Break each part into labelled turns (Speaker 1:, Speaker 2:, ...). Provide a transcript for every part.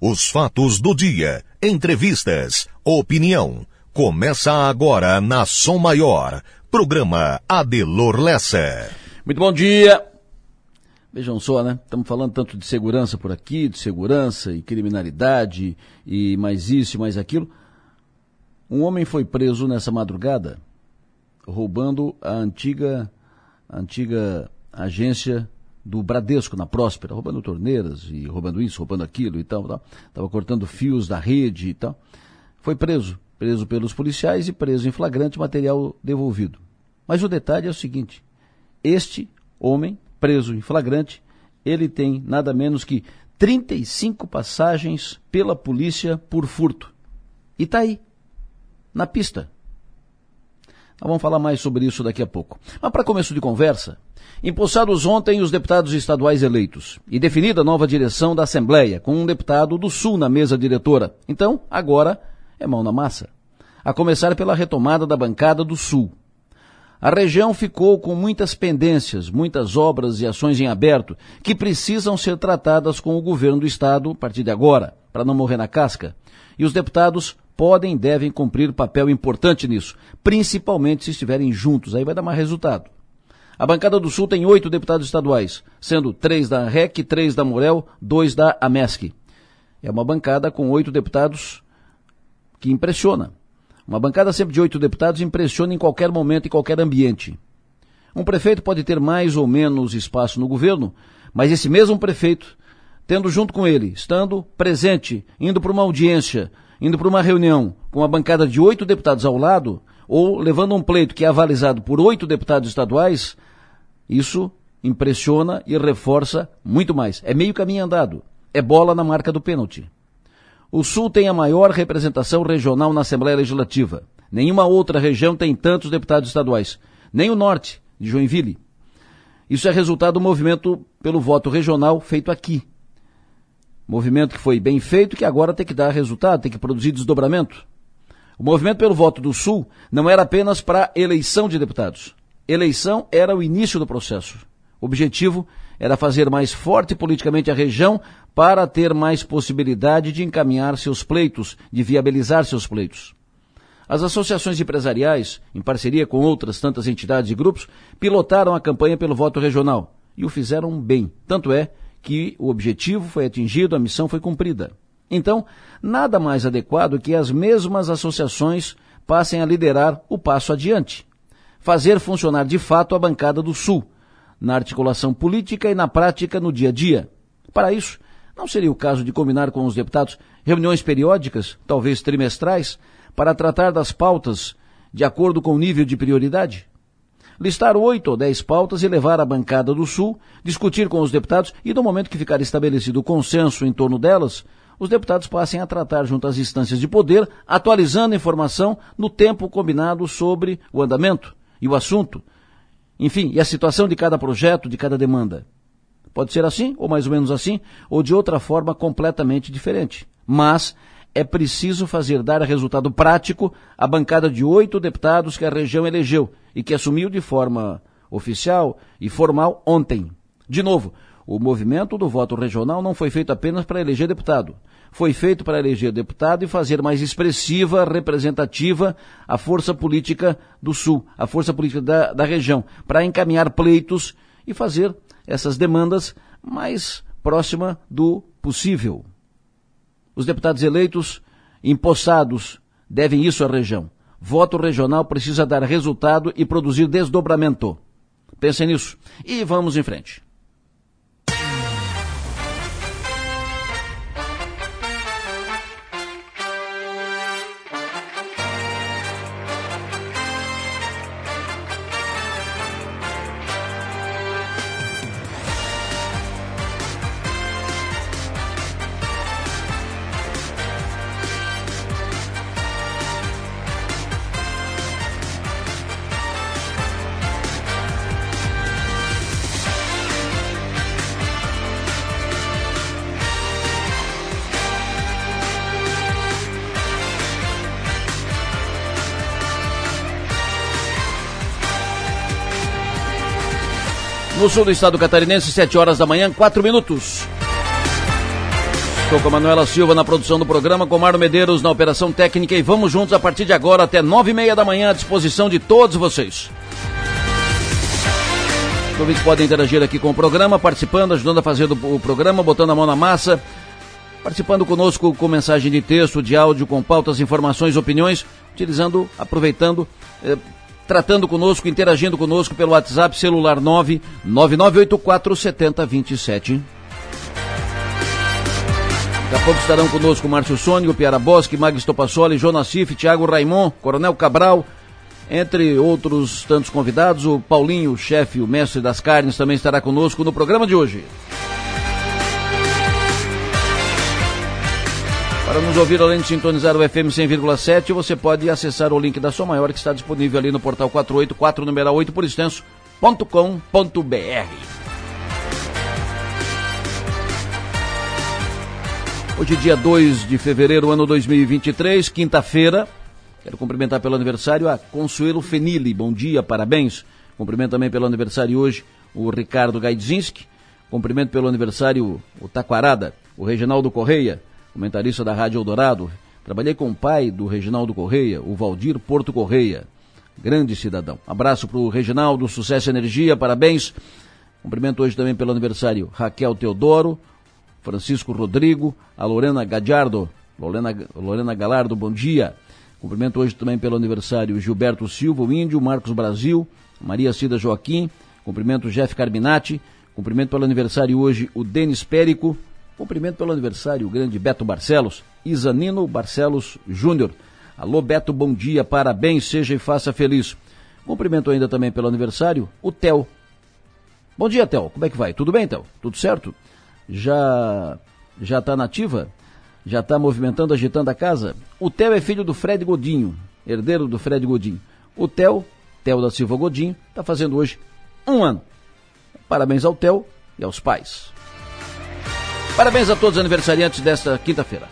Speaker 1: Os fatos do dia, entrevistas, opinião. Começa agora na Som Maior. Programa Adelor Lessa.
Speaker 2: Muito bom dia. Vejam só, né? Estamos falando tanto de segurança por aqui, de segurança e criminalidade e mais isso e mais aquilo. Um homem foi preso nessa madrugada roubando a antiga, a antiga agência do Bradesco na Próspera, roubando torneiras e roubando isso, roubando aquilo e tal, tal. Tava cortando fios da rede e tal. Foi preso, preso pelos policiais e preso em flagrante, material devolvido. Mas o detalhe é o seguinte: este homem preso em flagrante, ele tem nada menos que 35 passagens pela polícia por furto. E tá aí, na pista. Vamos falar mais sobre isso daqui a pouco. Mas para começo de conversa, impulsados ontem os deputados estaduais eleitos e definida a nova direção da Assembleia, com um deputado do Sul na mesa diretora. Então, agora é mão na massa. A começar pela retomada da bancada do Sul. A região ficou com muitas pendências, muitas obras e ações em aberto que precisam ser tratadas com o governo do Estado a partir de agora, para não morrer na casca. E os deputados podem e devem cumprir papel importante nisso, principalmente se estiverem juntos, aí vai dar mais resultado. A bancada do Sul tem oito deputados estaduais, sendo três da REC, três da Morel, dois da AMESC. É uma bancada com oito deputados que impressiona. Uma bancada sempre de oito deputados impressiona em qualquer momento e qualquer ambiente. Um prefeito pode ter mais ou menos espaço no governo, mas esse mesmo prefeito, tendo junto com ele, estando presente, indo para uma audiência, indo para uma reunião com uma bancada de oito deputados ao lado, ou levando um pleito que é avalizado por oito deputados estaduais, isso impressiona e reforça muito mais. É meio caminho andado. É bola na marca do pênalti. O Sul tem a maior representação regional na Assembleia Legislativa. Nenhuma outra região tem tantos deputados estaduais. Nem o Norte, de Joinville. Isso é resultado do movimento pelo voto regional feito aqui. Movimento que foi bem feito que agora tem que dar resultado, tem que produzir desdobramento. O movimento pelo voto do Sul não era apenas para eleição de deputados. Eleição era o início do processo. O objetivo era fazer mais forte politicamente a região para ter mais possibilidade de encaminhar seus pleitos, de viabilizar seus pleitos. As associações empresariais, em parceria com outras tantas entidades e grupos, pilotaram a campanha pelo voto regional e o fizeram bem. Tanto é que o objetivo foi atingido, a missão foi cumprida. Então, nada mais adequado que as mesmas associações passem a liderar o passo adiante. Fazer funcionar de fato a bancada do Sul, na articulação política e na prática no dia a dia. Para isso, não seria o caso de combinar com os deputados reuniões periódicas, talvez trimestrais, para tratar das pautas de acordo com o nível de prioridade? Listar oito ou dez pautas e levar à bancada do Sul, discutir com os deputados e, no momento que ficar estabelecido o consenso em torno delas, os deputados passem a tratar junto às instâncias de poder, atualizando a informação no tempo combinado sobre o andamento e o assunto, enfim, e a situação de cada projeto, de cada demanda. Pode ser assim, ou mais ou menos assim, ou de outra forma completamente diferente. Mas é preciso fazer dar resultado prático a bancada de oito deputados que a região elegeu e que assumiu de forma oficial e formal ontem. De novo, o movimento do voto regional não foi feito apenas para eleger deputado. Foi feito para eleger deputado e fazer mais expressiva, representativa a força política do Sul, a força política da, da região, para encaminhar pleitos e fazer essas demandas mais próxima do possível. Os deputados eleitos, empossados, devem isso à região. Voto regional precisa dar resultado e produzir desdobramento. Pensem nisso. E vamos em frente. Sul do estado catarinense, 7 horas da manhã, 4 minutos. Estou com a Manuela Silva na produção do programa, com Mário Medeiros na operação técnica e vamos juntos a partir de agora até nove e meia da manhã à disposição de todos vocês. Os ouvintes podem interagir aqui com o programa, participando, ajudando a fazer o programa, botando a mão na massa, participando conosco com mensagem de texto, de áudio, com pautas, informações, opiniões, utilizando, aproveitando, eh, tratando conosco, interagindo conosco pelo WhatsApp celular 99984 7027. Daqui a pouco estarão conosco Márcio Sônico, Piara Bosque, Magis Topassoli, Jonas Cif, Thiago Raimon, Coronel Cabral, entre outros tantos convidados. O Paulinho, o chefe, o mestre das carnes, também estará conosco no programa de hoje. Para nos ouvir, além de sintonizar o FM 100,7, você pode acessar o link da sua maior que está disponível ali no portal 484, número 8 por extenso.com.br. Hoje, dia 2 de fevereiro, ano 2023, quinta-feira. Quero cumprimentar pelo aniversário a Consuelo Fenili. Bom dia, parabéns. Cumprimento também pelo aniversário hoje o Ricardo Gaidzinski. Cumprimento pelo aniversário o Taquarada, o Reginaldo Correia, comentarista da Rádio Eldorado. Trabalhei com o pai do Reginaldo Correia, o Valdir Porto Correia. Grande cidadão. Abraço para o Reginaldo, sucesso e energia, parabéns. Cumprimento hoje também pelo aniversário Raquel Teodoro, Francisco Rodrigo, a Lorena Gadiardo, Lorena, Lorena Galardo, bom dia. Cumprimento hoje também pelo aniversário Gilberto Silva, o Índio, Marcos Brasil, Maria Cida Joaquim, cumprimento Jeff Carminati, cumprimento pelo aniversário hoje o Denis Périco, Cumprimento pelo aniversário o grande Beto Barcelos, Isanino Barcelos Júnior. Alô Beto, bom dia, parabéns, seja e faça feliz. Cumprimento ainda também pelo aniversário o Theo. Bom dia, Theo. Como é que vai? Tudo bem, Theo? Tudo certo? Já já está nativa? Já está movimentando, agitando a casa? O Theo é filho do Fred Godinho, herdeiro do Fred Godinho. O Theo, Theo da Silva Godinho, está fazendo hoje um ano. Parabéns ao Theo e aos pais. Parabéns a todos os aniversariantes desta quinta-feira.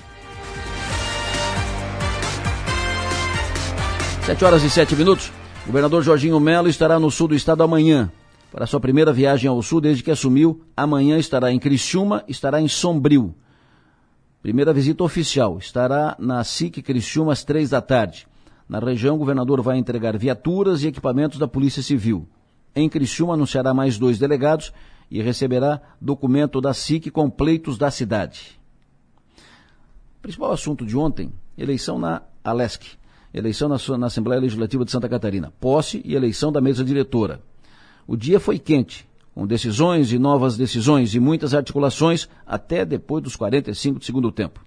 Speaker 2: 7 horas e 7 minutos. O governador Jorginho Melo estará no sul do estado amanhã. Para sua primeira viagem ao sul desde que assumiu, amanhã estará em Criciúma, estará em Sombrio. Primeira visita oficial, estará na SIC Criciúma às três da tarde. Na região, o governador vai entregar viaturas e equipamentos da Polícia Civil. Em Criciúma, anunciará mais dois delegados e receberá documento da SIC com pleitos da cidade. Principal assunto de ontem, eleição na Alesc, eleição na, na Assembleia Legislativa de Santa Catarina, posse e eleição da mesa diretora. O dia foi quente, com decisões e novas decisões e muitas articulações até depois dos 45 do segundo tempo.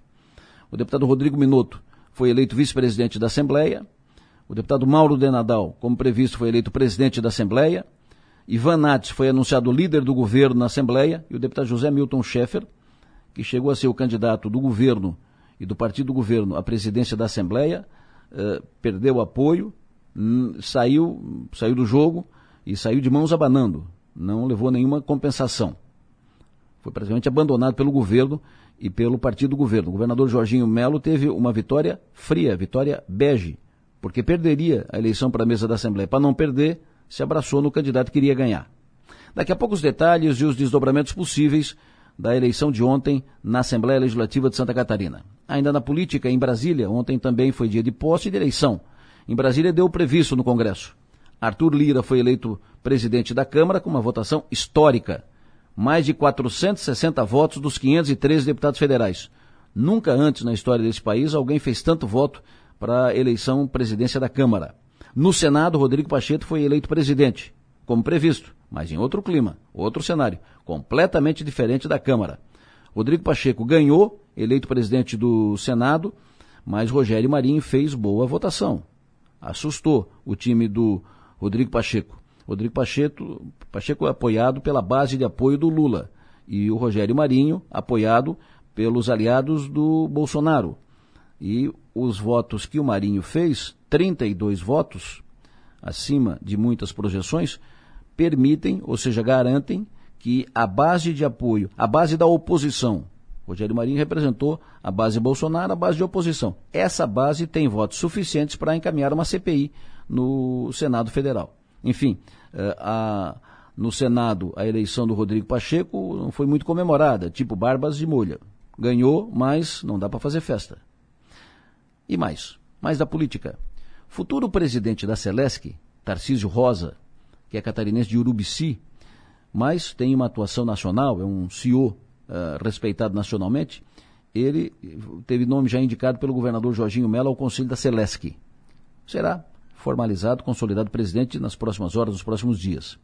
Speaker 2: O deputado Rodrigo Minotto foi eleito vice-presidente da Assembleia. O deputado Mauro de Nadal, como previsto, foi eleito presidente da Assembleia. Ivan Nats foi anunciado líder do governo na Assembleia e o deputado José Milton Schaeffer, que chegou a ser o candidato do governo e do partido do governo à presidência da Assembleia, eh, perdeu apoio, saiu, saiu do jogo e saiu de mãos abanando, não levou nenhuma compensação. Foi praticamente abandonado pelo governo e pelo partido do governo. O governador Jorginho Melo teve uma vitória fria, vitória bege, porque perderia a eleição para a mesa da Assembleia. Para não perder, se abraçou no candidato que iria ganhar. Daqui a pouco os detalhes e os desdobramentos possíveis da eleição de ontem na Assembleia Legislativa de Santa Catarina. Ainda na política, em Brasília, ontem também foi dia de posse e de eleição. Em Brasília deu previsto no Congresso. Arthur Lira foi eleito presidente da Câmara com uma votação histórica. Mais de 460 votos dos 513 deputados federais. Nunca antes na história desse país alguém fez tanto voto para a eleição presidência da Câmara. No Senado, Rodrigo Pacheco foi eleito presidente, como previsto, mas em outro clima, outro cenário, completamente diferente da Câmara. Rodrigo Pacheco ganhou, eleito presidente do Senado, mas Rogério Marinho fez boa votação. Assustou o time do Rodrigo Pacheco. Rodrigo Pacheco, Pacheco é apoiado pela base de apoio do Lula e o Rogério Marinho apoiado pelos aliados do Bolsonaro. E os votos que o Marinho fez 32 votos, acima de muitas projeções, permitem, ou seja, garantem que a base de apoio, a base da oposição, Rogério Marinho representou a base Bolsonaro, a base de oposição. Essa base tem votos suficientes para encaminhar uma CPI no Senado Federal. Enfim, eh, a, no Senado, a eleição do Rodrigo Pacheco não foi muito comemorada, tipo barbas de molha. Ganhou, mas não dá para fazer festa. E mais, mais da política. Futuro presidente da Celesc, Tarcísio Rosa, que é catarinense de Urubici, mas tem uma atuação nacional, é um CEO uh, respeitado nacionalmente, ele teve nome já indicado pelo governador Jorginho Mello ao Conselho da Celesc. Será formalizado, consolidado presidente nas próximas horas, nos próximos dias.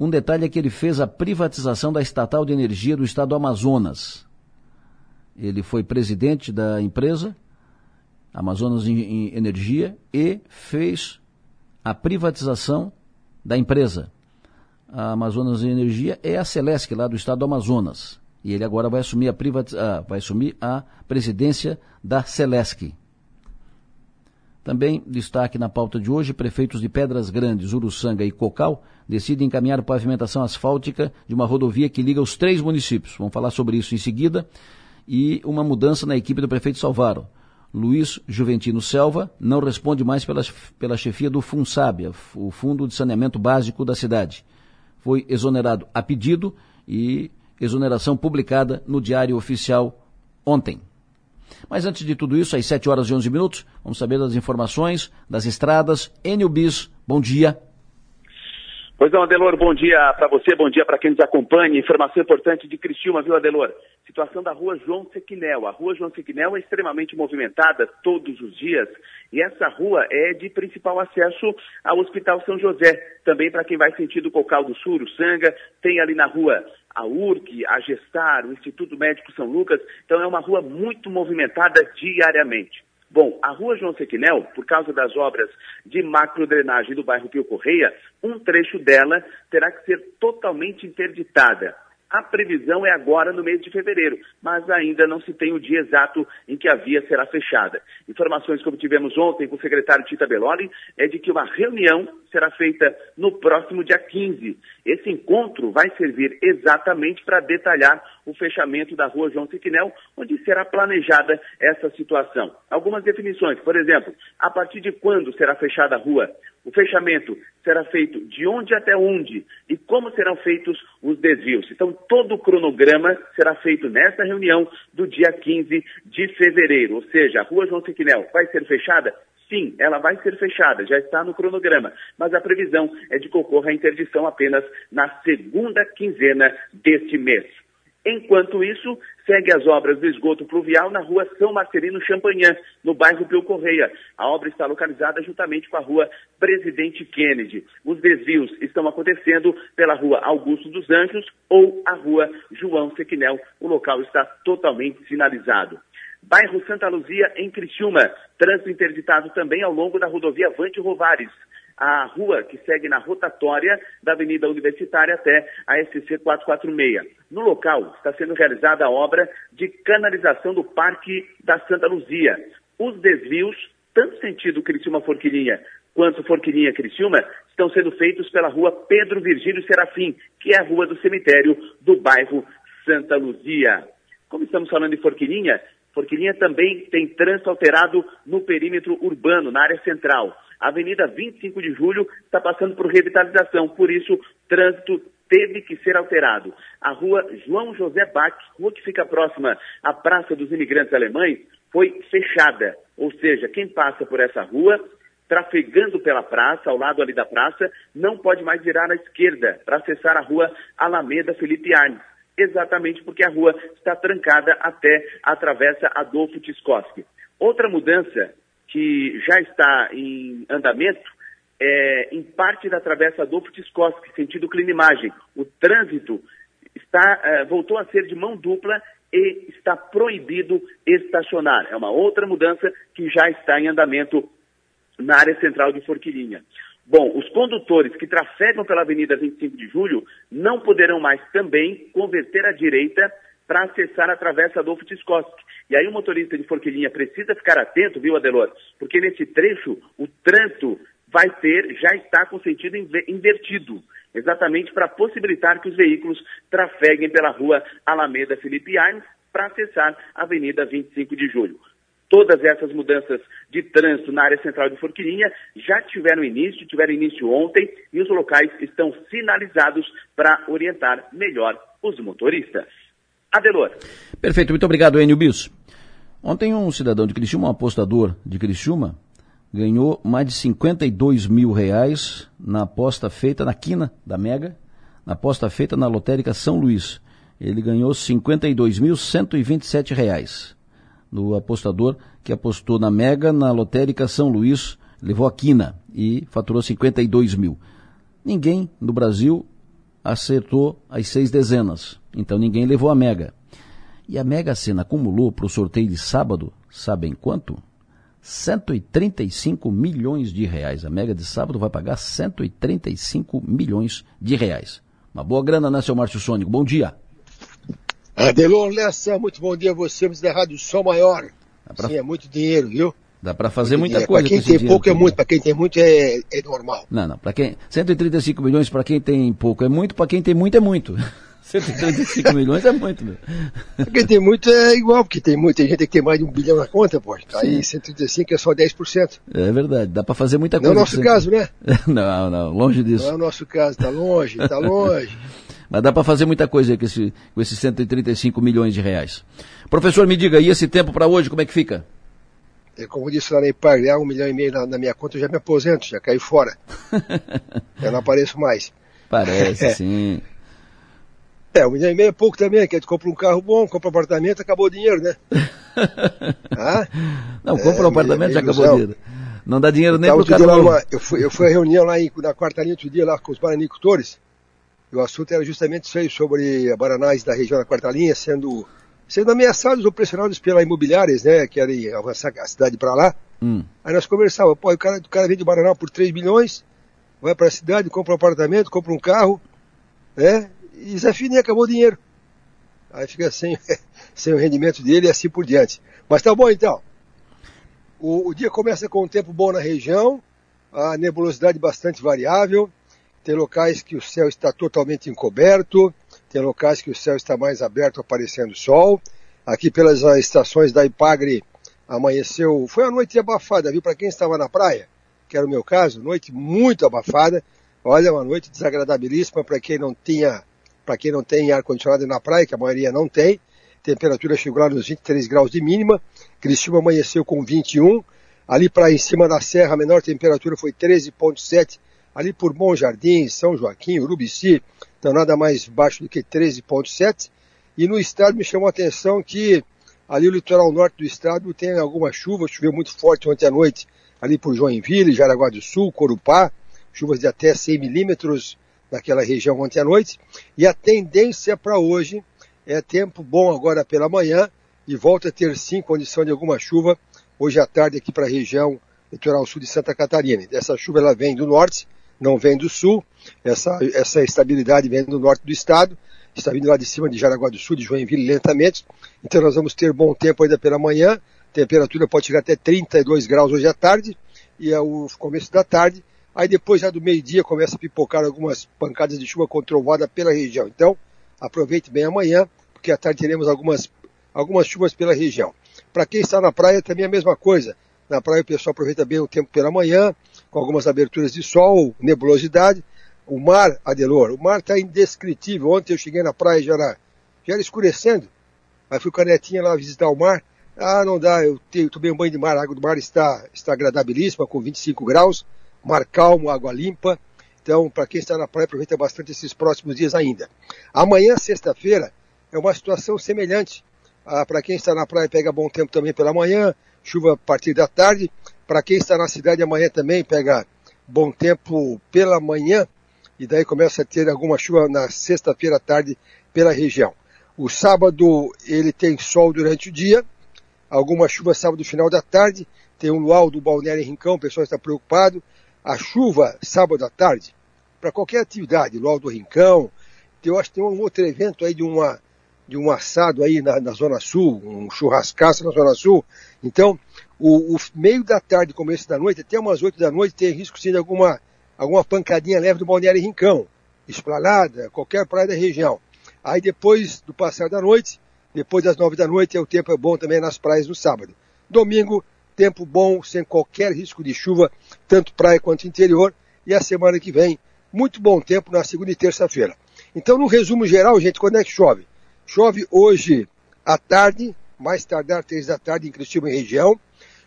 Speaker 2: Um detalhe é que ele fez a privatização da estatal de energia do estado do Amazonas. Ele foi presidente da empresa Amazonas Energia e fez a privatização da empresa. A Amazonas Energia é a Celesc lá do estado do Amazonas. E ele agora vai assumir a, privatiz... Ah, vai assumir a presidência da Celesc. Também destaque na pauta de hoje, prefeitos de Pedras Grandes, Uruçanga e Cocal decidem encaminhar pavimentação asfáltica de uma rodovia que liga os três municípios. Vamos falar sobre isso em seguida. E uma mudança na equipe do prefeito Salvaro. Luiz Juventino Selva não responde mais pela, pela chefia do FUNSAB, o Fundo de Saneamento Básico da cidade. Foi exonerado a pedido e exoneração publicada no Diário Oficial ontem. Mas antes de tudo isso, às 7 horas e 11 minutos, vamos saber das informações das estradas. Enio Bis, bom dia.
Speaker 3: Pois não, Adelor, bom dia para você, bom dia para quem nos acompanha. Informação importante de Criciúma, viu, Adelor? Situação da rua João Sequinel. A rua João Sequinel é extremamente movimentada todos os dias e essa rua é de principal acesso ao Hospital São José. Também para quem vai sentido Cocal do Sul, o Sanga, tem ali na rua a URC, a Gestar, o Instituto Médico São Lucas. Então é uma rua muito movimentada diariamente. Bom, a rua João Sequinel, por causa das obras de macrodrenagem do bairro Pio Correia, um trecho dela terá que ser totalmente interditada. A previsão é agora no mês de fevereiro, mas ainda não se tem o dia exato em que a via será fechada. Informações que obtivemos ontem com o secretário Tita Belloli é de que uma reunião será feita no próximo dia 15. Esse encontro vai servir exatamente para detalhar o fechamento da rua João Siquinel, onde será planejada essa situação. Algumas definições, por exemplo, a partir de quando será fechada a rua? O fechamento será feito de onde até onde e como serão feitos os desvios. Então, todo o cronograma será feito nessa reunião do dia 15 de fevereiro. Ou seja, a Rua João Sequinel vai ser fechada? Sim, ela vai ser fechada, já está no cronograma, mas a previsão é de que ocorra a interdição apenas na segunda quinzena deste mês. Enquanto isso, segue as obras do esgoto pluvial na rua São Marcelino Champagnat, no bairro Pio Correia. A obra está localizada juntamente com a rua Presidente Kennedy. Os desvios estão acontecendo pela rua Augusto dos Anjos ou a rua João Sequinel. O local está totalmente sinalizado. Bairro Santa Luzia, em Criciúma. Trânsito interditado também ao longo da rodovia Vante Rovares a rua que segue na rotatória da Avenida Universitária até a SC 446. No local está sendo realizada a obra de canalização do Parque da Santa Luzia. Os desvios, tanto sentido Criciúma-Forquilinha quanto Forquilinha-Criciúma, estão sendo feitos pela rua Pedro Virgílio Serafim, que é a rua do cemitério do bairro Santa Luzia. Como estamos falando de Forquilinha, Forquilinha também tem trânsito alterado no perímetro urbano, na área central. A Avenida 25 de Julho está passando por revitalização, por isso, trânsito teve que ser alterado. A rua João José Bach, rua que fica próxima à Praça dos Imigrantes Alemães, foi fechada. Ou seja, quem passa por essa rua, trafegando pela praça, ao lado ali da praça, não pode mais virar à esquerda para acessar a rua Alameda Felipe Arnes exatamente porque a rua está trancada até a travessa Adolfo Tiscoski. Outra mudança que já está em andamento é em parte da travessa Adolfo Tiscoski, sentido Clinimagem. O trânsito está, é, voltou a ser de mão dupla e está proibido estacionar. É uma outra mudança que já está em andamento na área central de Forquilinha. Bom, os condutores que trafegam pela Avenida 25 de Julho não poderão mais também converter à direita para acessar a travessa Adolfo Tiscoski. E aí o motorista de Forquilinha precisa ficar atento, viu, Adelor? Porque nesse trecho o trânsito vai ter, já está com sentido invertido, exatamente para possibilitar que os veículos trafeguem pela rua Alameda Felipe Arnes para acessar a Avenida 25 de Julho. Todas essas mudanças de trânsito na área central de Forquilinha já tiveram início, tiveram início ontem e os locais estão sinalizados para orientar melhor os motoristas. Adelor.
Speaker 2: Perfeito, muito obrigado, Enio Bis. Ontem um cidadão de Criciúma, um apostador de Criciúma, ganhou mais de 52 mil reais na aposta feita na quina da Mega, na aposta feita na lotérica São Luís. Ele ganhou 52.127 reais no apostador que apostou na Mega, na lotérica São Luís, levou a quina e faturou 52 mil. Ninguém no Brasil acertou as seis dezenas, então ninguém levou a Mega. E a Mega Sena acumulou para o sorteio de sábado, sabem quanto? 135 milhões de reais. A Mega de sábado vai pagar 135 milhões de reais. Uma boa grana, né, seu Márcio Sônico? Bom dia.
Speaker 4: Adelon Lessa, muito bom dia a você, da Rádio Sol Maior. Pra... Sim, é muito dinheiro, viu?
Speaker 2: Dá para fazer muito muita coisa.
Speaker 4: Para quem tem pouco é muito, para quem tem muito é, é normal.
Speaker 2: Não, não. Para quem 135 milhões para quem tem pouco é muito, para quem tem muito é muito. 135 milhões é muito, meu.
Speaker 4: Quem tem muito é igual, porque tem muita gente que tem mais de um bilhão na conta, pô. Aí 135 é só 10%.
Speaker 2: É verdade, dá para fazer muita coisa.
Speaker 4: Não é o nosso caso, né?
Speaker 2: não, não, longe disso.
Speaker 4: Não é o nosso caso, tá longe, tá longe.
Speaker 2: Mas dá para fazer muita coisa com, esse, com esses 135 milhões de reais. Professor, me diga, e esse tempo para hoje, como é que fica?
Speaker 4: É, como disse lá na IPAR, ganhar um milhão e meio na, na, minha conta, eu já me aposento, já caí fora. eu não apareço mais.
Speaker 2: Parece, é. sim.
Speaker 4: É, um milhão e meio é pouco também, que a gente compra um carro bom, compra um apartamento, acabou o dinheiro, né?
Speaker 2: ah? Não, compra um é, apartamento, já acabou o dinheiro. Não dá dinheiro nem pro cara
Speaker 4: uma, eu, fui, eu fui à reunião lá em, na quarta linha outro dia, lá com os baranicultores, e o assunto era justamente isso aí, sobre baranais da região da quarta linha sendo, sendo ameaçados ou pressionados pela imobiliárias, né, que querem avançar a cidade para lá. Hum. Aí nós conversávamos, pô, o cara, o cara vende o Baraná por 3 milhões, vai para a cidade, compra um apartamento, compra um carro, né? E Zé Fini acabou o dinheiro. Aí fica sem, sem o rendimento dele e assim por diante. Mas tá bom então. O, o dia começa com um tempo bom na região, a nebulosidade bastante variável, tem locais que o céu está totalmente encoberto, tem locais que o céu está mais aberto, aparecendo sol. Aqui pelas estações da Ipagre amanheceu, foi uma noite abafada, viu? Para quem estava na praia, que era o meu caso, noite muito abafada. Olha, uma noite desagradabilíssima para quem não tinha para quem não tem ar-condicionado na praia, que a maioria não tem. Temperatura chegou lá nos 23 graus de mínima. Criciúma amanheceu com 21. Ali para em cima da serra, a menor temperatura foi 13,7. Ali por Bom Jardim, São Joaquim, Urubici, então nada mais baixo do que 13,7. E no estado me chamou a atenção que ali o litoral norte do estado tem alguma chuva, choveu muito forte ontem à noite, ali por Joinville, Jaraguá do Sul, Corupá, chuvas de até 100 milímetros, naquela região ontem à noite. E a tendência para hoje é tempo bom agora pela manhã e volta a ter sim condição de alguma chuva hoje à tarde aqui para a região litoral sul de Santa Catarina. Essa chuva ela vem do norte, não vem do sul. Essa, essa estabilidade vem do norte do estado. Está vindo lá de cima de Jaraguá do Sul, de Joinville lentamente. Então nós vamos ter bom tempo ainda pela manhã. Temperatura pode chegar até 32 graus hoje à tarde e ao começo da tarde Aí depois, já do meio-dia, começa a pipocar algumas pancadas de chuva controlada pela região. Então, aproveite bem amanhã, porque à tarde teremos algumas, algumas chuvas pela região. Para quem está na praia, também é a mesma coisa. Na praia o pessoal aproveita bem o tempo pela manhã, com algumas aberturas de sol, nebulosidade. O mar, Adelor, o mar está indescritível. Ontem eu cheguei na praia já era, já era escurecendo. Aí fui com a netinha lá visitar o mar. Ah, não dá, eu tomei um banho de mar, a água do mar está, está agradabilíssima, com 25 graus mar calmo, água limpa. Então, para quem está na praia, aproveita bastante esses próximos dias ainda. Amanhã, sexta-feira, é uma situação semelhante. Ah, para quem está na praia, pega bom tempo também pela manhã, chuva a partir da tarde. Para quem está na cidade amanhã também, pega bom tempo pela manhã. E daí começa a ter alguma chuva na sexta-feira à tarde pela região. O sábado, ele tem sol durante o dia, alguma chuva sábado final da tarde, tem um luau do Balneário Rincão, o pessoal está preocupado, a chuva sábado à tarde, para qualquer atividade, Luau do Rincão, eu acho que tem um outro evento aí de uma de um assado aí na, na Zona Sul, um churrascaço na Zona Sul. Então, o, o, meio da tarde, começo da noite, até umas oito da noite, tem risco sim de alguma, alguma pancadinha leve do Balneário Rincão, esplanada, qualquer praia da região. Aí depois do passar da noite, depois das nove da noite, o tempo é bom também nas praias no sábado. Domingo, tempo bom, sem qualquer risco de chuva, tanto praia quanto interior, e a semana que vem, muito bom tempo na segunda e terça-feira. Então, no resumo geral, gente, quando é que chove? Chove hoje à tarde, mais tardar três da tarde em Criciúma e região.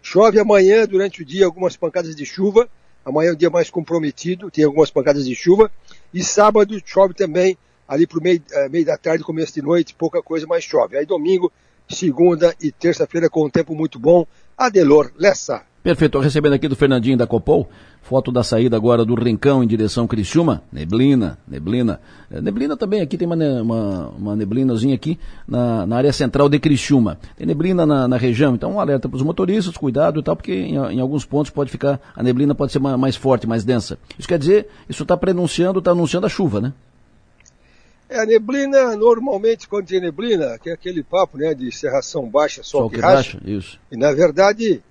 Speaker 4: Chove amanhã durante o dia algumas pancadas de chuva. Amanhã é o dia mais comprometido, tem algumas pancadas de chuva. E sábado chove também ali para o meio, uh, meio da tarde, começo de noite, pouca coisa, mas chove. Aí domingo, segunda e terça-feira com um tempo muito bom. Adelor Lessa.
Speaker 2: Perfeito, recebendo aqui do Fernandinho da Copol, foto da saída agora do Rincão em direção Criciúma, neblina, neblina. É, neblina também, aqui tem uma, uma, uma neblinazinha aqui na, na, área central de Criciúma. Tem neblina na, na região, então um alerta para os motoristas, cuidado e tal, porque em, em, alguns pontos pode ficar, a neblina pode ser mais forte, mais densa. Isso quer dizer, isso está prenunciando, está anunciando a chuva, né?
Speaker 4: É, a neblina, normalmente, quando tem neblina, que é aquele papo, né, de serração baixa, sol, sol que, que racha.
Speaker 2: Isso.
Speaker 4: E, na verdade,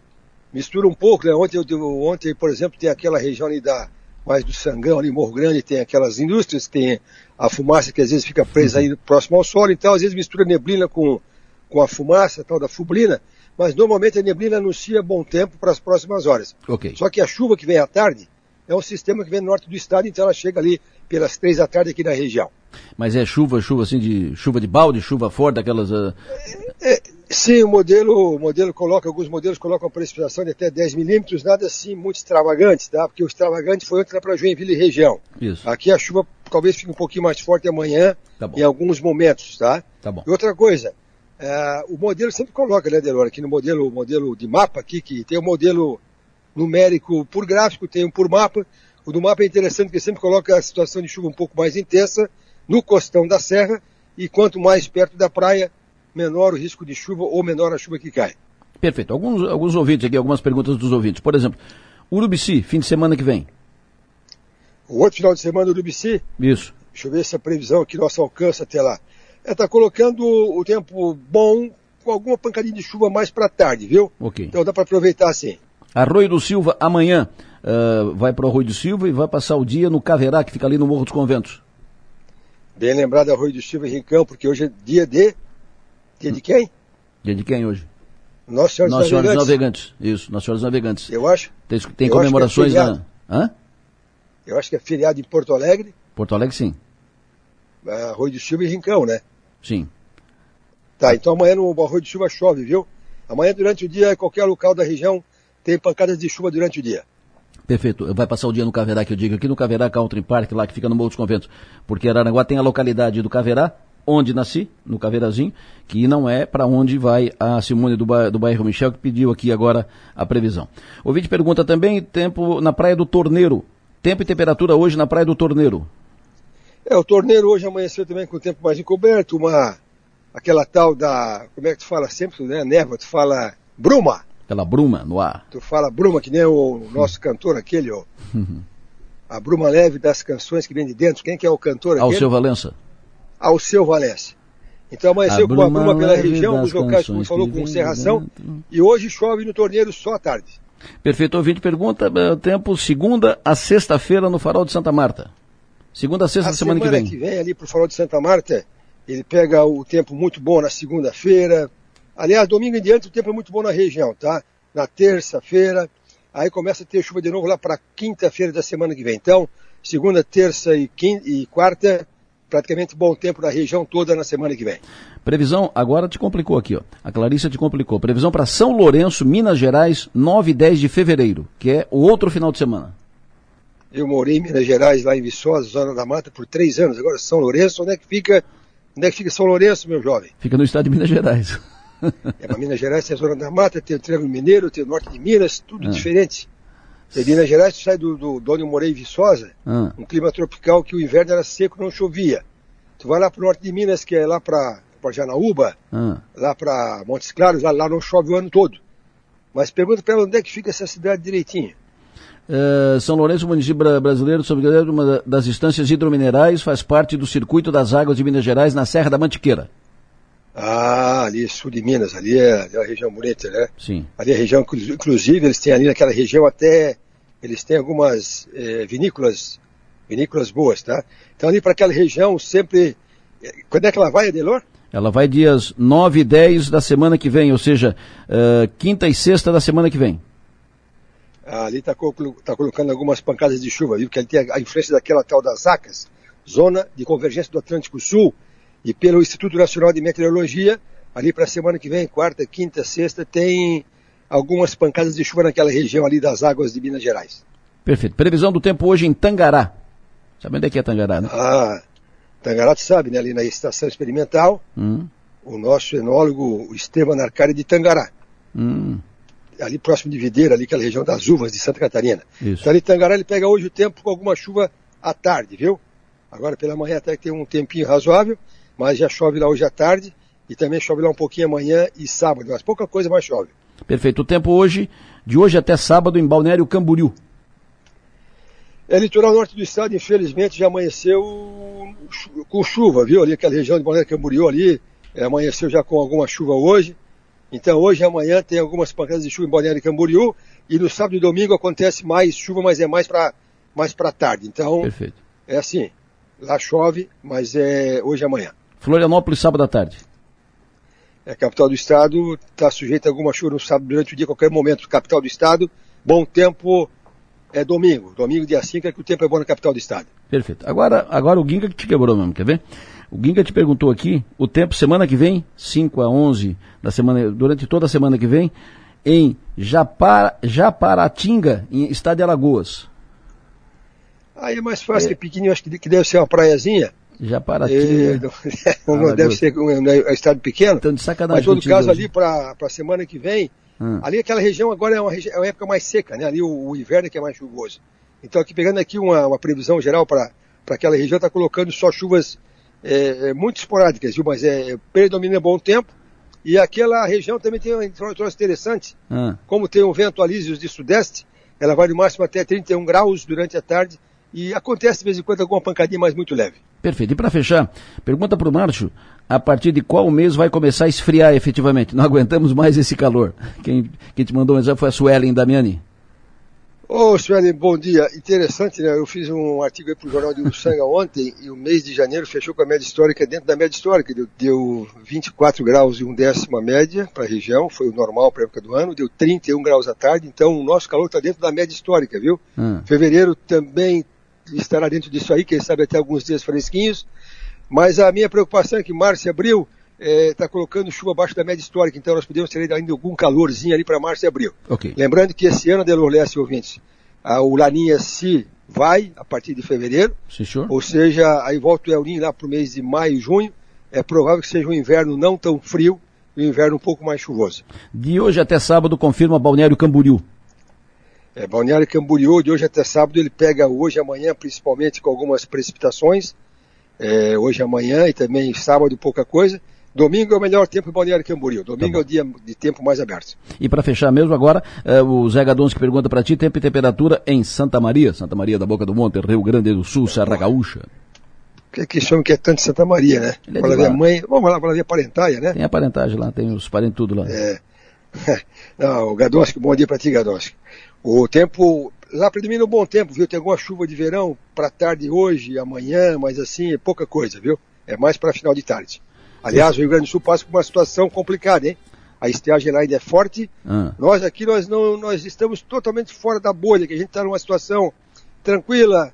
Speaker 4: mistura um pouco, né? Ontem, eu, ontem, por exemplo, tem aquela região ali da, mais do Sangão, ali, Morro Grande, tem aquelas indústrias, tem a fumaça que às vezes fica presa aí próximo ao solo, então às vezes mistura neblina com, com a fumaça, tal da fublina, mas normalmente a neblina anuncia bom tempo para as próximas horas.
Speaker 2: Okay.
Speaker 4: Só que a chuva que vem à tarde é um sistema que vem no norte do estado, então ela chega ali pelas três da tarde aqui na região.
Speaker 2: Mas é chuva, chuva assim de chuva de balde, chuva forte, aquelas. Uh...
Speaker 4: É, sim, o modelo, o modelo coloca, alguns modelos colocam precipitação de até 10 milímetros, nada assim muito extravagante, tá? Porque o extravagante foi ontem para Joinville e região.
Speaker 2: Isso.
Speaker 4: Aqui a chuva talvez fique um pouquinho mais forte amanhã,
Speaker 2: tá
Speaker 4: em alguns momentos, tá?
Speaker 2: Tá bom.
Speaker 4: E outra coisa, uh, o modelo sempre coloca, né, Delora, aqui no modelo, modelo de mapa aqui, que tem o um modelo numérico por gráfico, tem um por mapa. O do mapa é interessante porque sempre coloca a situação de chuva um pouco mais intensa no costão da serra e quanto mais perto da praia, menor o risco de chuva ou menor a chuva que cai.
Speaker 2: Perfeito. Alguns, alguns ouvintes aqui, algumas perguntas dos ouvintes. Por exemplo, Urubici, fim de semana que vem.
Speaker 4: O outro final de semana, Urubici?
Speaker 2: Isso.
Speaker 4: Deixa eu ver se a previsão aqui nosso alcança até lá. Está é, colocando o tempo bom com alguma pancadinha de chuva mais para tarde, viu?
Speaker 2: Ok.
Speaker 4: Então dá para aproveitar assim.
Speaker 2: Arroio do Silva, amanhã, uh, vai para o Arroio do Silva e vai passar o dia no Caverá, que fica ali no Morro dos Conventos.
Speaker 4: Bem lembrado Arroio do Silva e Rincão, porque hoje é dia de. Dia de quem?
Speaker 2: Dia de quem hoje?
Speaker 4: Nossa Senhora,
Speaker 2: Nossa
Speaker 4: Senhora
Speaker 2: dos Navegantes. Isso, Nossa Senhora dos Navegantes.
Speaker 4: Eu acho.
Speaker 2: Tem, tem eu comemorações
Speaker 4: acho é
Speaker 2: na. Hã?
Speaker 4: Eu acho que é feriado em Porto Alegre.
Speaker 2: Porto Alegre, sim.
Speaker 4: Arroio do Silva e Rincão, né?
Speaker 2: Sim.
Speaker 4: Tá, então amanhã no Arroio do Silva chove, viu? Amanhã durante o dia, em qualquer local da região, tem pancadas de chuva durante o dia.
Speaker 2: Perfeito. Vai passar o dia no Caverá, que eu digo, aqui no Caverá Country Park, lá que fica no Morro dos Conventos. Porque Araranguá tem a localidade do Caverá, onde nasci, no Caveirazinho, que não é para onde vai a Simone do, ba do bairro Michel, que pediu aqui agora a previsão. O vídeo pergunta também, tempo na Praia do Torneiro. Tempo e temperatura hoje na Praia do Torneiro.
Speaker 4: É, o Torneiro hoje amanheceu também com o tempo mais encoberto, uma, aquela tal da, como é que tu fala sempre, né, névoa, tu fala bruma.
Speaker 2: Aquela bruma no ar.
Speaker 4: Tu fala bruma, que nem o nosso cantor aquele, ó. a bruma leve das canções que vem de dentro. Quem que é o cantor
Speaker 2: aquele? Alceu Valença.
Speaker 4: Alceu Valença. Então amanheceu com uma bruma pela região, dos locais, como falou, com serração. E hoje chove no torneiro só à tarde.
Speaker 2: Perfeito, ouvinte pergunta, eh, tempo segunda a sexta-feira no Farol de Santa Marta. Segunda a sexta a da semana, semana que
Speaker 4: vem. que vem ali pro Farol de Santa Marta, ele pega o tempo muito bom na segunda-feira, Aliás, domingo em diante o tempo é muito bom na região, tá? Na terça-feira, aí começa a ter chuva de novo lá para quinta-feira da semana que vem. Então, segunda, terça e, quinta, e quarta, praticamente bom tempo na região toda na semana que vem.
Speaker 2: Previsão, agora te complicou aqui, ó. A Clarissa te complicou. Previsão para São Lourenço, Minas Gerais, 9 e 10 de fevereiro, que é o outro final de semana.
Speaker 4: Eu morei em Minas Gerais, lá em Viçosa, Zona da Mata, por três anos. Agora, São Lourenço, onde é que fica, onde é que fica São Lourenço, meu jovem?
Speaker 2: Fica no estado de Minas Gerais.
Speaker 4: É, para Minas Gerais tem a Zona da Mata, tem o Triângulo Mineiro, tem o Norte de Minas, tudo ah. diferente. Em Minas Gerais, tu sai do, do, do onde eu morei, Viçosa,
Speaker 2: ah.
Speaker 4: um clima tropical que o inverno era seco, não chovia. Tu vai lá para o norte de Minas, que é lá para Janaúba,
Speaker 2: ah.
Speaker 4: lá para Montes Claros, lá, lá não chove o ano todo. Mas pergunta para ela onde é que fica essa cidade direitinho.
Speaker 2: Uh, São Lourenço, município brasileiro, sob uma das instâncias hidrominerais, faz parte do circuito das águas de Minas Gerais na Serra da Mantiqueira.
Speaker 4: Ah, ali sul de Minas, ali é, é uma região bonita, né?
Speaker 2: Sim.
Speaker 4: Ali é a região, inclusive, eles têm ali naquela região até, eles têm algumas é, vinícolas, vinícolas boas, tá? Então ali para aquela região sempre, é, quando é que ela vai, Adelor?
Speaker 2: Ela vai dias 9 e 10 da semana que vem, ou seja, uh, quinta e sexta da semana que vem.
Speaker 4: Ah, ali está tá colocando algumas pancadas de chuva, viu? Porque ali tem a, a influência daquela tal das ACAS, Zona de Convergência do Atlântico Sul, E pelo Instituto Nacional de Meteorologia, ali para a semana que vem, quarta, quinta, sexta, tem algumas pancadas de chuva naquela região ali das águas de Minas Gerais.
Speaker 2: Perfeito. Previsão do tempo hoje em Tangará. Sabe onde é que é Tangará, né?
Speaker 4: Ah, Tangará, tu sabe, né? Ali na estação experimental,
Speaker 2: Hum,
Speaker 4: o nosso enólogo, o Esteban Arcari de Tangará.
Speaker 2: hum,
Speaker 4: Ali próximo de Videira, ali aquela região das uvas de Santa Catarina.
Speaker 2: isso.
Speaker 4: Então ali em Tangará ele pega hoje o tempo com alguma chuva à tarde, viu? Agora pela manhã até que tem um tempinho razoável, mas já chove lá hoje à tarde e também chove lá um pouquinho amanhã e sábado, mas pouca coisa mais chove.
Speaker 2: Perfeito. O tempo hoje, de hoje até sábado, em Balneário Camboriú.
Speaker 4: É, litoral norte do estado, infelizmente, já amanheceu com chuva, viu? Ali aquela região de Balneário Camboriú ali, é, amanheceu já com alguma chuva hoje. Então hoje e amanhã tem algumas pancadas de chuva em Balneário Camboriú e no sábado e domingo acontece mais chuva, mas é mais para mais para tarde. Então
Speaker 2: Perfeito.
Speaker 4: é assim, lá chove, mas é hoje e amanhã.
Speaker 2: Florianópolis, sábado à tarde.
Speaker 4: É, a capital do estado está sujeita a alguma chuva no sábado durante o dia, a qualquer momento. Capital do estado, bom tempo é domingo. Domingo, dia 5, é que o tempo é bom na capital do estado.
Speaker 2: Perfeito. Agora, agora o Ginga que te quebrou mesmo, quer ver? O Ginga te perguntou aqui o tempo semana que vem, 5 a 11 da semana, durante toda a semana que vem, em Japar, Japaratinga, em estado de Alagoas.
Speaker 4: Aí é mais fácil, que pequenininho, acho que que deve ser uma praiazinha. É,
Speaker 2: Japaratinga.
Speaker 4: não, deve ser um, um, um estado pequeno.
Speaker 2: Então, de sacanagem
Speaker 4: Mas, todo caso,
Speaker 2: hoje.
Speaker 4: ali para a semana que vem,
Speaker 2: Hum.
Speaker 4: ali aquela região agora é uma, é uma época mais seca, né? Ali o, o inverno é que é mais chuvoso. Então, aqui pegando aqui uma, uma previsão geral para aquela região, está colocando só chuvas é, é, muito esporádicas, viu? Mas é, predomina bom tempo. E aquela região também tem um tro- troço interessante.
Speaker 2: Ah,
Speaker 4: Como tem um vento alísios de sudeste, ela vai no máximo até 31 graus durante a tarde. E acontece de vez em quando alguma pancadinha, mas muito leve.
Speaker 2: Perfeito. E para fechar, pergunta para o Márcio, a partir de qual mês vai começar a esfriar efetivamente? Não aguentamos mais esse calor. Quem, quem te mandou mensagem foi a Suelen Damiani.
Speaker 4: Ô, Suelen, bom dia. Interessante, né? Eu fiz um artigo aí pro Jornal de Ursanga ontem e o mês de janeiro fechou com a média histórica dentro da média histórica. Deu, deu 24 graus e um décimo a média para a região, foi o normal para a época do ano. Deu 31 graus à tarde, então o nosso calor está dentro da média histórica, viu?
Speaker 2: Ah,
Speaker 4: Fevereiro também estará dentro disso aí, quem sabe até alguns dias fresquinhos. Mas a minha preocupação é que março e abril está colocando chuva abaixo da média histórica, então nós podemos ter ainda algum calorzinho ali para março e abril.
Speaker 2: ok.
Speaker 4: Lembrando que esse ano, Delor Leste, ouvintes, a, o Laninha se vai a partir de fevereiro,
Speaker 2: Sim,
Speaker 4: ou seja, aí volta o El Niño lá para o mês de maio e junho, é provável que seja um inverno não tão frio um inverno um pouco mais chuvoso.
Speaker 2: De hoje até sábado, confirma Balneário Camboriú.
Speaker 4: É, Balneário Camboriú, de hoje até sábado, ele pega hoje amanhã, principalmente com algumas precipitações, é, hoje amanhã e também sábado pouca coisa. Domingo é o melhor tempo em Balneário Camboriú. Domingo
Speaker 2: Tá
Speaker 4: é o dia de tempo mais aberto.
Speaker 2: E para fechar mesmo agora, eh, o Zé Gadonski pergunta para ti, tempo e temperatura em Santa Maria, Santa Maria da Boca do Monte, Rio Grande do Sul, Serra Gaúcha.
Speaker 4: Que é que esse homem quer tanto Santa Maria, né?
Speaker 2: Ele é
Speaker 4: Para
Speaker 2: de
Speaker 4: ver
Speaker 2: lá.
Speaker 4: a mãe, vamos lá, para ver a parentaia, né?
Speaker 2: Tem a parentagem lá, tem os parentes tudo lá.
Speaker 4: É. Não, o Gadonski, bom dia para ti, Gadonski. O tempo, lá predomina um bom tempo, viu? Tem alguma chuva de verão para tarde hoje e amanhã, mas assim, é pouca coisa, viu? É mais para final de tarde. Aliás, o Rio Grande do Sul passa por uma situação complicada, hein? A estiagem lá ainda é forte.
Speaker 2: Ah,
Speaker 4: Nós aqui, nós não, nós estamos totalmente fora da bolha, que a gente está numa situação tranquila,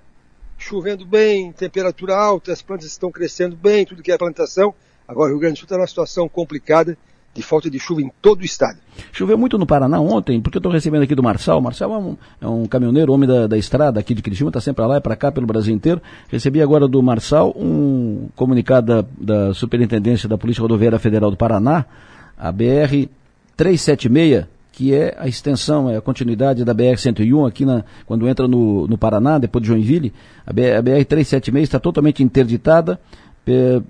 Speaker 4: chovendo bem, temperatura alta, as plantas estão crescendo bem, tudo que é plantação. Agora o Rio Grande do Sul está numa situação complicada de falta de chuva em todo o estado.
Speaker 2: Choveu muito no Paraná ontem, porque eu estou recebendo aqui do Marçal. O Marçal é um, é um caminhoneiro, homem da, da estrada aqui de Criciúma, está sempre lá e para cá, pelo Brasil inteiro. Recebi agora do Marçal um comunicado da, da Superintendência da Polícia Rodoviária Federal do Paraná, a BR 376, que é a extensão, é a continuidade da BR-101 aqui na, quando entra no, no Paraná, depois de Joinville. A, B- a BR-376 está totalmente interditada. in-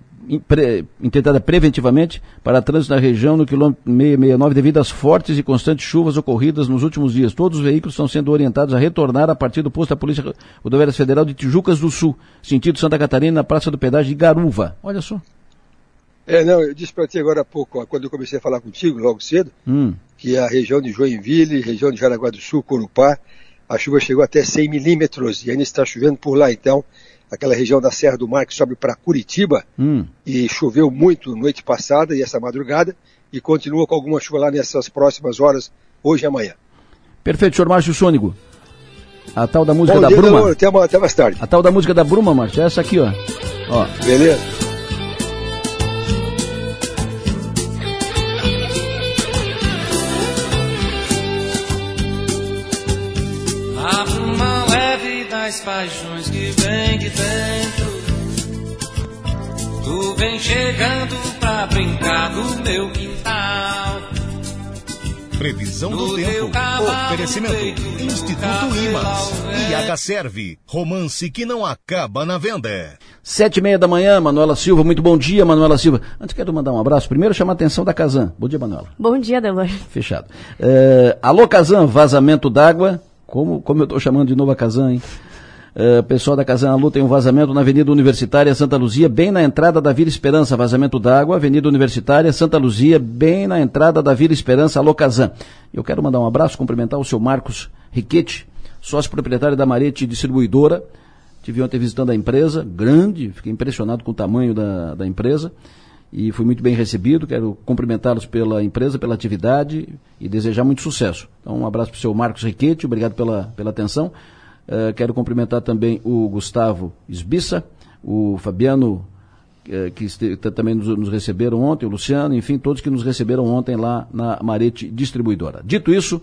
Speaker 2: pre- interditada preventivamente para trânsito na região no quilômetro 669 devido às fortes e constantes chuvas ocorridas nos últimos dias. Todos os veículos estão sendo orientados a retornar a partir do posto da Polícia Rodoviária Federal de Tijucas do Sul, sentido Santa Catarina, na Praça do Pedágio de Garuva. Olha só.
Speaker 4: É, não, eu disse para ti agora há pouco, ó, quando eu comecei a falar contigo, logo cedo,
Speaker 2: Hum,
Speaker 4: que a região de Joinville, região de Jaraguá do Sul, Corupá, a chuva chegou até 100 milímetros e ainda está chovendo por lá. Então, aquela região da Serra do Mar que sobe para Curitiba,
Speaker 2: hum.
Speaker 4: e choveu muito noite passada e essa madrugada, e continua com alguma chuva lá nessas próximas horas, hoje e amanhã.
Speaker 2: Perfeito, senhor Márcio Sônico. A tal da música
Speaker 4: Bom
Speaker 2: da
Speaker 4: dia,
Speaker 2: Bruma.
Speaker 4: Até, até mais tarde.
Speaker 2: A tal da música da Bruma, Márcio, é essa aqui, ó. ó.
Speaker 4: Beleza.
Speaker 5: Paixões que vem de dentro. Tu vem chegando pra brincar no meu quintal.
Speaker 1: Previsão do tempo. Oferecimento. Instituto Imas. IH Serve. Romance que não acaba na venda.
Speaker 2: Sete e meia da manhã, Manuela Silva. Muito bom dia, Manuela Silva. Antes quero mandar um abraço. Primeiro chamar a atenção da Casan. Bom dia, Manuela.
Speaker 6: Bom dia, Delor.
Speaker 2: Fechado. É, alô, Casan, vazamento d'água. Como, como eu estou chamando de novo a Casan, hein? Uh, pessoal da Casan Alu tem um vazamento na Avenida Universitária Santa Luzia, bem na entrada da Vila Esperança. Vazamento d'água, Avenida Universitária Santa Luzia, bem na entrada da Vila Esperança, Alô Casan. Eu quero mandar um abraço, cumprimentar o seu Marcos Riquete, sócio proprietário da Marete Distribuidora. Tive ontem visitando a empresa, grande, fiquei impressionado com o tamanho da, da empresa e fui muito bem recebido. Quero cumprimentá-los pela empresa, pela atividade e desejar muito sucesso. Então, um abraço para o seu Marcos Riquete, obrigado pela, pela atenção. Uh, quero cumprimentar também o Gustavo Esbissa, o Fabiano, uh, que também nos, nos, receberam ontem, o Luciano, enfim, todos que nos receberam ontem lá na Marete Distribuidora. Dito isso,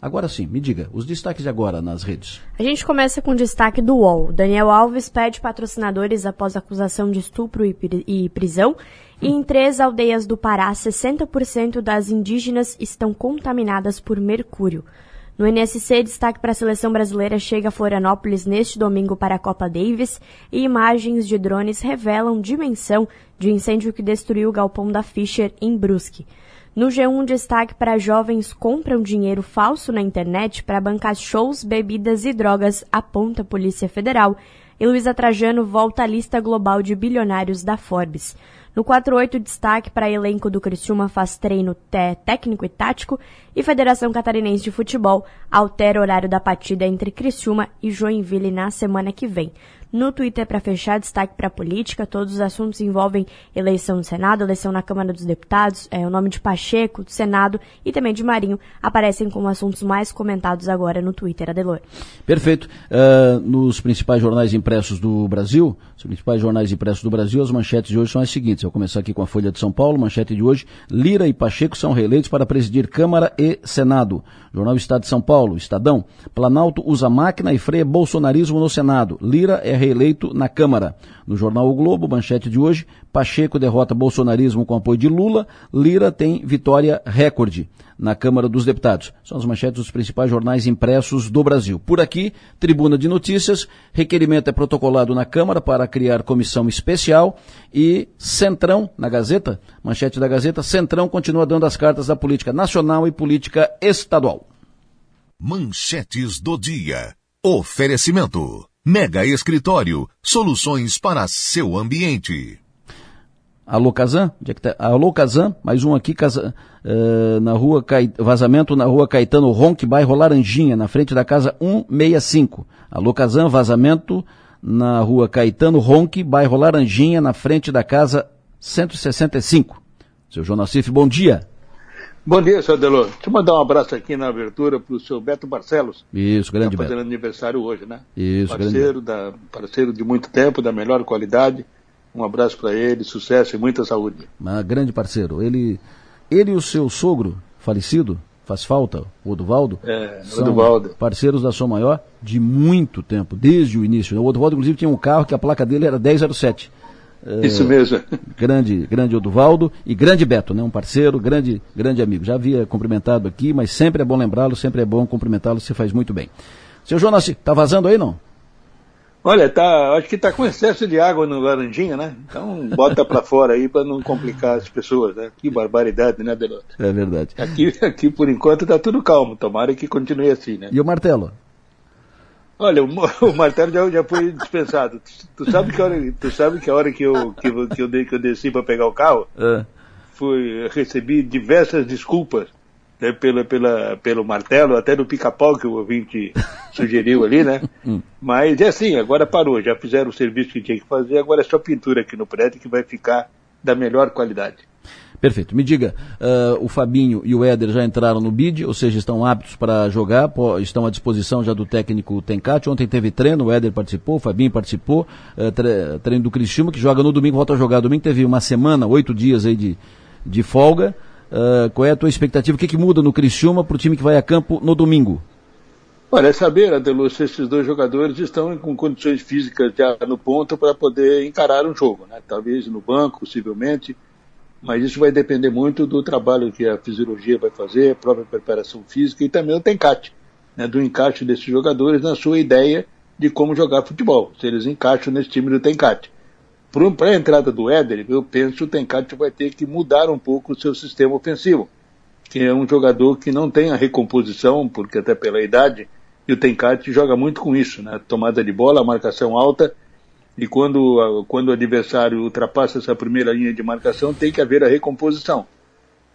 Speaker 2: agora sim, me diga, os destaques de agora nas redes.
Speaker 6: A gente começa com o destaque do UOL. Daniel Alves pede patrocinadores após acusação de estupro e, e prisão. E em três aldeias do Pará, 60% das indígenas estão contaminadas por mercúrio. No NSC, destaque para a seleção brasileira chega a Florianópolis neste domingo para a Copa Davis e imagens de drones revelam dimensão de incêndio que destruiu o galpão da Fischer em Brusque. No G1, destaque para jovens compram dinheiro falso na internet para bancar shows, bebidas e drogas, aponta a Polícia Federal. E Luísa Trajano volta à lista global de bilionários da Forbes. No 4-8, destaque para elenco do Criciúma faz treino técnico e tático e Federação Catarinense de Futebol altera o horário da partida entre Criciúma e Joinville na semana que vem. No Twitter, para fechar, destaque para política. Todos os assuntos envolvem eleição do Senado, eleição na Câmara dos Deputados, é, o nome de Pacheco, do Senado e também de Marinho aparecem como assuntos mais comentados agora no Twitter, Adelor.
Speaker 2: Perfeito. Uh, nos principais jornais impressos do Brasil, os principais jornais impressos do Brasil, as manchetes de hoje são as seguintes. Eu vou começar aqui com a Folha de São Paulo. Manchete de hoje: Lira e Pacheco são reeleitos para presidir Câmara e Senado. Jornal Estado de São Paulo, Estadão. Planalto usa máquina e freia bolsonarismo no Senado. Lira é reeleito na Câmara. No jornal O Globo, manchete de hoje, Pacheco derrota bolsonarismo com apoio de Lula, Lira tem vitória recorde na Câmara dos Deputados. São as manchetes dos principais jornais impressos do Brasil. Por aqui, Tribuna de Notícias, requerimento é protocolado na Câmara para criar comissão especial e Centrão, na Gazeta, manchete da Gazeta, Centrão continua dando as cartas da política nacional e política estadual.
Speaker 1: Manchetes do dia. Oferecimento. Mega Escritório, soluções para seu ambiente.
Speaker 2: Alô Kazan? Onde é que tá? Alô Kazan, mais um aqui, casa, uh, na rua, vazamento na rua Caetano Ronque, bairro Laranjinha, na frente da casa 165. Alô Kazan, vazamento na rua Caetano Ronque, bairro Laranjinha, na frente da casa 165. Seu João Nassif, bom dia.
Speaker 7: Bom dia, senhor Delor. Deixa eu mandar um abraço aqui na abertura para o seu Beto Barcelos.
Speaker 2: Isso, grande
Speaker 7: tá fazendo Beto. aniversário hoje, né?
Speaker 2: Isso,
Speaker 7: parceiro, grande. Da, parceiro de muito tempo, da melhor qualidade. Um abraço para ele, sucesso e muita saúde.
Speaker 2: Grande parceiro. Ele, ele e o seu sogro, falecido, faz falta, o Oduvaldo,
Speaker 7: é,
Speaker 2: são
Speaker 7: Oduvaldo.
Speaker 2: parceiros da Som Maior de muito tempo, desde o início. O Oduvaldo, inclusive, tinha um carro que a placa dele era 1007.
Speaker 7: Isso mesmo.
Speaker 2: Grande, grande Oduvaldo e grande Beto, né? Um parceiro, grande, grande amigo. Já havia cumprimentado aqui, mas sempre é bom lembrá-lo, sempre é bom cumprimentá-lo, você faz muito bem. Seu Jonas, tá vazando aí não?
Speaker 7: Olha, tá, acho que tá com excesso de água no Laranjinha, né? Então bota para fora aí para não complicar as pessoas, né? Que barbaridade, né, Delota?
Speaker 2: É verdade.
Speaker 7: Aqui, aqui por enquanto tá tudo calmo, tomara que continue assim, né?
Speaker 2: E o martelo?
Speaker 7: Olha, o, o martelo já, já foi dispensado. Tu, tu, sabe que a hora, tu sabe que a hora que eu, que, eu, que eu, que eu desci para pegar o carro,
Speaker 2: é.
Speaker 7: fui, recebi diversas desculpas né, pela, pela, pelo martelo, até do pica-pau que o ouvinte sugeriu ali, né?
Speaker 2: Hum.
Speaker 7: Mas é assim, agora parou, já fizeram o serviço que tinha que fazer, agora é só pintura aqui no prédio que vai ficar da melhor qualidade.
Speaker 2: Perfeito. Me diga, uh, o Fabinho e o Éder já entraram no BID, ou seja, estão aptos para jogar, estão à disposição já do técnico Tencate. Ontem teve treino, o Éder participou, o Fabinho participou, uh, treino do Cristiúma, que joga no domingo, volta a jogar domingo. Teve uma semana, oito dias aí de, de folga. Uh, qual é a tua expectativa? O que, que muda no Criciúma para o time que vai a campo no domingo?
Speaker 7: Olha, é saber, Adelô, se esses dois jogadores estão com condições físicas já no ponto para poder encarar um jogo, né? Talvez no banco, possivelmente, mas isso vai depender muito do trabalho que a fisiologia vai fazer, a própria preparação física e também o tencate, né? do encaixe desses jogadores na sua ideia de como jogar futebol, se eles encaixam nesse time do tencate. Para a entrada do Éder, eu penso que o Tencate vai ter que mudar um pouco o seu sistema ofensivo, que é um jogador que não tem a recomposição, porque até pela idade, e o Tencate joga muito com isso, né? Tomada de bola, marcação alta, e quando, quando o adversário ultrapassa essa primeira linha de marcação, tem que haver a recomposição.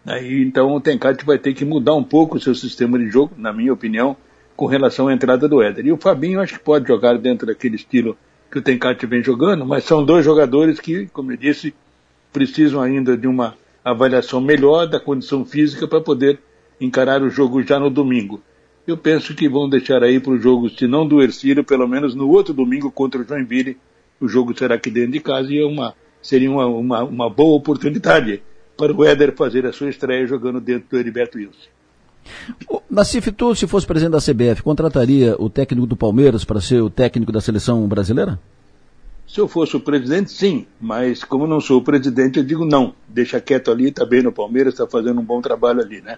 Speaker 7: Aí, então o Tencate vai ter que mudar um pouco o seu sistema de jogo, na minha opinião, com relação à entrada do Éder. E o Fabinho acho que pode jogar dentro daquele estilo que o Tencate vem jogando, mas são dois jogadores que, como eu disse, precisam ainda de uma avaliação melhor da condição física para poder encarar o jogo já no domingo eu penso que vão deixar aí para o jogo, se não do Ercílio, pelo menos no outro domingo contra o Joinville. O jogo será aqui dentro de casa e é uma, seria uma, uma, uma boa oportunidade para o Éder fazer a sua estreia jogando dentro do Heriberto Wilson.
Speaker 2: Nassif, tu, se fosse presidente da CBF, contrataria o técnico do Palmeiras para ser o técnico da seleção brasileira?
Speaker 7: Se eu fosse o presidente, sim, mas como não sou o presidente, eu digo não. Deixa quieto ali, está bem no Palmeiras, está fazendo um bom trabalho ali, né?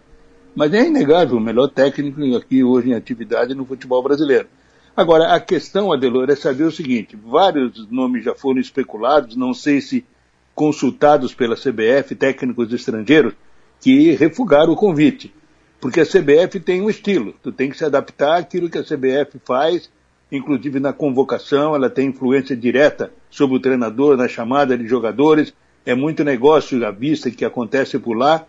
Speaker 7: Mas é inegável o melhor técnico aqui hoje em atividade no futebol brasileiro. Agora, a questão, Adelor, é saber o seguinte: vários nomes já foram especulados, não sei se consultados pela CBF, técnicos estrangeiros, que refugaram o convite. Porque a CBF tem um estilo, tu tem que se adaptar àquilo que a CBF faz, inclusive na convocação, ela tem influência direta sobre o treinador, na chamada de jogadores, é muito negócio à vista que acontece por lá,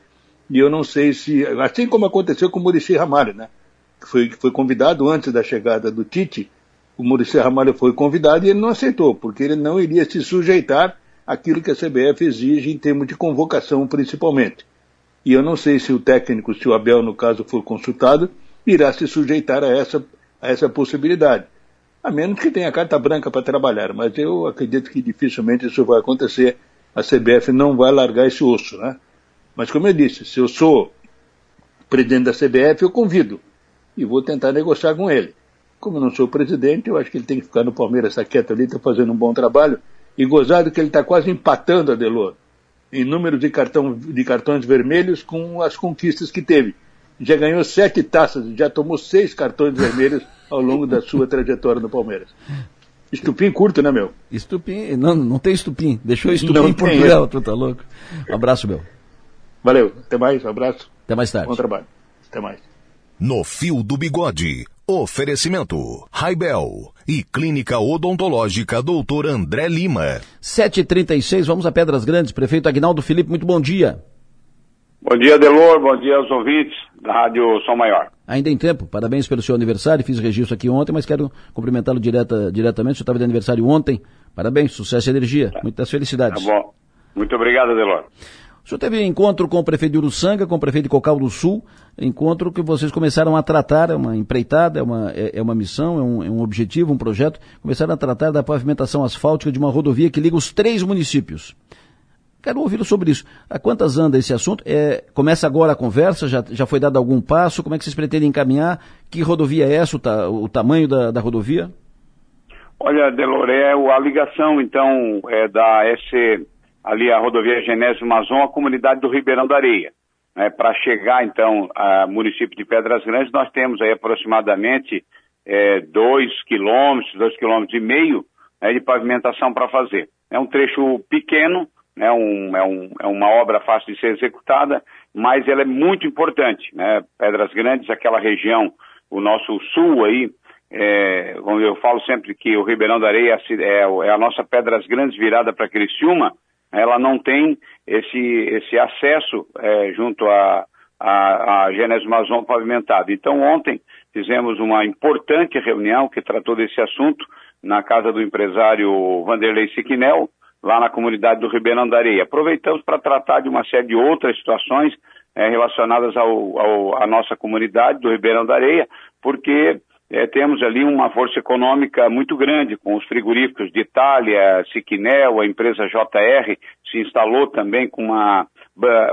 Speaker 7: e eu não sei se, assim como aconteceu com o Murici Ramalho, né? Foi, foi convidado antes da chegada do Tite, o Murici Ramalho foi convidado e ele não aceitou, porque ele não iria se sujeitar àquilo que a CBF exige em termos de convocação, principalmente. E eu não sei se o técnico, se o Abel, no caso, for consultado, irá se sujeitar a essa, a essa possibilidade. A menos que tenha carta branca para trabalhar, mas eu acredito que dificilmente isso vai acontecer. A CBF não vai largar esse osso, né? Mas como eu disse, se eu sou presidente da CBF, eu convido e vou tentar negociar com ele. Como eu não sou presidente, eu acho que ele tem que ficar no Palmeiras, está quieto ali, está fazendo um bom trabalho. E gozado que ele está quase empatando a Delor em número de, cartão, de cartões vermelhos com as conquistas que teve. Já ganhou sete taças, já tomou seis cartões vermelhos ao longo da sua trajetória no Palmeiras. Estupim curto, né, meu?
Speaker 2: Estupim, não, não tem estupim. Deixou estupim por Portugal, tu tá louco. Um abraço, meu.
Speaker 7: Valeu, até mais, um abraço.
Speaker 2: Até mais tarde.
Speaker 7: Bom trabalho. Até mais.
Speaker 1: No Fio do Bigode, oferecimento Raibel e Clínica Odontológica Doutor André Lima.
Speaker 2: 7h36, vamos a Pedras Grandes. Prefeito Agnaldo Felipe, muito bom dia.
Speaker 8: Bom dia, Delor, bom dia aos ouvintes da Rádio Som Maior.
Speaker 2: Ainda em tempo, parabéns pelo seu aniversário, fiz registro aqui ontem, mas quero cumprimentá-lo direta, diretamente, o senhor estava de aniversário ontem, parabéns, sucesso e energia, muitas felicidades.
Speaker 8: Tá bom, muito obrigado, Delor.
Speaker 2: O senhor teve encontro com o prefeito de Uruçanga, com o prefeito de Cocal do Sul, encontro que vocês começaram a tratar, é uma empreitada, é uma, é, é uma missão, é um, é um, objetivo, um projeto, começaram a tratar da pavimentação asfáltica de uma rodovia que liga os três municípios. Quero ouvir sobre isso. Há quantas anda esse assunto? É, começa agora a conversa? Já, já foi dado algum passo? Como é que vocês pretendem encaminhar? Que rodovia é essa? O, ta, o tamanho da, da rodovia?
Speaker 8: Olha, Deloré, a ligação, então, é da SC ali a rodovia Genésio Mazon, a comunidade do Ribeirão da Areia. É, Para chegar, então, ao município de Pedras Grandes, nós temos aí aproximadamente é, dois quilômetros, dois quilômetros e meio né, de pavimentação para fazer. É um trecho pequeno, né, um, é, um, é, uma obra fácil de ser executada, mas ela é muito importante. Né? Pedras Grandes, aquela região, o nosso sul aí, é, eu falo sempre que o Ribeirão da Areia é, é a nossa Pedras Grandes virada para Criciúma, ela não tem esse, esse acesso é, junto a, a, a Genésio Mazon pavimentado. Então, ontem fizemos uma importante reunião que tratou desse assunto na casa do empresário Vanderlei Siquinel, lá na comunidade do Ribeirão da Areia. Aproveitamos para tratar de uma série de outras situações é, relacionadas ao, ao, à nossa comunidade do Ribeirão da Areia, porque é, temos ali uma força econômica muito grande, com os frigoríficos de Itália, Siquinel, a empresa JR se instalou também com uma,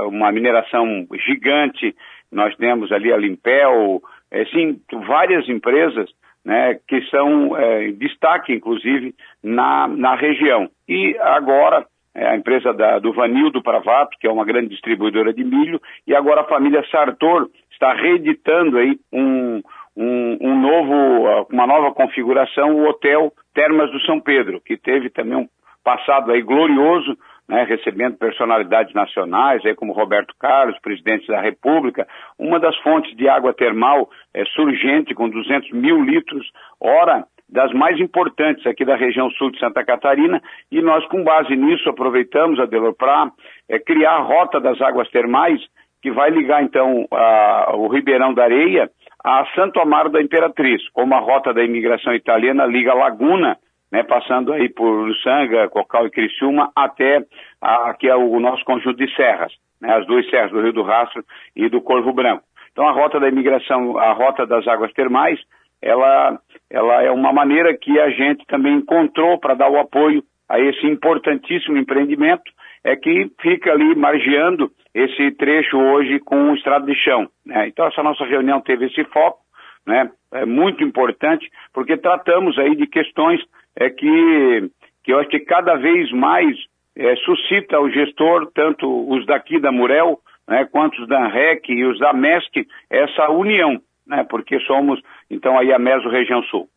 Speaker 8: uma mineração gigante, nós temos ali a Limpel, é, sim, várias empresas né, que são é, destaque, inclusive, na, na região. E agora, é, a empresa da, do Vanildo Pravato, que é uma grande distribuidora de milho, e agora a família Sartor está reeditando aí um, um, um novo, uma nova configuração, o Hotel Termas do São Pedro, que teve também um passado aí glorioso, né, recebendo personalidades nacionais, aí como Roberto Carlos, presidente da República, uma das fontes de água termal é, surgente, com 200 mil litros hora, das mais importantes aqui da região sul de Santa Catarina, e nós, com base nisso, aproveitamos, Adelor, para é, criar a rota das águas termais, que vai ligar, então, a, o Ribeirão da Areia a Santo Amaro da Imperatriz, como a rota da imigração italiana liga Laguna, né, passando aí por Luçanga, Cocal e Criciúma, até a, aqui é o nosso conjunto de serras, né, as duas serras do Rio do Rastro e do Corvo Branco. Então a rota da imigração, a rota das águas termais, ela, ela é uma maneira que a gente também encontrou para dar o apoio a esse importantíssimo empreendimento, é que fica ali margeando esse trecho hoje com o estrado de chão. Né? Então essa nossa reunião teve esse foco, né? É muito importante, porque tratamos aí de questões é que, que eu acho que cada vez mais é, suscita o gestor, tanto os daqui da Murel, né, quanto os da ANREC e os da MESC, essa união, né, porque somos, então, aí a Meso Região Sul.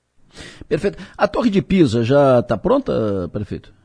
Speaker 2: Perfeito. A Torre de Pisa já está pronta, prefeito?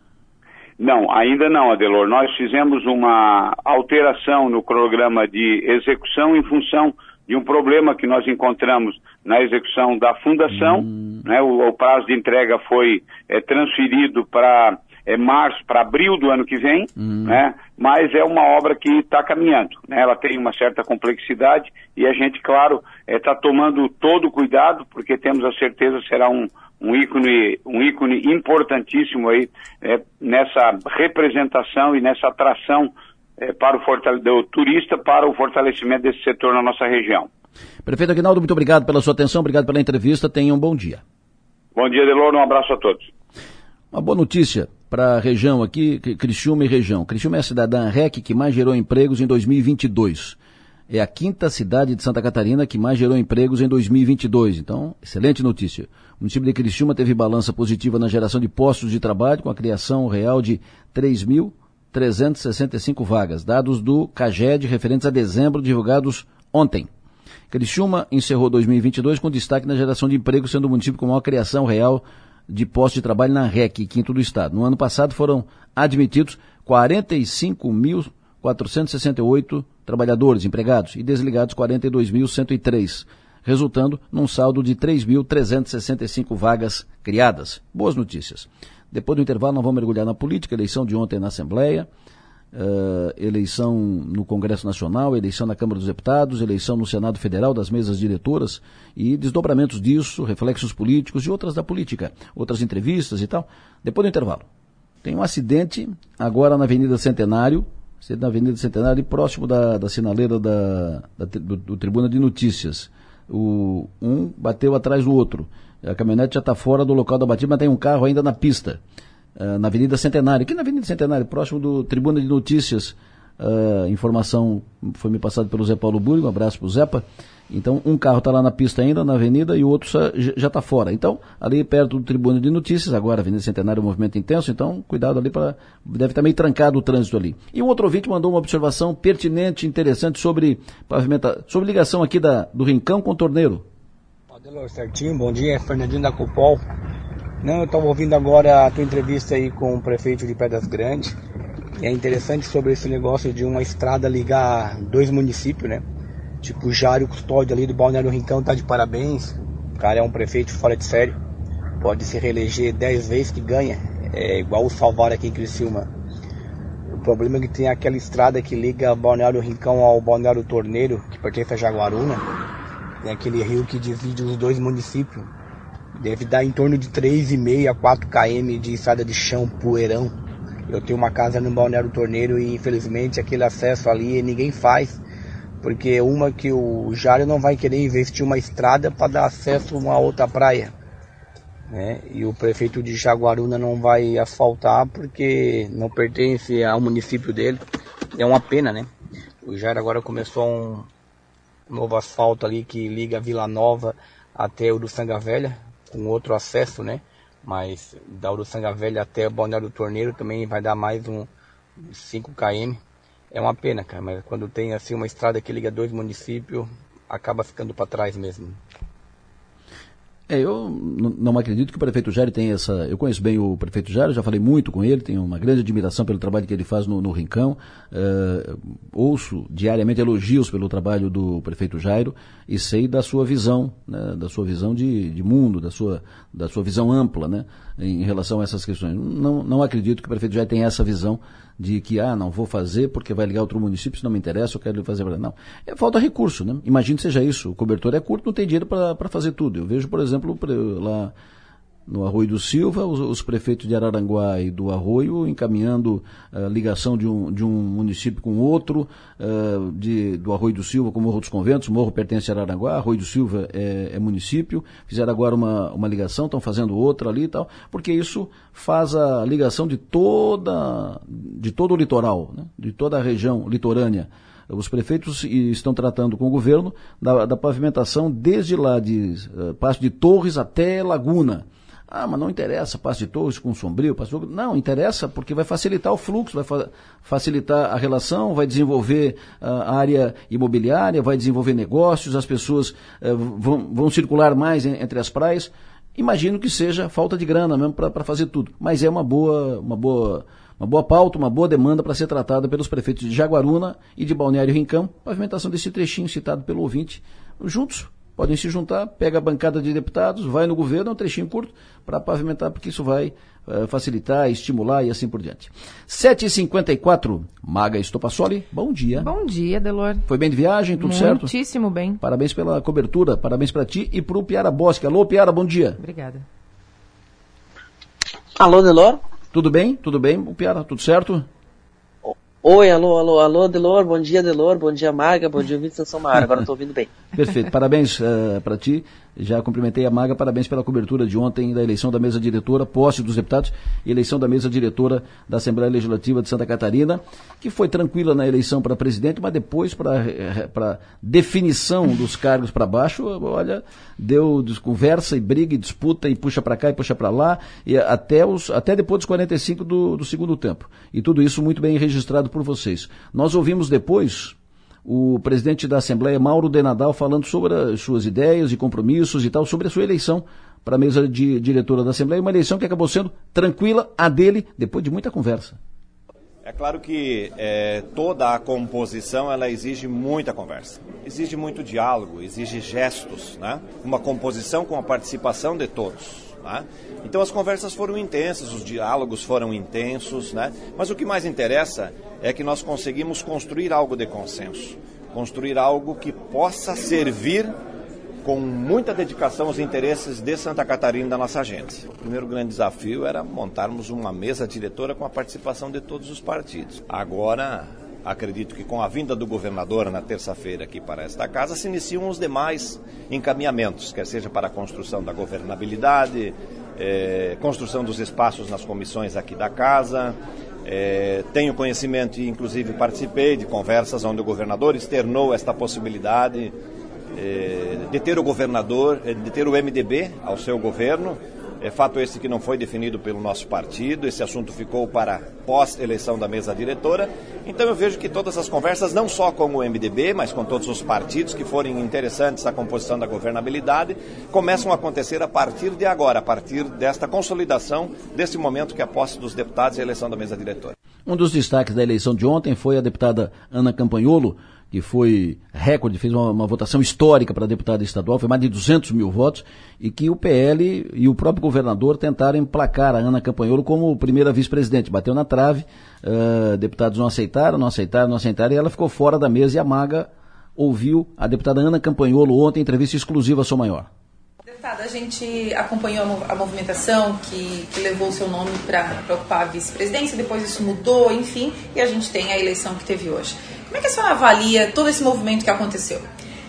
Speaker 8: Não, ainda não, Adelor. Nós fizemos uma alteração no programa de execução em função de um problema que nós encontramos na execução da fundação. Hum. Né, o, o, prazo de entrega foi é, transferido para é, março, para abril do ano que vem, hum. né, mas é uma obra que está caminhando. Né, ela tem uma certa complexidade e a gente, claro, está é, tomando todo o cuidado, porque temos a certeza que será um, um ícone, um ícone importantíssimo aí é, nessa representação e nessa atração é, para o do turista para o fortalecimento desse setor na nossa região.
Speaker 2: Prefeito Aguinaldo, muito obrigado pela sua atenção, obrigado pela entrevista, tenha um bom dia.
Speaker 8: Bom dia, Delor, um abraço a todos.
Speaker 2: Uma boa notícia para a região aqui, Criciúma e região. Criciúma é a cidade da REC que mais gerou empregos em 2022. É a quinta cidade de Santa Catarina que mais gerou empregos em 2022. Então, excelente notícia. O município de Criciúma teve balança positiva na geração de postos de trabalho, com a criação real de 3 mil 365 vagas, dados do CAGED referentes a dezembro divulgados ontem. Criciúma encerrou 2022 com destaque na geração de emprego, sendo o município com maior criação real de postos de trabalho na REC, quinto do estado. No ano passado foram admitidos 45.468 trabalhadores empregados e desligados 42.103, resultando num saldo de 3.365 vagas criadas. Boas notícias. Depois do intervalo, nós vamos mergulhar na política, eleição de ontem na Assembleia, uh, eleição no Congresso Nacional, eleição na Câmara dos Deputados, eleição no Senado Federal, das mesas diretoras, e desdobramentos disso, reflexos políticos e outras da política, outras entrevistas e tal. Depois do intervalo. Tem um acidente agora na Avenida Centenário, na Avenida Centenário, próximo da, da sinaleira da, da do, do Tribuna de Notícias. O, um bateu atrás do outro. A caminhonete já está fora do local da batida, mas tem um carro ainda na pista, uh, na Avenida Centenário. Aqui na Avenida Centenário, próximo do Tribuna de Notícias. Uh, informação foi me passada pelo Zé Paulo Burgo, um abraço para o Zepa. Então, um carro está lá na pista ainda, na avenida, e o outro já está fora. Então, ali perto do Tribuna de Notícias, agora Avenida Centenário, movimento intenso, então, cuidado ali para. Deve estar meio trancado o trânsito ali. E um outro ouvinte mandou uma observação pertinente, interessante sobre pavimenta, sobre ligação aqui da, do Rincão com o Torneiro.
Speaker 9: Adelor, certinho, bom dia, Fernandinho da Copol. Não, eu estava ouvindo agora a tua entrevista aí com o prefeito de Pedras Grandes. E é interessante sobre esse negócio de uma estrada ligar dois municípios, né? Tipo, o Jário Custódio ali do Balneário Rincão tá de parabéns. O cara é um prefeito fora de série. Pode se reeleger dez vezes que ganha. É igual o Salvar aqui em Criciúma. O problema é que tem aquela estrada que liga Balneário Rincão ao Balneário Torneiro, que pertence a Jaguaruna tem aquele rio que divide os dois municípios. Deve dar em torno de 3,5 a 4 km de estrada de chão, poeirão. Eu tenho uma casa no Balneário Torneiro e infelizmente aquele acesso ali ninguém faz. Porque uma que o Jário não vai querer investir uma estrada para dar acesso a uma outra praia. Né? E o prefeito de Jaguaruna não vai asfaltar porque não pertence ao município dele. É uma pena, né? O Jairo agora começou um, novo asfalto ali que liga Vila Nova até o do Sanga Velha, com outro acesso, né? Mas da Uruçanga Velha até o Balneário do Torneiro também vai dar mais um 5 km. É uma pena, cara, mas quando tem assim uma estrada que liga dois municípios, acaba ficando para trás mesmo.
Speaker 2: É, eu não acredito que o prefeito Jair tenha essa. Eu conheço bem o prefeito Jair, já falei muito com ele, tenho uma grande admiração pelo trabalho que ele faz no, no Rincão. Uh, ouço diariamente elogios pelo trabalho do prefeito Jairo e sei da sua visão, né, da sua visão de, de mundo, da sua, da sua visão ampla né, em relação a essas questões. Não, não acredito que o prefeito Jair tenha essa visão de que, ah, não vou fazer porque vai ligar outro município, se não me interessa, eu quero fazer. Não. É falta recurso, né? Imagine que seja isso. O cobertor é curto, não tem dinheiro para fazer tudo. Eu vejo, por exemplo, lá no Arroio do Silva, os, os, prefeitos de Araranguá e do Arroio encaminhando a uh, ligação de um, de um município com outro, uh, de, do Arroio do Silva com o Morro dos Conventos, o Morro pertence a Araranguá, Arroio do Silva é, é município, fizeram agora uma, uma ligação, estão fazendo outra ali e tal, porque isso faz a ligação de toda, de todo o litoral, né, de toda a região litorânea. Os prefeitos estão tratando com o governo da, da pavimentação desde lá de uh, Passo de Torres até Laguna. Ah, mas não interessa, passe de torres com sombrio, passe de... Não, interessa porque vai facilitar o fluxo, vai fa facilitar a relação, vai desenvolver a área imobiliária, vai desenvolver negócios, as pessoas uh, vão, vão circular mais em, entre as praias. Imagino que seja falta de grana mesmo para fazer tudo. Mas é uma boa, uma boa, uma boa pauta, uma boa demanda para ser tratada pelos prefeitos de Jaguaruna e de Balneário Rincão, pavimentação desse trechinho citado pelo ouvinte, juntos podem se juntar, pega a bancada de deputados, vai no governo, é um trechinho curto, para pavimentar, porque isso vai uh, facilitar, estimular e assim por diante. 7h54, Maga Estopassoli, bom dia.
Speaker 10: Bom dia, Delor.
Speaker 2: Foi bem de viagem, tudo
Speaker 10: Muitíssimo
Speaker 2: certo?
Speaker 10: Muitíssimo bem.
Speaker 2: Parabéns pela cobertura, parabéns para ti e para o Piara Bosque. Alô, Piara, bom dia.
Speaker 10: Obrigada.
Speaker 11: Alô, Delor?
Speaker 2: Tudo bem? Tudo bem, o Piara, tudo certo?
Speaker 11: Oi, alô, alô, alô, Delor, bom dia, Delor, bom dia, Maga, bom dia, Vitor São Mara, agora estou ouvindo bem.
Speaker 2: Perfeito, parabéns uh, para ti já cumprimentei a Maga, parabéns pela cobertura de ontem da eleição da mesa diretora, posse dos deputados, eleição da mesa diretora da Assembleia Legislativa de Santa Catarina, que foi tranquila na eleição para presidente, mas depois para definição dos cargos para baixo, olha, deu conversa e briga e disputa e puxa para cá e puxa para lá, e até, os, até depois dos 45 do, do segundo tempo. E tudo isso muito bem registrado por vocês. Nós ouvimos depois o presidente da Assembleia, Mauro de Nadal, falando sobre as suas ideias e compromissos e tal, sobre a sua eleição para a mesa de diretora da Assembleia, uma eleição que acabou sendo tranquila, a dele, depois de muita conversa.
Speaker 12: É claro que é, toda a composição ela exige muita conversa, exige muito diálogo, exige gestos, né? Uma composição com a participação de todos. Né? Então as conversas foram intensas, os diálogos foram intensos, né? mas o que mais interessa é que nós conseguimos construir algo de consenso, construir algo que possa servir com muita dedicação aos interesses de Santa Catarina da nossa gente. O primeiro grande desafio era montarmos uma mesa diretora com a participação de todos os partidos. Agora, acredito que com a vinda do governador na terça-feira aqui para esta casa, se iniciam os demais encaminhamentos, quer seja para a construção da governabilidade, é, construção dos espaços nas comissões aqui da casa. É, tenho conhecimento e, inclusive, participei de conversas onde o governador externou esta possibilidade é, de ter o governador, de ter o MDB ao seu governo. É fato esse que não foi definido pelo nosso partido, esse assunto ficou para pós-eleição da mesa diretora. Então eu vejo que todas as conversas, não só com o MDB, mas com todos os partidos que forem interessantes à composição da governabilidade, começam a acontecer a partir de agora, a partir desta consolidação desse momento que é a posse dos deputados e a eleição da mesa diretora.
Speaker 2: Um dos destaques da eleição de ontem foi a deputada Ana Campanholo, que foi recorde, fez uma, uma, votação histórica para deputada estadual, foi mais de 200 mil votos, e que o PL e o próprio governador tentaram emplacar a Ana Campanholo como primeira vice-presidente. Bateu na trave, uh, deputados não aceitaram, não aceitaram, não aceitaram, e ela ficou fora da mesa e a Maga ouviu a deputada Ana Campanholo ontem, entrevista exclusiva a Sou Maior.
Speaker 13: Deputada, a gente acompanhou a movimentação que, que levou o seu nome para ocupar a vice-presidência, depois isso mudou, enfim, e a gente tem a eleição que teve hoje. Como é que a senhora avalia todo esse movimento que aconteceu?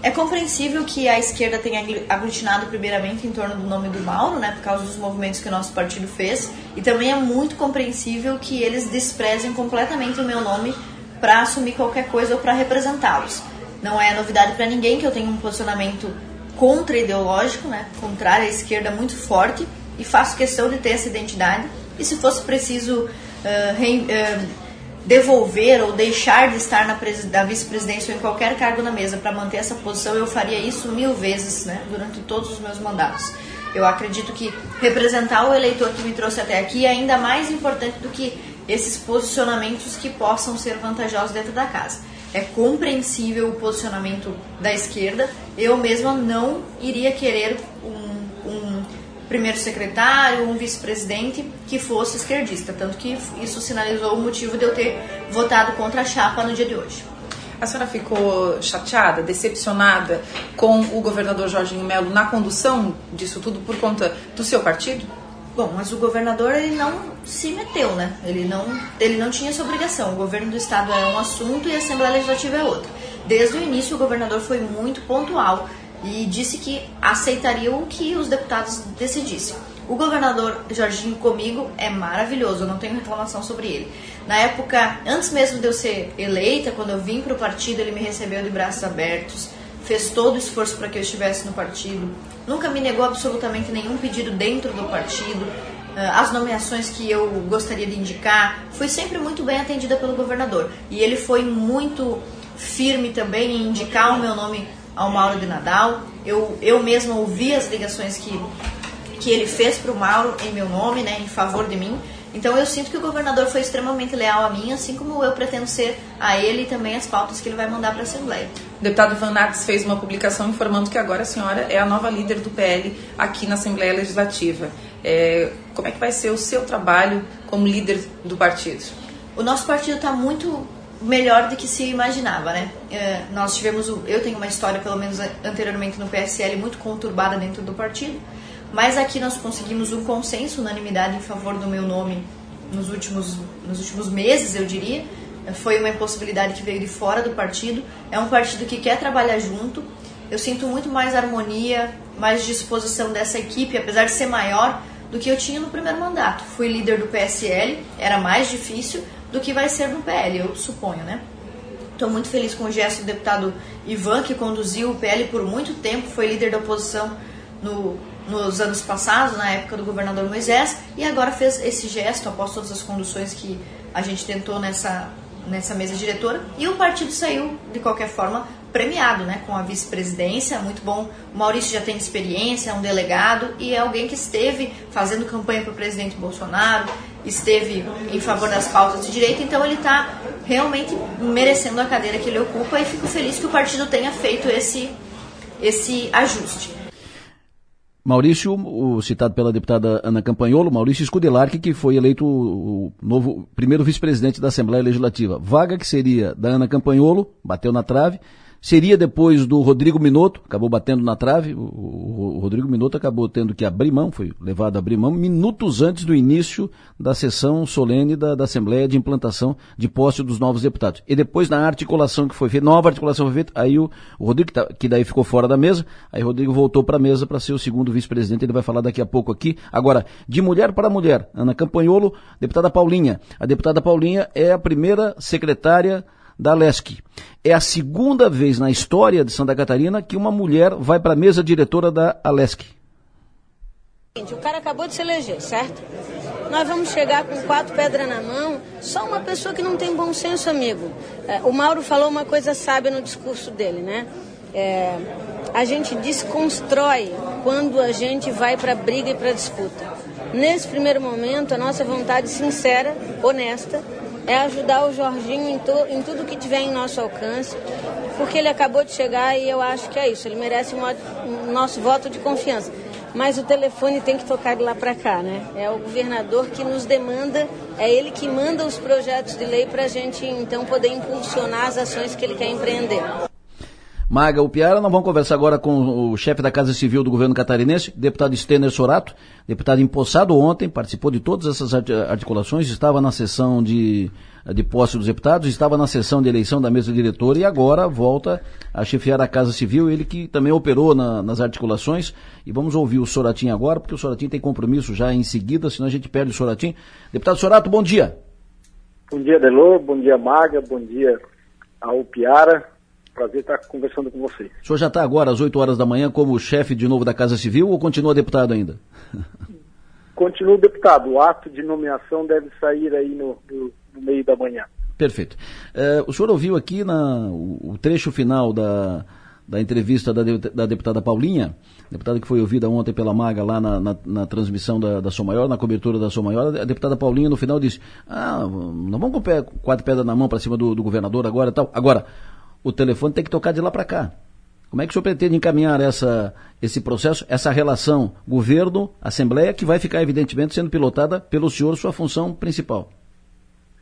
Speaker 14: É compreensível que a esquerda tenha aglutinado primeiramente em torno do nome do Mauro, né, por causa dos movimentos que o nosso partido fez, e também é muito compreensível que eles desprezem completamente o meu nome para assumir qualquer coisa ou para representá-los. Não é novidade para ninguém que eu tenho um posicionamento contra-ideológico, né, contrário à esquerda muito forte, e faço questão de ter essa identidade. E se fosse preciso re, uh, devolver ou deixar de estar na, vice-presidência ou em qualquer cargo na mesa para manter essa posição, eu faria isso mil vezes né, durante todos os meus mandatos. Eu acredito que representar o eleitor que me trouxe até aqui é ainda mais importante do que esses posicionamentos que possam ser vantajosos dentro da casa. É compreensível o posicionamento da esquerda. Eu mesma não iria querer um, um primeiro secretário, um vice-presidente que fosse esquerdista. Tanto que isso sinalizou o motivo de eu ter votado contra a chapa no dia de hoje.
Speaker 13: A senhora ficou chateada, decepcionada com o governador Jorginho Melo na condução disso tudo por conta do seu partido?
Speaker 14: Bom, mas o governador ele não se meteu, né? Ele não, ele não tinha essa obrigação. O governo do estado é um assunto e a Assembleia Legislativa é outro. Desde o início, o governador foi muito pontual e disse que aceitaria o que os deputados decidissem. O governador Jorginho comigo é maravilhoso, eu não tenho reclamação sobre ele. Na época, antes mesmo de eu ser eleita, quando eu vim para o partido, ele me recebeu de braços abertos, fez todo o esforço para que eu estivesse no partido, nunca me negou absolutamente nenhum pedido dentro do partido, ah, as nomeações que eu gostaria de indicar, fui sempre muito bem atendida pelo governador. E ele foi muito firme também em indicar o meu nome ao Mauro de Nadal. Eu, eu mesma ouvi as ligações que, que ele fez para o Mauro em meu nome, né, em favor de mim. Então eu sinto que o governador foi extremamente leal a mim, assim como eu pretendo ser a ele e também as pautas que ele vai mandar para a Assembleia.
Speaker 13: O deputado Van Nax fez uma publicação informando que agora a senhora é a nova líder do PL aqui na Assembleia Legislativa. É, como é que vai ser o seu trabalho como líder do partido?
Speaker 14: O nosso partido está muito melhor do que se imaginava, né? É, nós tivemos, eu tenho uma história, pelo menos anteriormente no PSL, muito conturbada dentro do partido mas aqui nós conseguimos um consenso, unanimidade em favor do meu nome nos últimos, nos últimos meses, eu diria. Foi uma impossibilidade que veio de fora do partido. É um partido que quer trabalhar junto. Eu sinto muito mais harmonia, mais disposição dessa equipe, apesar de ser maior, do que eu tinha no primeiro mandato. Fui líder do PSL, era mais difícil do que vai ser no PL, eu suponho, né? Estou muito feliz com o gesto do deputado Ivan, que conduziu o PL por muito tempo, foi líder da oposição no nos anos passados, na época do governador Moisés, e agora fez esse gesto após todas as conduções que a gente tentou nessa, nessa mesa diretora, e o partido saiu, de qualquer forma, premiado, né, com a vice-presidência, muito bom. O Maurício já tem experiência, é um delegado e é alguém que esteve fazendo campanha para o presidente Bolsonaro, esteve em favor das pautas de direito, então ele está realmente merecendo a cadeira que ele ocupa e fico feliz que o partido tenha feito esse, esse ajuste.
Speaker 2: Maurício, o citado pela deputada Ana Campanholo, Maurício Scudelarque, que foi eleito o novo primeiro vice-presidente da Assembleia Legislativa. Vaga que seria da Ana Campanholo, bateu na trave, Seria depois do Rodrigo Minotto, acabou batendo na trave. O, o, Rodrigo Minotto acabou tendo que abrir mão, foi levado a abrir mão minutos antes do início da sessão solene da, da Assembleia de implantação de posse dos novos deputados. E depois, na articulação que foi feita, nova articulação foi feita, aí o, o Rodrigo, que, tá, que, daí ficou fora da mesa, aí o Rodrigo voltou para a mesa para ser o segundo vice-presidente, ele vai falar daqui a pouco aqui. Agora, de mulher para mulher, Ana Campanholo, deputada Paulinha. A deputada Paulinha é a primeira secretária da LESC. É a segunda vez na história de Santa Catarina que uma mulher vai para a mesa diretora da Alesc.
Speaker 10: O cara acabou de se eleger, certo? Nós vamos chegar com quatro pedras na mão, só uma pessoa que não tem bom senso, amigo. É, o Mauro falou uma coisa sábia no discurso dele, né? É, a gente desconstrói quando a gente vai para briga e para disputa. Nesse primeiro momento, a nossa vontade sincera, honesta, é ajudar o Jorginho em, to, em tudo que tiver em nosso alcance, porque ele acabou de chegar e eu acho que é isso, ele merece um, um nosso voto de confiança. Mas o telefone tem que tocar de lá para cá, né? É o governador que nos demanda, é ele que manda os projetos de lei para a gente então poder impulsionar as ações que ele quer empreender.
Speaker 2: Maga Upiara, nós vamos conversar agora com o chefe da Casa Civil do governo catarinense, deputado Stener Sorato, deputado empossado ontem, participou de todas essas articulações, estava na sessão de, de posse dos deputados, estava na sessão de eleição da mesa diretora e agora volta a chefiar a Casa Civil, ele que também operou na, nas articulações. E vamos ouvir o Soratim agora, porque o Soratim tem compromisso já em seguida, senão a gente perde o Soratim. Deputado Sorato, bom dia.
Speaker 15: Bom dia, Delor, bom dia, Maga, bom dia ao Piara
Speaker 16: Prazer estar conversando com vocês.
Speaker 2: O senhor já está agora às 8 horas da manhã como chefe de novo da Casa Civil ou continua deputado ainda?
Speaker 16: Continuo deputado. O ato de nomeação deve sair aí no, no, no meio da manhã.
Speaker 2: Perfeito. Uh, o senhor ouviu aqui na, o, o trecho final da, da entrevista da, da, deputada Paulinha, deputada que foi ouvida ontem pela Maga lá na, na, na transmissão da, da Som Maior, na cobertura da Som Maior, a deputada Paulinha no final disse, ah, não vamos com pé, quatro pedras na mão para cima do, do governador agora e tal. Agora, o telefone tem que tocar de lá para cá. Como é que o senhor pretende encaminhar essa, esse processo, essa relação governo-assembleia, que vai ficar, evidentemente, sendo pilotada pelo senhor, sua função principal?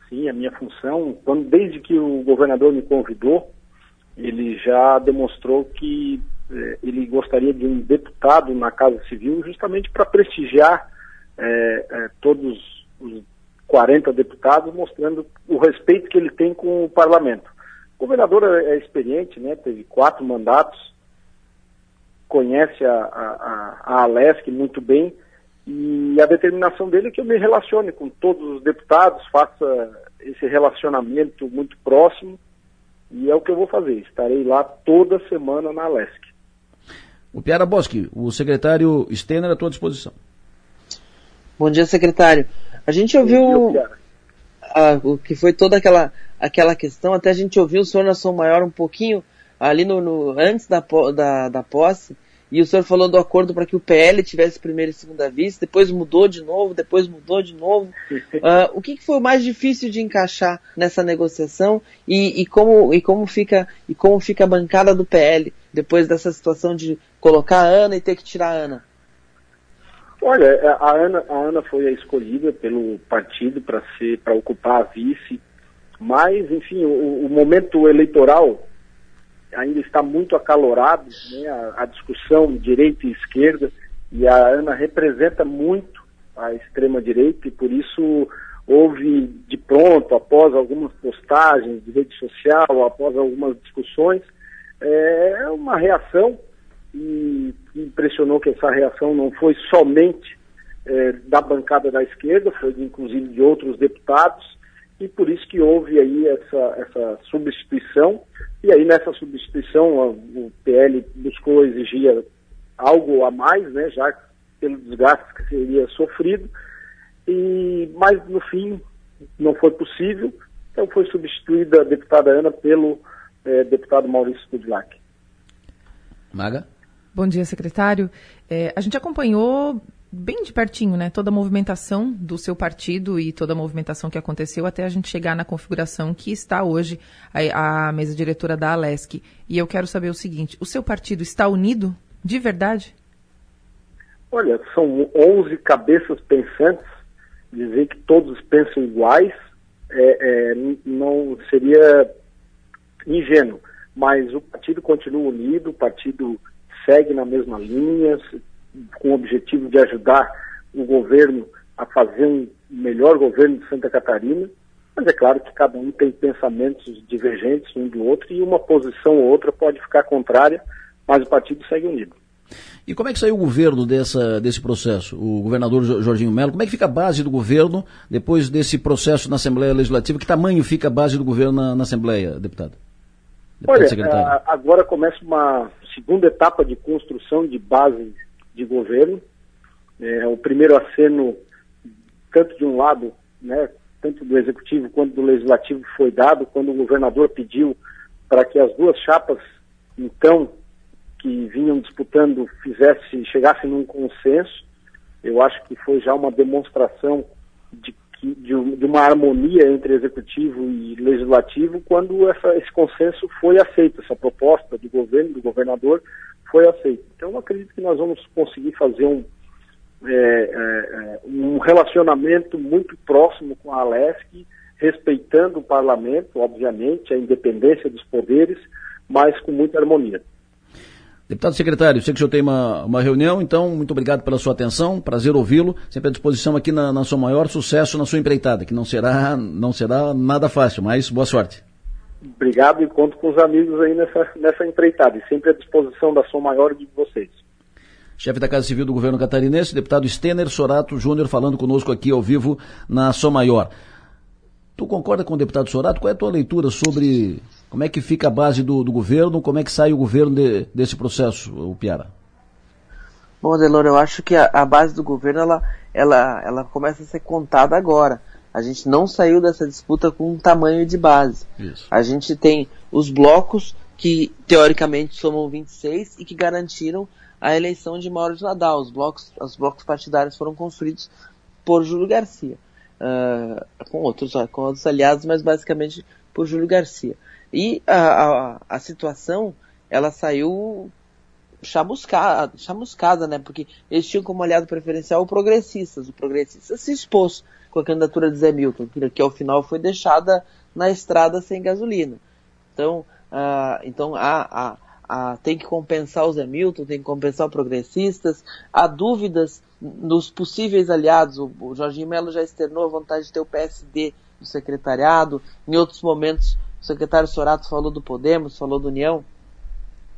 Speaker 16: Sim, a minha função, quando, desde que o governador me convidou, ele já demonstrou que eh, ele gostaria de um deputado na Casa Civil justamente para prestigiar eh, eh, todos os 40 deputados, mostrando o respeito que ele tem com o parlamento. O governador é, é experiente, né? teve quatro mandatos, conhece a, a, a Alesc muito bem e a determinação dele é que eu me relacione com todos os deputados, faça esse relacionamento muito próximo e é o que eu vou fazer. Estarei lá toda semana na Alesc.
Speaker 2: O Piara Bosque, o secretário Stener à tua disposição.
Speaker 11: Bom dia, secretário. A gente ouviu a, o que foi toda aquela, aquela questão, até a gente ouviu o senhor na Som Maior um pouquinho ali no, no antes da, da, da posse, e o senhor falou do acordo para que o PL tivesse primeira e segunda vista, depois mudou de novo, depois mudou de novo. Uh, o que, que, foi o mais difícil de encaixar nessa negociação e, e, como, e, como fica, e como fica a bancada do PL depois dessa situação de colocar a Ana e ter que tirar a Ana?
Speaker 16: Olha, a Ana, a Ana foi a escolhida pelo partido para ser para ocupar a vice, mas enfim, o, o, momento eleitoral ainda está muito acalorado, né, a, a, discussão direita e esquerda, e a Ana representa muito a extrema direita e por isso houve de pronto, após algumas postagens de rede social, após algumas discussões, é uma reação e impressionou que essa reação não foi somente é, da bancada da esquerda, foi inclusive de outros deputados, e por isso que houve aí essa, essa substituição, e aí nessa substituição o PL buscou exigir algo a mais, né, já pelo desgaste que seria sofrido, e, mas no fim não foi possível, então foi substituída a deputada Ana pelo é, deputado Maurício Kudlak.
Speaker 2: Maga?
Speaker 17: Bom dia, secretário. É, a gente acompanhou bem de pertinho, né, toda a movimentação do seu partido e toda a movimentação que aconteceu até a gente chegar na configuração que está hoje a, a mesa diretora da Alesc. E eu quero saber o seguinte: o seu partido está unido de verdade?
Speaker 16: Olha, são 11 cabeças pensantes. Dizer que todos pensam iguais é, é, não seria ingênuo, mas o partido continua unido, o partido segue na mesma linha, com o objetivo de ajudar o governo a fazer um melhor governo de Santa Catarina, mas é claro que cada um tem pensamentos divergentes um do outro e uma posição ou outra pode ficar contrária, mas o partido segue unido.
Speaker 2: E como é que saiu o governo dessa, desse processo? O governador Jorginho Melo, como é que fica a base do governo depois desse processo na Assembleia Legislativa? Que tamanho fica a base do governo na, na Assembleia, deputado?
Speaker 16: Olha, agora começa uma segunda etapa de construção de base de governo. É, o primeiro aceno, tanto de um lado, né, tanto do executivo quanto do legislativo, foi dado quando o governador pediu para que as duas chapas, então, que vinham disputando, fizesse, chegassem num consenso. Eu acho que foi já uma demonstração de que, de, de, uma harmonia entre executivo e legislativo quando essa, esse consenso foi aceito, essa proposta do governo, do governador, foi aceita. Então, eu acredito que nós vamos conseguir fazer um, é, é, um relacionamento muito próximo com a Alesc, respeitando o parlamento, obviamente, a independência dos poderes, mas com muita harmonia.
Speaker 2: Deputado secretário, sei que o senhor tem uma, uma reunião, então muito obrigado pela sua atenção, prazer ouvi-lo, sempre à disposição aqui na, na sua maior sucesso na sua empreitada, que não será, não será nada fácil, mas boa sorte.
Speaker 16: Obrigado e conto com os amigos aí nessa, nessa empreitada, e sempre à disposição da Som Maior de vocês.
Speaker 2: Chefe da Casa Civil do Governo Catarinense, deputado Stener Sorato Júnior, falando conosco aqui ao vivo na Som Maior. Tu concorda com o deputado Sorato? Qual é a tua leitura sobre Como é que fica a base do, do governo? Como é que sai o governo de, desse processo, o Piara?
Speaker 11: Bom, Delor, eu acho que a, a, base do governo ela, ela, ela começa a ser contada agora. A gente não saiu dessa disputa com um tamanho de base.
Speaker 2: Isso.
Speaker 11: A gente tem os blocos que teoricamente somam 26 e que garantiram a eleição de Mauro de Nadal. Os blocos, os blocos partidários foram construídos por Júlio Garcia, uh, com outros, com outros aliados, mas basicamente por Júlio Garcia. E a, a, a situação, ela saiu chamuscada, chamuscada, né? Porque eles tinham como aliado preferencial o Progressistas. O Progressistas se expôs com a candidatura de Zé Milton, que ao final foi deixada na estrada sem gasolina. Então, uh, então a, a, a, tem que compensar o Zé Milton, tem que compensar o Progressistas. Há dúvidas nos possíveis aliados. O, o Jorginho Melo já externou a vontade de ter o PSD no secretariado. Em outros momentos, o secretário Sorato falou do Podemos, falou do União.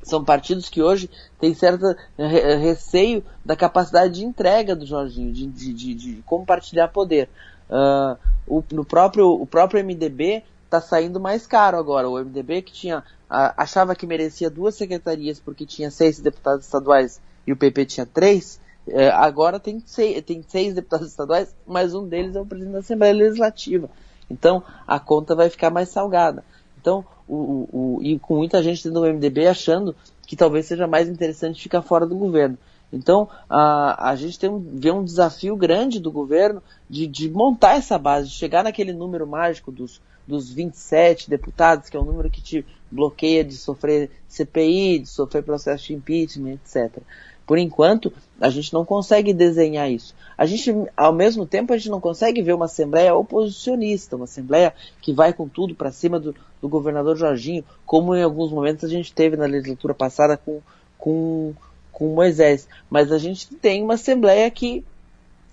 Speaker 11: São partidos que hoje têm certo receio da capacidade de entrega do Jorginho, de, de, de, de compartilhar poder. Uh, o, no próprio, o próprio MDB está saindo mais caro agora. O MDB que tinha achava que merecia duas secretarias porque tinha seis deputados estaduais e o PP tinha três, uh, agora tem seis, tem seis deputados estaduais, mas um deles é o presidente da Assembleia Legislativa. Então a conta vai ficar mais salgada. Então, o, o, e com muita gente dentro do MDB achando que talvez seja mais interessante ficar fora do governo. Então, a, a gente tem um, vê um desafio grande do governo de, de montar essa base, de chegar naquele número mágico dos, dos 27 deputados, que é o número que te bloqueia de sofrer CPI, de sofrer processo de impeachment, etc. Por enquanto, a gente não consegue desenhar isso. A gente, ao mesmo tempo, a gente não consegue ver uma Assembleia oposicionista, uma Assembleia que vai com tudo para cima do, do, governador Jorginho, como em alguns momentos a gente teve na legislatura passada com, com, com Moisés. Mas a gente tem uma Assembleia que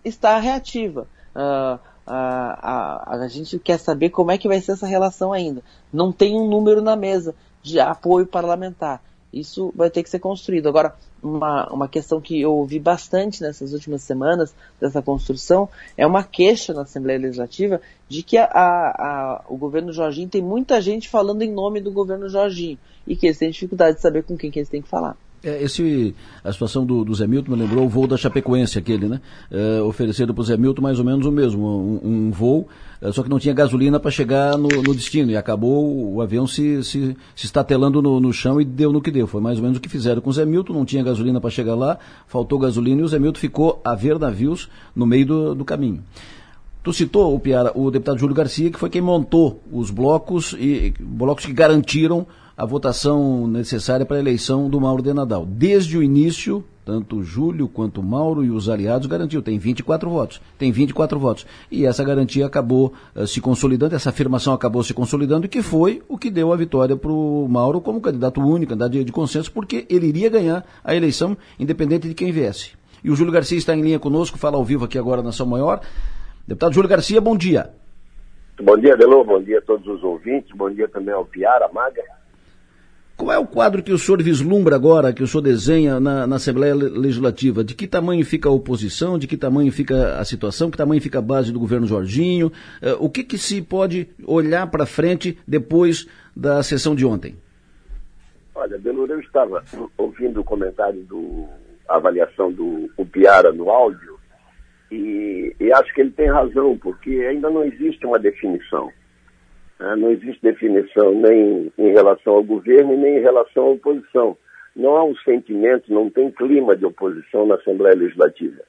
Speaker 11: está reativa. Uh, a, a, a gente quer saber como é que vai ser essa relação ainda. Não tem um número na mesa de apoio parlamentar. Isso vai ter que ser construído. Agora, uma, uma questão que eu ouvi bastante nessas últimas semanas dessa construção é uma queixa na Assembleia Legislativa de que a, a, o governo Jorginho tem muita gente falando em nome do governo Jorginho e que eles têm dificuldade de saber com quem que eles têm que falar.
Speaker 2: É, esse, a situação do, do Zé Milton me lembrou o voo da Chapecoense, aquele, né? É, oferecido para o Zé Milton mais ou menos o mesmo, um, um voo, é, só que não tinha gasolina para chegar no, no, destino e acabou o avião se, se, se estatelando no, no, chão e deu no que deu. Foi mais ou menos o que fizeram com o Zé Milton, não tinha gasolina para chegar lá, faltou gasolina e o Zé Milton ficou a ver navios no meio do, do caminho. Tu citou, o Piara, o deputado Júlio Garcia, que foi quem montou os blocos e blocos que garantiram a votação necessária para a eleição do Mauro de Nadal. Desde o início, tanto Júlio quanto o Mauro e os aliados garantiu, tem 24 votos, tem 24 votos. E essa garantia acabou uh, se consolidando, essa afirmação acabou se consolidando, que foi o que deu a vitória para o Mauro como candidato único, candidato de, de consenso, porque ele iria ganhar a eleição, independente de quem viesse. E o Júlio Garcia está em linha conosco, fala ao vivo aqui agora na São Maior. Deputado Júlio Garcia, bom dia.
Speaker 18: Bom dia, Delô, bom dia a todos os ouvintes, bom dia também ao Piara, Maga.
Speaker 2: Qual é o quadro que o senhor vislumbra agora, que o senhor desenha na, na, Assembleia Legislativa? De que tamanho fica a oposição? De que tamanho fica a situação? Que tamanho fica a base do governo Jorginho? Uh, o que, que se pode olhar para frente depois da sessão de ontem?
Speaker 18: Olha, Belura, eu estava ouvindo o comentário do a avaliação do Piara no áudio e, e acho que ele tem razão, porque ainda não existe uma definição. Né? Não existe definição nem em relação ao governo nem em relação à oposição. Não há um sentimento, não tem clima de oposição na Assembleia Legislativa,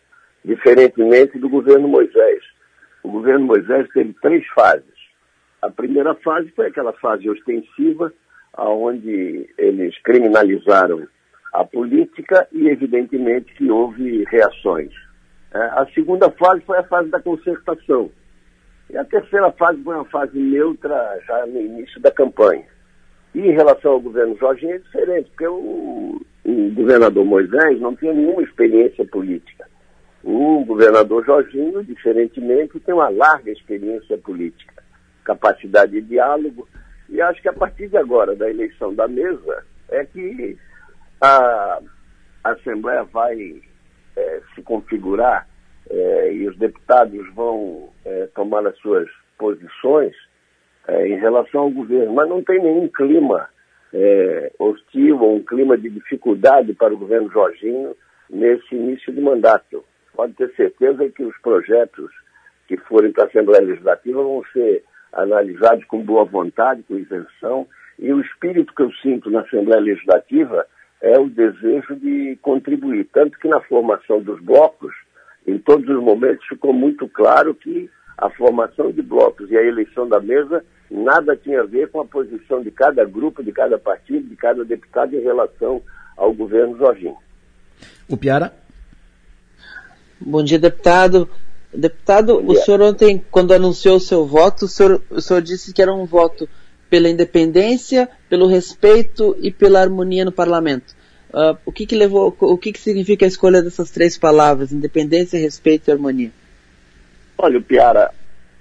Speaker 18: diferentemente do governo Moisés. O governo Moisés teve três fases. A primeira fase foi aquela fase ostensiva, onde eles criminalizaram a política e, evidentemente, que houve reações. É, a segunda fase foi a fase da concertação, e a terceira fase foi uma fase neutra já no início da campanha. E em relação ao governo Jorginho é diferente, porque o, o governador Moisés não tinha nenhuma experiência política. O governador Jorginho, diferentemente, tem uma larga experiência política, capacidade de diálogo, e acho que a partir de agora, da eleição da mesa, é que a, a Assembleia vai é, se configurar é, e os deputados vão é, tomar as suas posições é, em relação ao governo, mas não tem nenhum clima hostil ou um clima de dificuldade para o governo Jorginho nesse início de mandato. Pode ter certeza que os projetos que forem para a Assembleia Legislativa vão ser analisados com boa vontade, com isenção, e o espírito que eu sinto na Assembleia Legislativa é o desejo de contribuir. Tanto que na formação dos blocos, em todos os momentos ficou muito claro que a formação de blocos e a eleição da mesa nada tinha a ver com a posição de cada grupo, de cada partido, de cada deputado em relação ao governo Jorginho.
Speaker 2: O Piara?
Speaker 11: Bom dia, deputado. Deputado, o senhor ontem, quando anunciou o seu voto, o senhor, o senhor disse que era um voto pela independência, pelo respeito e pela harmonia no parlamento. Uh, o que, que levou, o que, que significa a escolha dessas três palavras, independência, respeito e harmonia?
Speaker 18: Olha, Piara,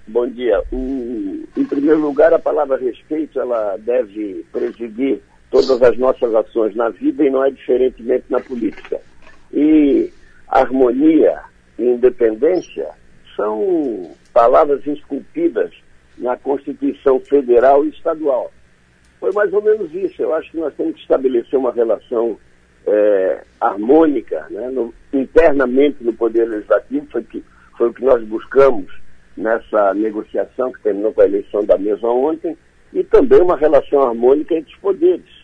Speaker 18: bom dia. O, em primeiro lugar, a palavra respeito, ela deve presidir todas as nossas ações na vida e não é diferentemente na política. E harmonia e independência são palavras esculpidas na Constituição Federal e Estadual. Foi mais ou menos isso. Eu acho que nós temos que estabelecer uma relação é, harmônica né, no, internamente no Poder Legislativo, foi, que, foi o que nós buscamos nessa negociação que terminou com a eleição da mesa ontem, e também uma relação harmônica entre os poderes.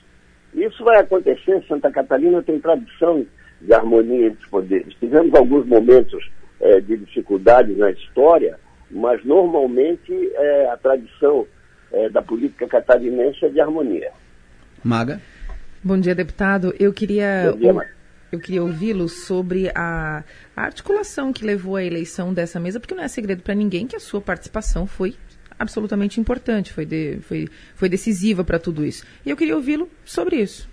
Speaker 18: Isso vai acontecer, Santa Catarina tem tradição de harmonia entre os poderes. Tivemos alguns momentos é, de dificuldade na história, mas normalmente é, a tradição é, da política catarinense é de harmonia.
Speaker 2: Maga?
Speaker 13: Bom dia, deputado. Eu queria, dia, eu queria ouvi-lo sobre a, a articulação que levou à eleição dessa mesa, porque não é segredo para ninguém que a sua participação foi absolutamente importante, foi, de, foi, foi decisiva para tudo isso. E eu queria ouvi-lo sobre isso.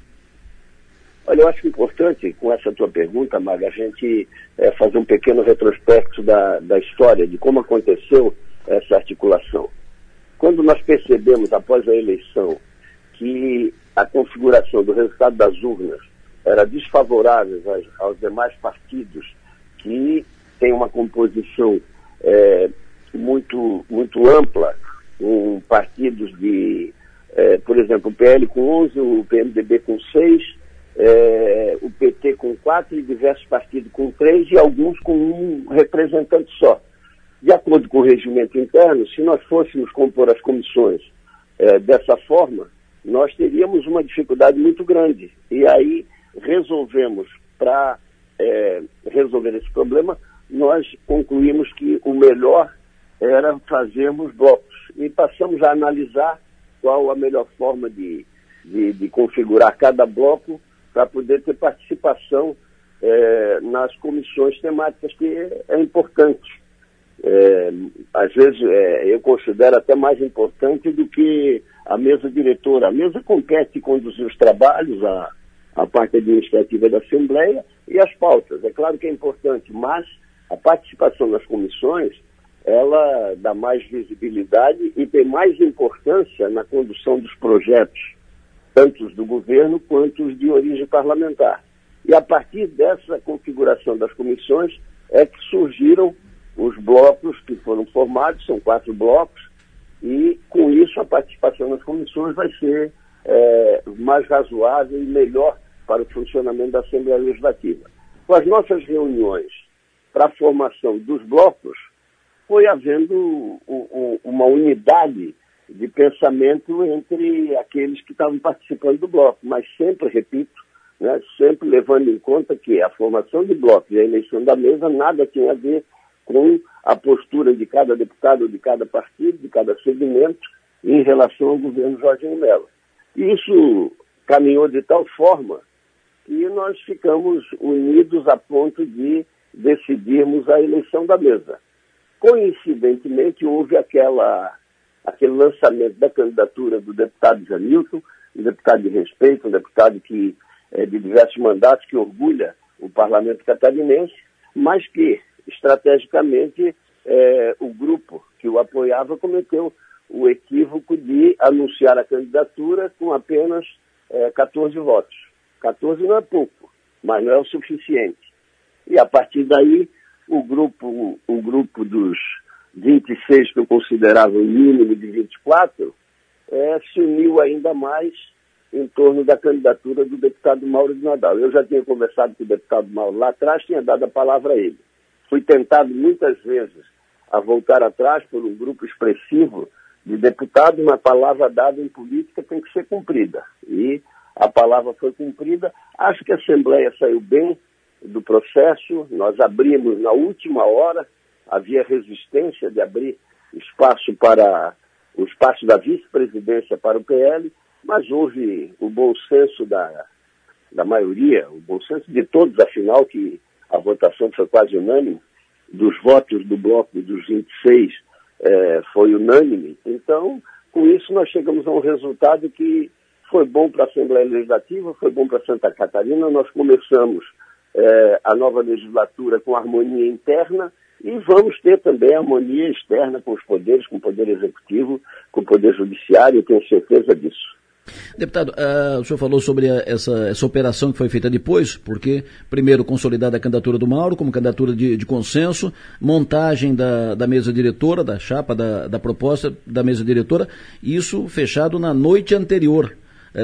Speaker 18: Olha, eu acho importante, com essa tua pergunta, Maga, a gente é, fazer um pequeno retrospecto da, da história, de como aconteceu essa articulação. Quando nós percebemos, após a eleição, que a configuração do resultado das urnas era desfavorável aos, demais partidos que têm uma composição é, muito, muito ampla, com partidos de, é, por exemplo, o PL com 11, o PMDB com 6, é, o PT com quatro e diversos partidos com três e alguns com um representante só. De acordo com o regimento interno, se nós fôssemos compor as comissões é, dessa forma, nós teríamos uma dificuldade muito grande. E aí resolvemos, para é, resolver esse problema, nós concluímos que o melhor era fazermos blocos. E passamos a analisar qual a melhor forma de, de, de configurar cada bloco para poder ter participação é, nas comissões temáticas, que é importante. É, às vezes é, eu considero até mais importante do que a mesa diretora. A mesa compete conduzir os trabalhos, a, a parte administrativa da Assembleia e as pautas. É claro que é importante, mas a participação nas comissões ela dá mais visibilidade e tem mais importância na condução dos projetos tanto os do governo quanto os de origem parlamentar. E a partir dessa configuração das comissões é que surgiram os blocos que foram formados, são quatro blocos, e com isso a participação nas comissões vai ser é, mais razoável e melhor para o funcionamento da Assembleia Legislativa. Com as nossas reuniões para a formação dos blocos, foi havendo uma unidade de pensamento entre aqueles que estavam participando do bloco, mas sempre, repito, né, sempre levando em conta que a formação de bloco e a eleição da mesa nada tinha a ver com a postura de cada deputado, de cada partido, de cada segmento em relação ao governo Jorginho Mello. E isso caminhou de tal forma que nós ficamos unidos a ponto de decidirmos a eleição da mesa. Coincidentemente, houve aquela aquele lançamento da candidatura do deputado Janilton, um deputado de respeito, um deputado que é, de diversos mandatos, que orgulha o parlamento catarinense, mas que, estrategicamente, é, o grupo que o apoiava cometeu o equívoco de anunciar a candidatura com apenas é, 14 votos. 14 não é pouco, mas não é o suficiente. E a partir daí, o grupo, o grupo dos 26 que eu considerava o mínimo de 24, é, se uniu ainda mais em torno da candidatura do deputado Mauro de Nadal. Eu já tinha conversado com o deputado Mauro lá atrás, tinha dado a palavra a ele. Fui tentado muitas vezes a voltar atrás por um grupo expressivo de deputados, uma palavra dada em política tem que ser cumprida. E a palavra foi cumprida. Acho que a Assembleia saiu bem do processo, nós abrimos na última hora, havia resistência de abrir espaço para o espaço da vice-presidência para o PL, mas houve o bom senso da, da maioria, o bom senso de todos, afinal, que a votação foi quase unânime, dos votos do bloco dos 26 é, foi unânime. Então, com isso, nós chegamos a um resultado que foi bom para a Assembleia Legislativa, foi bom para Santa Catarina. Nós começamos é, a nova legislatura com harmonia interna e vamos ter também harmonia externa com os poderes, com o Poder Executivo, com o Poder Judiciário, eu tenho certeza disso.
Speaker 2: Deputado, uh, o senhor falou sobre essa, essa operação que foi feita depois, porque, primeiro, consolidada a candidatura do Mauro como candidatura de, de consenso, montagem da, da mesa diretora, da chapa, da, da proposta da mesa diretora, isso fechado na noite anterior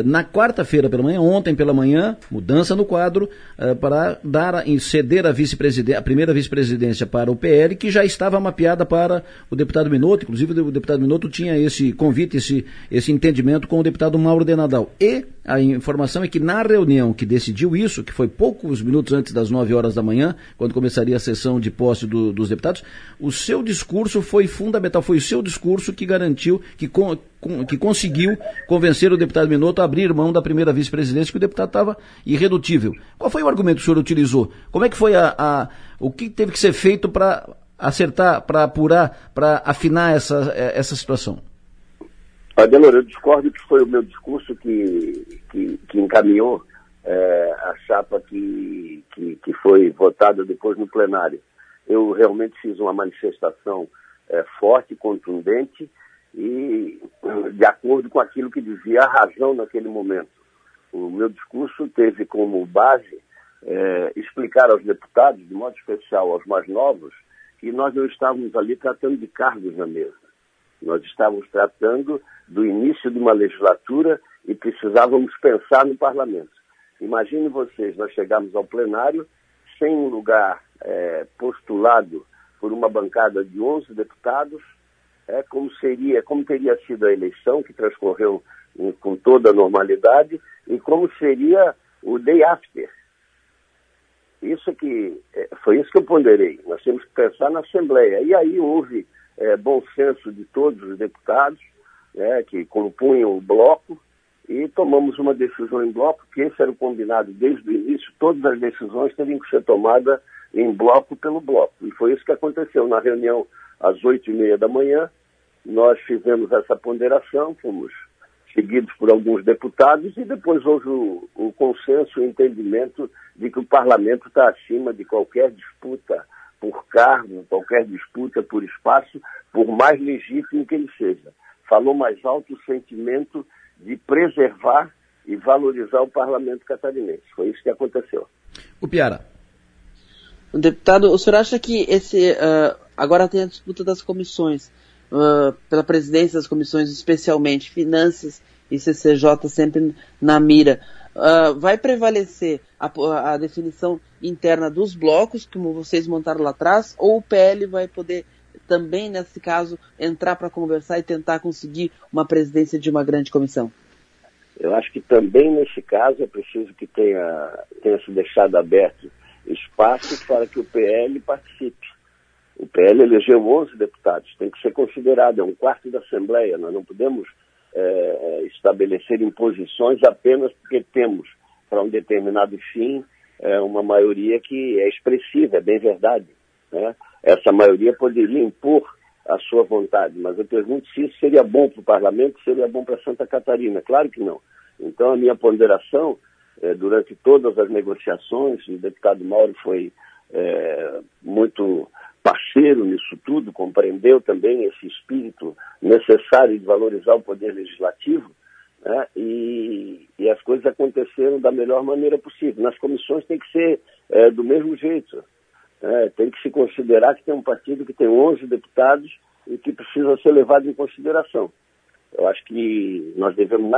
Speaker 2: na quarta-feira pela manhã, ontem pela manhã, mudança no quadro, uh, para dar, ceder a, vice a primeira vice-presidência para o PL, que já estava mapeada para o deputado Minotto, inclusive o deputado Minotto tinha esse convite, esse, esse entendimento com o deputado Mauro de Nadal. E a informação é que na reunião que decidiu isso, que foi poucos minutos antes das 9 horas da manhã, quando começaria a sessão de posse do, dos deputados, o seu discurso foi fundamental, foi o seu discurso que garantiu, que, que conseguiu convencer o deputado Minotto a abrir mão da primeira vice-presidência, que o deputado estava irredutível. Qual foi o argumento que o senhor utilizou? Como é que foi a, a o que teve que ser feito para acertar, para apurar, para afinar essa, essa situação?
Speaker 18: Adelor, eu discordo que foi o meu discurso que, que, que encaminhou é, a chapa que, que, que, foi votada depois no plenário. Eu realmente fiz uma manifestação é, forte, contundente e de acordo com aquilo que dizia a razão naquele momento. O meu discurso teve como base é, explicar aos deputados, de modo especial aos mais novos, que nós não estávamos ali tratando de cargos na mesa. Nós estávamos tratando do início de uma legislatura e precisávamos pensar no parlamento. Imagine vocês, nós chegamos ao plenário sem um lugar é, postulado por uma bancada de 11 deputados, é, como seria, como teria sido a eleição que transcorreu em, com toda a normalidade e como seria o day after. Isso que é, foi isso que eu ponderei. Nós temos que pensar na Assembleia. E aí houve é, bom senso de todos os deputados né, que compunham o bloco e tomamos uma decisão em bloco, que esse era o combinado desde o início, todas as decisões teriam que ser tomadas em bloco pelo bloco. E foi isso que aconteceu na reunião às oito e meia da manhã. Nós fizemos essa ponderação, fomos seguidos por alguns deputados e depois houve o, o consenso, o entendimento de que o parlamento está acima de qualquer disputa por cargo, qualquer disputa por espaço, por mais legítimo que ele seja. Falou mais alto o sentimento de preservar e valorizar o parlamento catarinense. Foi isso que aconteceu.
Speaker 2: O Piara.
Speaker 11: Deputado, o senhor acha que esse uh, agora tem a disputa das comissões, uh, pela presidência das comissões, especialmente finanças e CCJ sempre na mira. Uh, vai prevalecer a, a, definição interna dos blocos, como vocês montaram lá atrás, ou o PL vai poder também, nesse caso, entrar para conversar e tentar conseguir uma presidência de uma grande comissão?
Speaker 18: Eu acho que também nesse caso é preciso que tenha, tenha se deixado aberto espaço para que o PL participe. O PL elegeu 11 deputados, tem que ser considerado, é um quarto da Assembleia, nós não podemos é, estabelecer imposições apenas porque temos para um determinado fim é, uma maioria que é expressiva, é bem verdade. Né? Essa maioria poderia impor a sua vontade, mas eu pergunto se isso seria bom para o parlamento, seria bom para Santa Catarina. Claro que não. Então a minha ponderação é, durante todas as negociações, o deputado Mauro foi é, muito parceiro nisso tudo, compreendeu também esse espírito necessário de valorizar o poder legislativo, né? e, e, as coisas aconteceram da melhor maneira possível. Nas comissões tem que ser é, do mesmo jeito. Né? Tem que se considerar que tem um partido que tem 11 deputados e que precisa ser levado em consideração. Eu acho que nós devemos,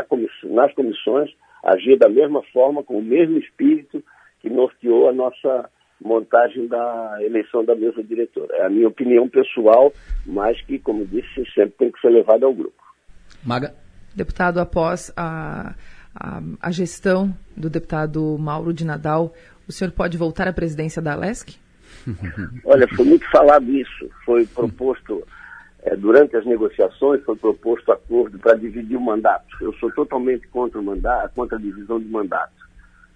Speaker 18: nas comissões, agir da mesma forma, com o mesmo espírito que norteou a nossa montagem da eleição da mesa diretora. É a minha opinião pessoal, mas que, como disse, sempre tem que ser levada ao grupo.
Speaker 2: Maga.
Speaker 17: Deputado, após a, a, a gestão do deputado Mauro de Nadal, o senhor pode voltar à presidência da Alesc?
Speaker 18: Olha, foi muito falado isso. Foi proposto, é, durante as negociações, foi proposto acordo para dividir o mandato. Eu sou totalmente contra o mandato, contra a divisão de mandato.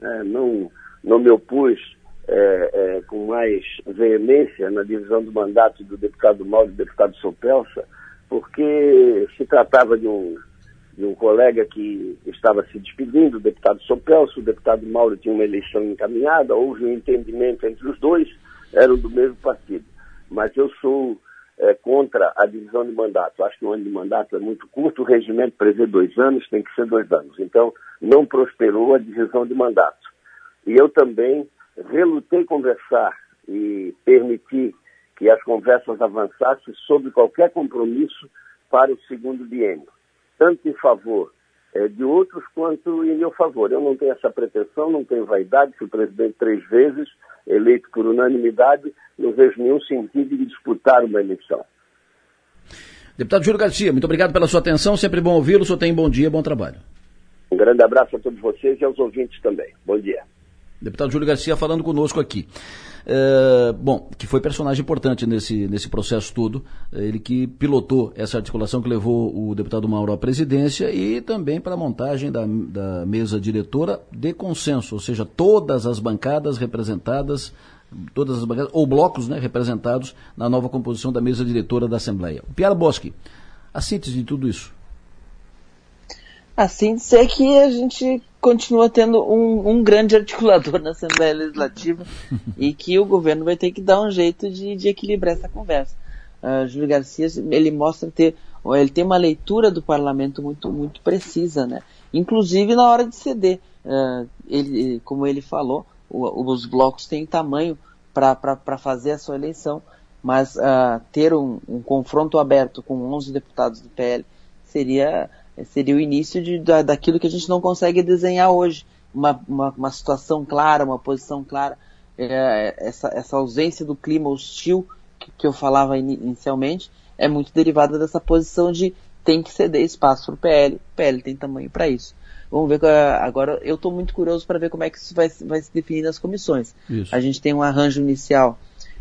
Speaker 18: É, não, não me opus é, é, com mais veemência na divisão do mandato do deputado Mauro e do deputado Sopelsa, porque se tratava de um, de um colega que estava se despedindo, o deputado Sopelso, o deputado Mauro tinha uma eleição encaminhada, houve um entendimento entre os dois, eram do mesmo partido. Mas eu sou é, contra a divisão de mandato. Acho que um ano de mandato é muito curto, o regimento prevê dois anos, tem que ser dois anos. Então, não prosperou a divisão de mandato. E eu também relutei conversar e permitir que as conversas avançassem sobre qualquer compromisso para o segundo biênio tanto em favor é, de outros quanto em meu favor. Eu não tenho essa pretensão, não tenho vaidade, fui presidente três vezes, eleito por unanimidade, não vejo nenhum sentido de disputar uma eleição.
Speaker 2: Deputado Júlio Garcia, muito obrigado pela sua atenção, sempre bom ouvi-lo, o senhor tem bom dia, bom trabalho.
Speaker 18: Um grande abraço a todos vocês e aos ouvintes também. Bom dia.
Speaker 2: Deputado Júlio Garcia falando conosco aqui. É, bom, que foi personagem importante nesse, nesse processo todo, ele que pilotou essa articulação que levou o deputado Mauro à presidência e também para a montagem da, da mesa diretora de consenso, ou seja, todas as bancadas representadas todas as bancadas, ou blocos né, representados na nova composição da mesa diretora da Assembleia. O Piara Boschi, a síntese de tudo isso.
Speaker 11: A síntese é que a gente continua tendo um, um, grande articulador na Assembleia Legislativa e que o governo vai ter que dar um jeito de, de equilibrar essa conversa. Uh, Júlio Garcia, ele mostra ter, ele tem uma leitura do parlamento muito, muito precisa, né? Inclusive na hora de ceder. Uh, ele, como ele falou, o, os blocos têm tamanho para fazer a sua eleição, mas uh, ter um, um confronto aberto com 11 deputados do PL seria seria o início de, da, daquilo que a gente não consegue desenhar hoje. Uma, uma, uma situação clara, uma posição clara. É, essa, essa ausência do clima hostil que, que eu falava in, inicialmente é muito derivada dessa posição de tem que ceder espaço para o PL. O PL tem tamanho para isso. Vamos ver agora. Eu estou muito curioso para ver como é que isso vai, vai se definir nas comissões. Isso. A gente tem um arranjo inicial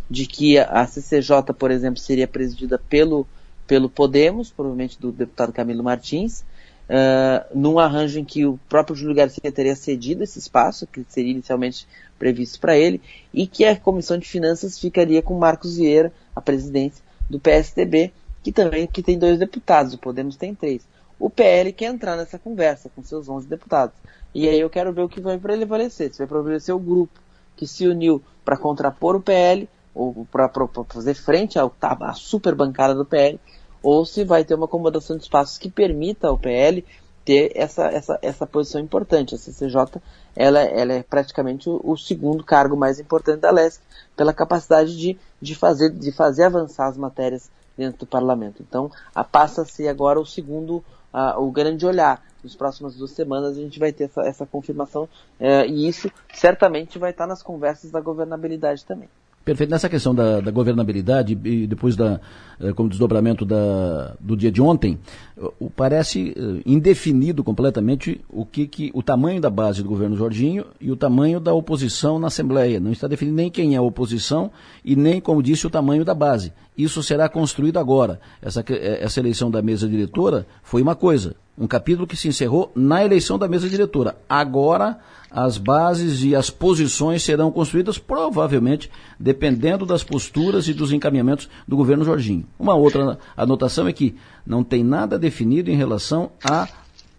Speaker 11: de que a CCJ, por exemplo, seria presidida pelo pelo Podemos, provavelmente do deputado Camilo Martins, uh, num arranjo em que o próprio Júlio Garcia teria cedido esse espaço, que seria inicialmente previsto para ele, e que a Comissão de Finanças ficaria com Marcos Vieira, a presidência do PSDB, que também que tem dois deputados, o Podemos tem três. O PL quer entrar nessa conversa com seus 11 deputados. E aí eu quero ver o que vai prevalecer. Se vai prevalecer o grupo que se uniu para contrapor o PL, ou para fazer frente ao, à super bancada do PL, ou se vai ter uma acomodação de espaços que permita ao PL ter essa, essa, essa posição importante. A CCJ ela, ela é praticamente o, o, segundo cargo mais importante da LESC, pela capacidade de, de, fazer, de fazer avançar as matérias dentro do parlamento. Então, passa-se agora o segundo, uh, o grande olhar. Nas próximas duas semanas a gente vai ter essa, essa confirmação uh, e isso certamente vai estar nas conversas da governabilidade também.
Speaker 2: Perfeito. Nessa questão da, da, governabilidade e depois da, eh, como desdobramento da, do dia de ontem, parece eh, indefinido completamente o que, que o tamanho da base do governo Jorginho e o tamanho da oposição na Assembleia. Não está definido nem quem é a oposição e nem, como disse, o tamanho da base. Isso será construído agora. Essa, eh, essa eleição da mesa diretora foi uma coisa, um capítulo que se encerrou na eleição da mesa diretora. Agora as bases e as posições serão construídas, provavelmente, dependendo das posturas e dos encaminhamentos do governo Jorginho. Uma outra anotação é que não tem nada definido em relação a,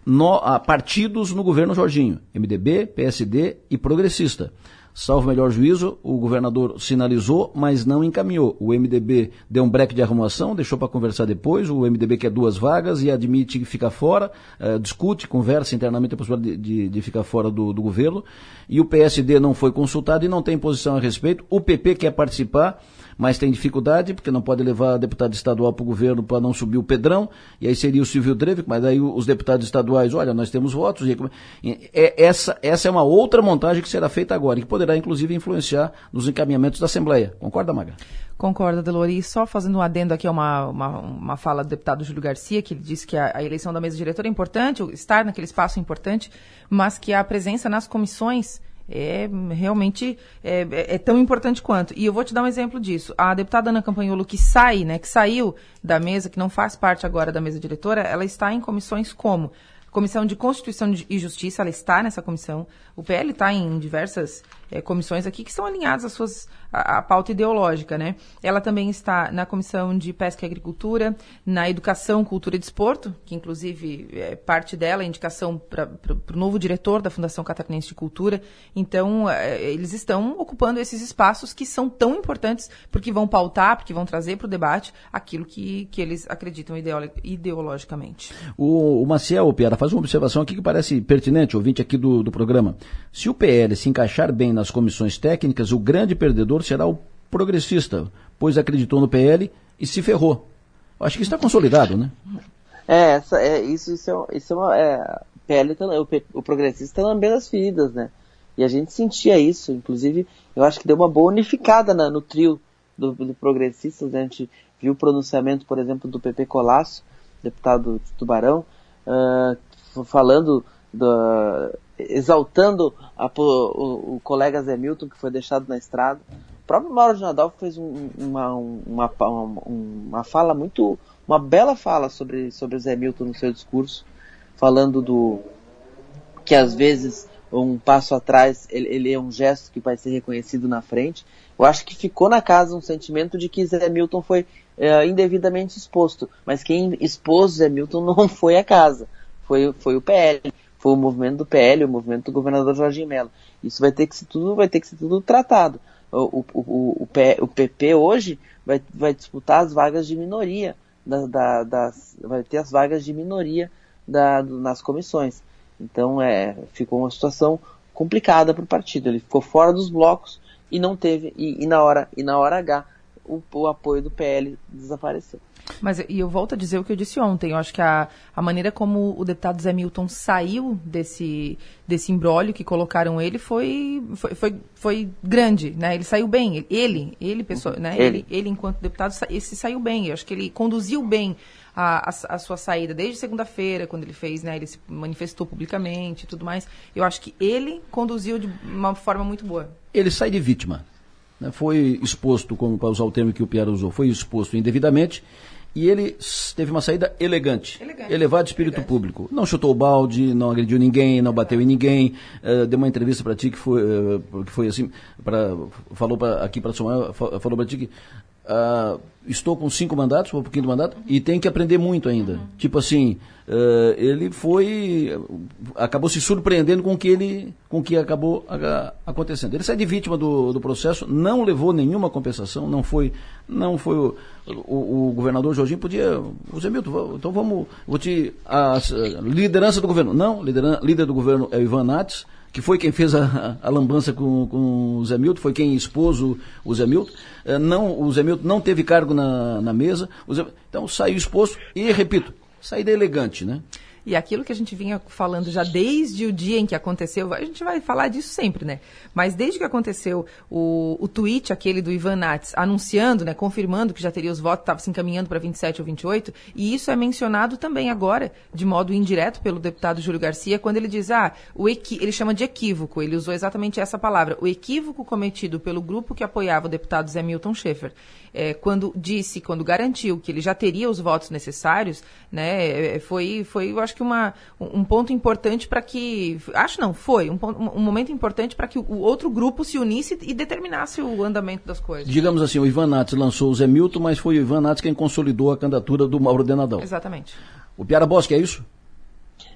Speaker 2: no, a partidos no governo Jorginho, MDB, PSD e Progressista. Salvo melhor juízo, o governador sinalizou, mas não encaminhou. O MDB deu um break de arrumação, deixou para conversar depois. O MDB quer duas vagas e admite que fica fora, uh, discute, conversa internamente a possibilidade de, de, de ficar fora do, do, governo. E o PSD não foi consultado e não tem posição a respeito. O PP quer participar, mas tem dificuldade, porque não pode levar deputado estadual para o governo para não subir o Pedrão, e aí seria o Silvio Dreve, mas aí os deputados estaduais, olha, nós temos votos. E, é, essa, essa é uma outra montagem que será feita agora, e que poderá, inclusive, influenciar nos encaminhamentos da Assembleia. Concorda, Maga?
Speaker 17: Concorda, Delori. Só fazendo um adendo aqui a uma, uma, uma fala do deputado Júlio Garcia, que ele disse que a, a, eleição da mesa diretora é importante, estar naquele espaço é importante, mas que a presença nas comissões é realmente é, é, é, tão importante quanto. E eu vou te dar um exemplo disso. A deputada Ana Campanholo, que sai, né, que saiu da mesa, que não faz parte agora da mesa diretora, ela está em comissões como Comissão de Constituição e Justiça, ela está nessa comissão. O PL está em diversas é, comissões aqui que são alinhadas às suas a, a, pauta ideológica, né? Ela também está na comissão de pesca e agricultura, na educação, cultura e desporto, que inclusive é parte dela, a indicação para o novo diretor da Fundação Catarinense de Cultura. Então, é, eles estão ocupando esses espaços que são tão importantes porque vão pautar, porque vão trazer para o debate aquilo que, que eles acreditam ideolo, ideologicamente.
Speaker 2: O, o Maciel, Piara, faz uma observação aqui que parece pertinente, ouvinte aqui do, do programa. Se o PL se encaixar bem nas comissões técnicas, o grande perdedor será o progressista, pois acreditou no PL e se ferrou. Acho que está consolidado, né?
Speaker 11: É, essa, é isso, isso é, isso é uma. É, PL tá, o, o progressista está lambendo as feridas, né? E a gente sentia isso, inclusive, eu acho que deu uma boa unificada na, no trio do, do progressistas. Né? A gente viu o pronunciamento, por exemplo, do PP Colasso, deputado de Tubarão, uh, falando da, exaltando a, o, o, colega Zé Milton, que foi deixado na estrada. O próprio Mauro de Nadal fez um, uma, uma, uma, uma, fala muito, uma bela fala sobre, sobre Zé Milton no seu discurso, falando do que às vezes um passo atrás ele, ele é um gesto que vai ser reconhecido na frente. Eu acho que ficou na casa um sentimento de que Zé Milton foi é, indevidamente exposto, mas quem expôs Zé Milton não foi a casa, foi, foi o PL foi o movimento do PL, o movimento do governador Jorginho Mello. Isso vai ter que ser tudo, vai ter que ser tudo tratado. O, o, o, o, PP hoje vai, vai disputar as vagas de minoria, da, da, das, vai ter as vagas de minoria da, nas comissões. Então é, ficou uma situação complicada para o partido. Ele ficou fora dos blocos e não teve, e, e na hora, e na hora H, o, o apoio do PL desapareceu.
Speaker 17: Mas e eu volto a dizer o que eu disse ontem. Eu acho que a, a maneira como o deputado Zé Milton saiu desse, desse imbróglio que colocaram ele foi, foi, foi, foi grande, né? Ele saiu bem. Ele, ele, pessoa, né? Ele. ele, ele enquanto deputado, esse saiu bem. Eu acho que ele conduziu bem a, a, a, sua saída desde segunda-feira, quando ele fez, né, ele se manifestou publicamente e tudo mais. Eu acho que ele conduziu de uma forma muito boa.
Speaker 2: Ele sai de vítima. Né, foi exposto, como para usar o termo que o Pierre usou, foi exposto indevidamente e ele teve uma saída elegante, elegante elevado de espírito elegante. público. Não chutou o balde, não agrediu ninguém, não bateu em ninguém. Uh, deu uma entrevista para ti que foi, uh, que foi assim, pra, falou pra, aqui para Samuel, falou para ti que uh, estou com cinco mandatos, vou para o quinto mandato, e tem que aprender muito ainda. Uhum. Tipo assim, uh, ele foi. acabou se surpreendendo com o que ele. com que acabou uh, acontecendo. Ele sai de vítima do, do processo, não levou nenhuma compensação, não foi. Não foi o, o, o governador Jorginho podia. Zé Milton, então vamos. Vou te. A, a, liderança do governo. Não, lideran, líder do governo é o Ivan Nates que foi quem fez a, a lambança com, com o Zé Milton, foi quem expôs o, o Zé Milton. É, não, o Zé Milton não teve cargo na, na mesa, Zé, então saiu exposto e, repito, saída elegante, né?
Speaker 17: E aquilo que a gente vinha falando já desde o dia em que aconteceu, a gente vai falar disso sempre, né? Mas desde que aconteceu o, o tweet, aquele do Ivan Nats, anunciando, né, confirmando que já teria os votos, estava se encaminhando para 27 ou 28, e isso é mencionado também agora, de modo indireto, pelo deputado Júlio Garcia, quando ele diz, ah, o equi ele chama de equívoco, ele usou exatamente essa palavra, o equívoco cometido pelo grupo que apoiava o deputado Zé Milton Schaefer é, quando disse, quando garantiu que ele já teria os votos necessários, né, é, foi, foi, eu acho que uma, um ponto importante para que, acho não, foi um, um momento importante para que o outro grupo se unisse e determinasse o andamento das coisas.
Speaker 2: Digamos assim, o Ivan Nats lançou o Zé Milton, mas foi o Ivan Nats quem consolidou a candidatura do Mauro Denadão.
Speaker 17: Exatamente.
Speaker 2: O Piara Bosque, é isso?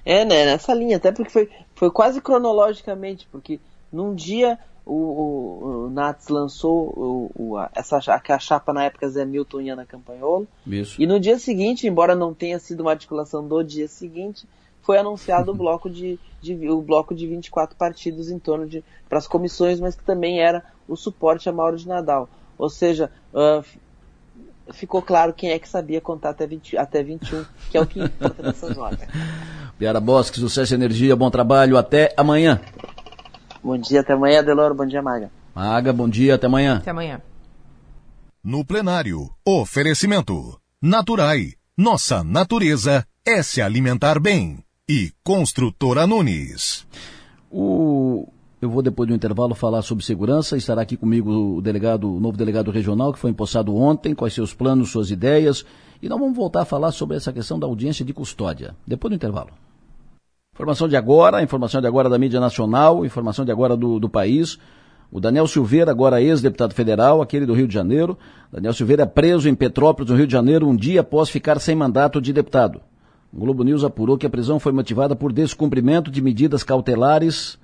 Speaker 11: É, né, nessa linha, até porque foi, foi quase cronologicamente, porque num dia o, o, o Nats lançou o, o, essa a chapa na época Zé Milton e Ana Campanholo.
Speaker 2: Isso.
Speaker 11: E no dia seguinte, embora não tenha sido uma articulação do dia seguinte, foi anunciado o bloco de, de, o bloco de 24 partidos em torno de para as comissões, mas que também era o suporte a Mauro de Nadal. Ou seja, uh, ficou claro quem é que sabia contar até, 20, até 21, que é o que importa nessas horas.
Speaker 2: Piara Bosque, sucesso e energia, bom trabalho, até amanhã.
Speaker 11: Bom dia, até amanhã, Deloro, bom dia, Maga.
Speaker 2: Maga, bom dia, até amanhã.
Speaker 17: Até amanhã.
Speaker 1: No plenário, oferecimento. Naturai. Nossa natureza é se alimentar bem. E Construtora Nunes.
Speaker 2: O... Eu vou, depois do intervalo, falar sobre segurança. Estará aqui comigo o delegado, o novo delegado regional, que foi empossado ontem, quais seus planos, suas ideias. E nós vamos voltar a falar sobre essa questão da audiência de custódia. Depois do intervalo. Informação de agora, informação de agora da mídia nacional, informação de agora do, do país. O Daniel Silveira, agora ex-deputado federal, aquele do Rio de Janeiro. Daniel Silveira é preso em Petrópolis, no Rio de Janeiro, um dia após ficar sem mandato de deputado. O Globo News apurou que a prisão foi motivada por descumprimento de medidas cautelares.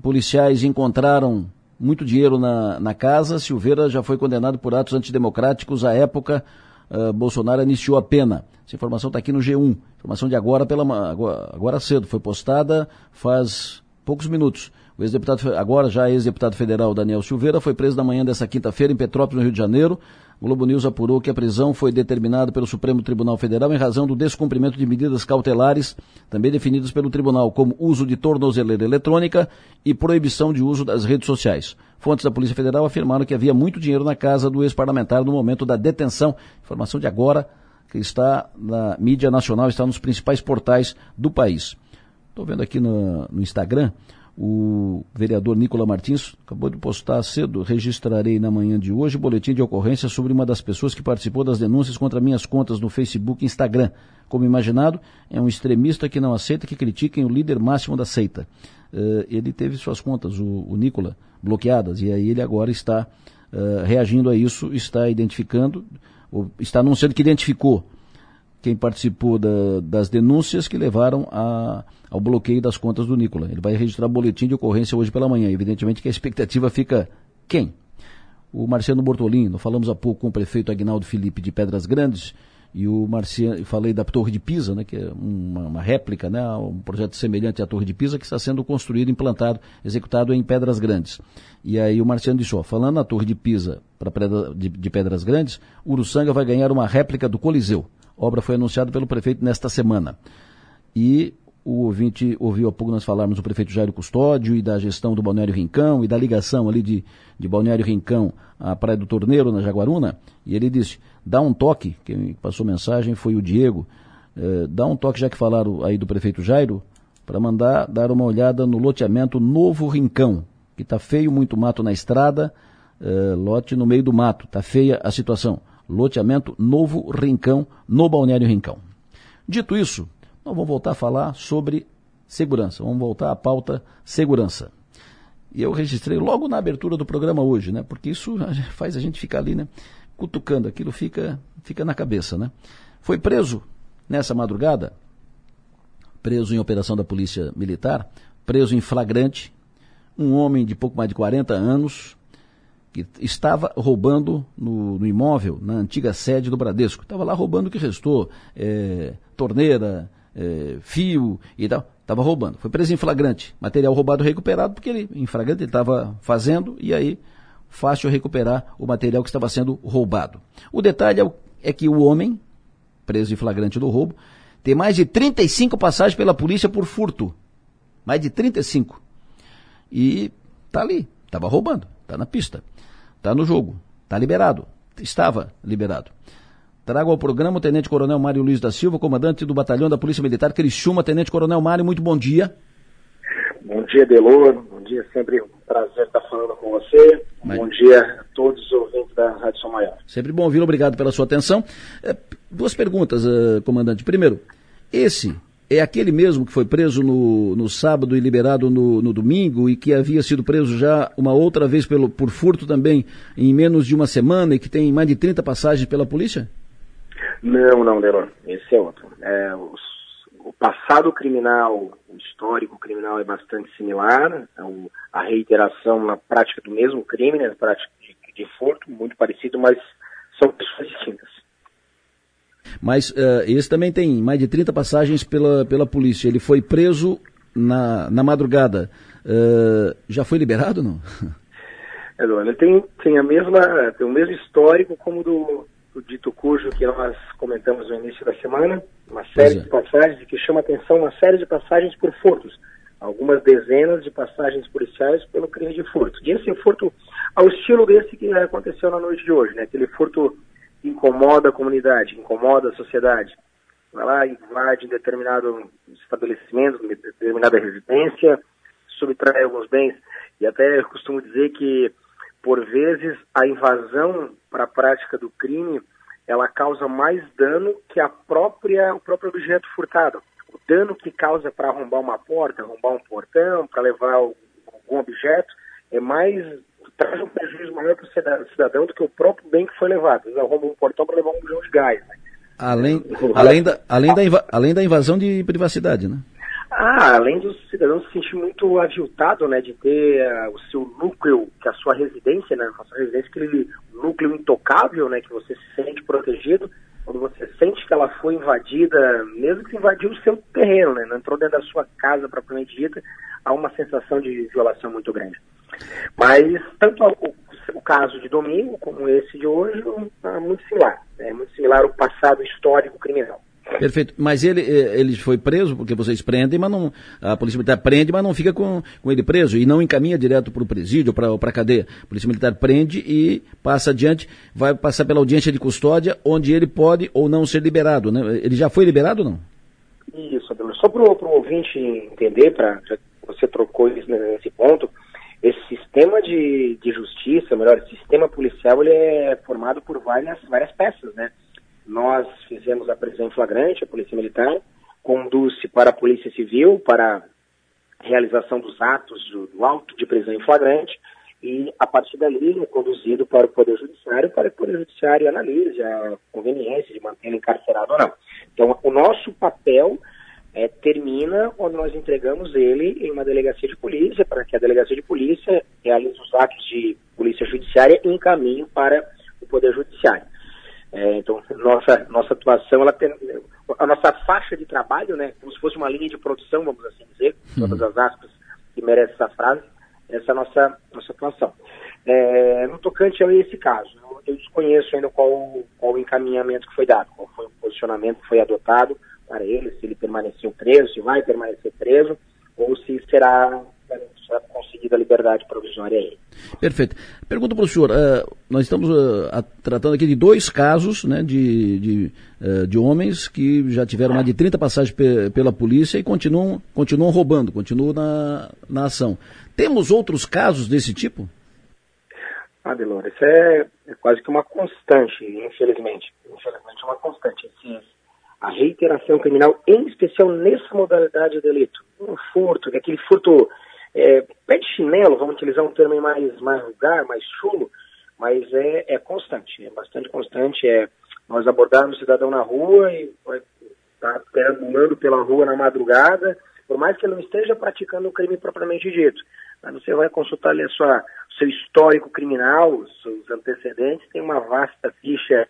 Speaker 2: Policiais encontraram muito dinheiro na, na casa. Silveira já foi condenado por atos antidemocráticos. À época, uh, Bolsonaro iniciou a pena. Essa informação está aqui no G1. Informação de agora, pela, agora, cedo. Foi postada faz poucos minutos. O ex-deputado, agora já ex-deputado federal Daniel Silveira, foi preso na manhã dessa quinta-feira em Petrópolis, no Rio de Janeiro. O Globo News apurou que a prisão foi determinada pelo Supremo Tribunal Federal em razão do descumprimento de medidas cautelares, também definidas pelo tribunal, como uso de tornozeleira eletrônica e proibição de uso das redes sociais. Fontes da Polícia Federal afirmaram que havia muito dinheiro na casa do ex-parlamentar no momento da detenção. Informação de agora, que está na mídia nacional, está nos principais portais do país. Estou vendo aqui no, no Instagram, o vereador Nicola Martins acabou de postar cedo, registrarei na manhã de hoje boletim de ocorrência sobre uma das pessoas que participou das denúncias contra minhas contas no Facebook e Instagram. Como imaginado, é um extremista que não aceita que critiquem o líder máximo da seita. Uh, ele teve suas contas, o, o Nicola, bloqueadas, e aí ele agora está uh, reagindo a isso, está identificando, está anunciando que identificou quem participou da, das denúncias que levaram a, ao bloqueio das contas do Nicola. Ele vai registrar boletim de ocorrência hoje pela manhã. Evidentemente que a expectativa fica quem? O Marciano Bortolino. Falamos há pouco com o prefeito Agnaldo Felipe de Pedras Grandes e o Marciano, falei da Torre de Pisa, né, que é uma, uma, réplica, né, um projeto semelhante à Torre de Pisa que está sendo construído, implantado, executado em Pedras Grandes. E aí o Marciano disse, ó, falando na Torre de Pisa para de, de Pedras Grandes, Uruçanga vai ganhar uma réplica do Coliseu. Obra foi anunciada pelo prefeito nesta semana. E o ouvinte ouviu há pouco nós falarmos do prefeito Jairo Custódio e da gestão do Balneário Rincão e da ligação ali de, de Balneário Rincão à Praia do Torneiro, na Jaguaruna. E ele disse, dá um toque, quem passou mensagem foi o Diego, eh, dá um toque, já que falaram aí do prefeito Jairo, para mandar dar uma olhada no loteamento Novo Rincão, que está feio, muito mato na estrada, eh, lote no meio do mato, está feia a situação loteamento Novo Rincão, no Balneário Rincão. Dito isso, nós vamos voltar a falar sobre segurança. Vamos voltar à pauta segurança. E eu registrei logo na abertura do programa hoje, né? Porque isso faz a gente ficar ali, né? Cutucando, aquilo fica, fica na cabeça, né? Foi preso nessa madrugada, preso em operação da Polícia Militar, preso em flagrante, um homem de pouco mais de 40 anos, que estava roubando no, no, imóvel, na antiga sede do Bradesco. Estava lá roubando o que restou, é, torneira, é, fio e tal. Estava roubando. Foi preso em flagrante. Material roubado recuperado, porque ele, em flagrante, ele estava fazendo e aí fácil recuperar o material que estava sendo roubado. O detalhe é, é que o homem, preso em flagrante do roubo, tem mais de 35 passagens pela polícia por furto. Mais de 35. E tá ali, estava roubando, está na pista. Está no jogo. Está liberado. Estava liberado. Trago ao programa o Tenente Coronel Mário Luiz da Silva, comandante do Batalhão da Polícia Militar Criciúma. Tenente Coronel Mário, muito bom dia.
Speaker 16: Bom dia, Delor. Bom dia, sempre prazer estar falando com você. Mas... Bom dia a todos os ouvintes da Rádio São Maior.
Speaker 2: Sempre bom ouvir, obrigado pela sua atenção. É, duas perguntas, uh, comandante. Primeiro, esse é aquele mesmo que foi preso no, no sábado e liberado no, no, domingo e que havia sido preso já uma outra vez pelo, por furto também em menos de uma semana e que tem mais de 30 passagens pela polícia?
Speaker 16: Não, não, Delon. Esse é outro. É, o, o, passado criminal, histórico criminal é bastante similar. É a reiteração na prática do mesmo crime, né, na prática de, de furto, muito parecido, mas são pessoas distintas.
Speaker 2: Mas uh, esse também tem mais de 30 passagens pela, pela polícia. Ele foi preso na, na madrugada. Uh, já foi liberado não?
Speaker 16: Ele tem, tem, a mesma, tem o mesmo histórico como do, do dito cujo que nós comentamos no início da semana, uma série é. de passagens que chama atenção, uma série de passagens por furtos, algumas dezenas de passagens policiais pelo crime de furto. E esse furto ao estilo desse que aconteceu na noite de hoje, né? Aquele furto que incomoda a comunidade, incomoda a sociedade. Vai lá, invade determinado estabelecimento, determinada residência, subtrai alguns bens. E até eu costumo dizer que, por vezes, a invasão para a prática do crime, ela causa mais dano que a própria, o próprio objeto furtado. O dano que causa para arrombar uma porta, arrombar um portão, para levar algum objeto, é mais traz um prejuízo maior para o cidadão do que o próprio bem que foi levado. Ele arromba um portão para levar um bujão de gás. Né?
Speaker 2: Além, além, da, além, da além da invasão de privacidade, né?
Speaker 16: Ah, além do cidadão se sentir muito aviltado, né, de ter uh, o seu núcleo, que é a sua residência, né, a sua residência, aquele núcleo intocável, né, que você se sente protegido, quando você sente que ela foi invadida, mesmo que invadiu o seu terreno, né, não entrou dentro da sua casa propriamente dita, há uma sensação de violação muito grande. Mas tanto o, o caso de domingo como esse de hoje é muito similar, é muito similar ao passado histórico criminal.
Speaker 2: Perfeito. Mas ele, eh, ele foi preso, porque vocês prendem, mas não. A Polícia Militar prende, mas não fica com, com ele preso e não encaminha direto para o presídio, para a cadeia. A Polícia Militar prende e passa adiante, vai passar pela audiência de custódia, onde ele pode ou não ser liberado. Né? Ele já foi liberado ou não?
Speaker 16: Isso, Só para o ouvinte entender, para você trocou isso nesse ponto, esse sistema de, de justiça, melhor, esse sistema policial, ele é formado por várias, várias peças, né? Nós fizemos a prisão em flagrante, a Polícia Militar, conduz-se para a Polícia Civil, para realização dos atos do, do auto de prisão em flagrante, e a partir dali é conduzido para o Poder Judiciário, para que o Poder Judiciário analise a conveniência de mantê-lo encarcerado ou não. Então, o nosso papel é, termina quando nós entregamos ele em uma delegacia de polícia, para que a delegacia de polícia realize os atos de polícia judiciária e encaminhe para o Poder Judiciário. É, então, nossa, nossa atuação, ela tem, a nossa faixa de trabalho, né, como se fosse uma linha de produção, vamos assim dizer, uhum. todas as aspas que merece essa frase, essa é a nossa, nossa atuação. É, no tocante a esse caso, eu, eu desconheço ainda qual, qual o encaminhamento que foi dado, qual foi o posicionamento que foi adotado para ele, se ele permaneceu preso, se vai permanecer preso, ou se será será conseguida a liberdade provisória a ele.
Speaker 2: Perfeito. Pergunta para o senhor, uh, nós estamos uh, tratando aqui de dois casos né, de, de, uh, de homens que já tiveram mais de 30 passagens pe pela polícia e continuam, continuam roubando, continuam na, na ação. Temos outros casos desse tipo?
Speaker 16: Ah, Delor, isso é, é, quase que uma constante, infelizmente. Infelizmente, uma constante. Esse, a reiteração criminal, em especial nessa modalidade de delito. Um furto, aquele furto é, pé de chinelo, vamos utilizar um termo mais, mais vulgar, mais chulo, mas é, é constante, é bastante constante. É nós abordarmos o cidadão na rua e está perambulando pela rua na madrugada, por mais que ele não esteja praticando o crime propriamente dito. Mas você vai consultar ali a sua, seu histórico criminal, seus antecedentes, tem uma vasta ficha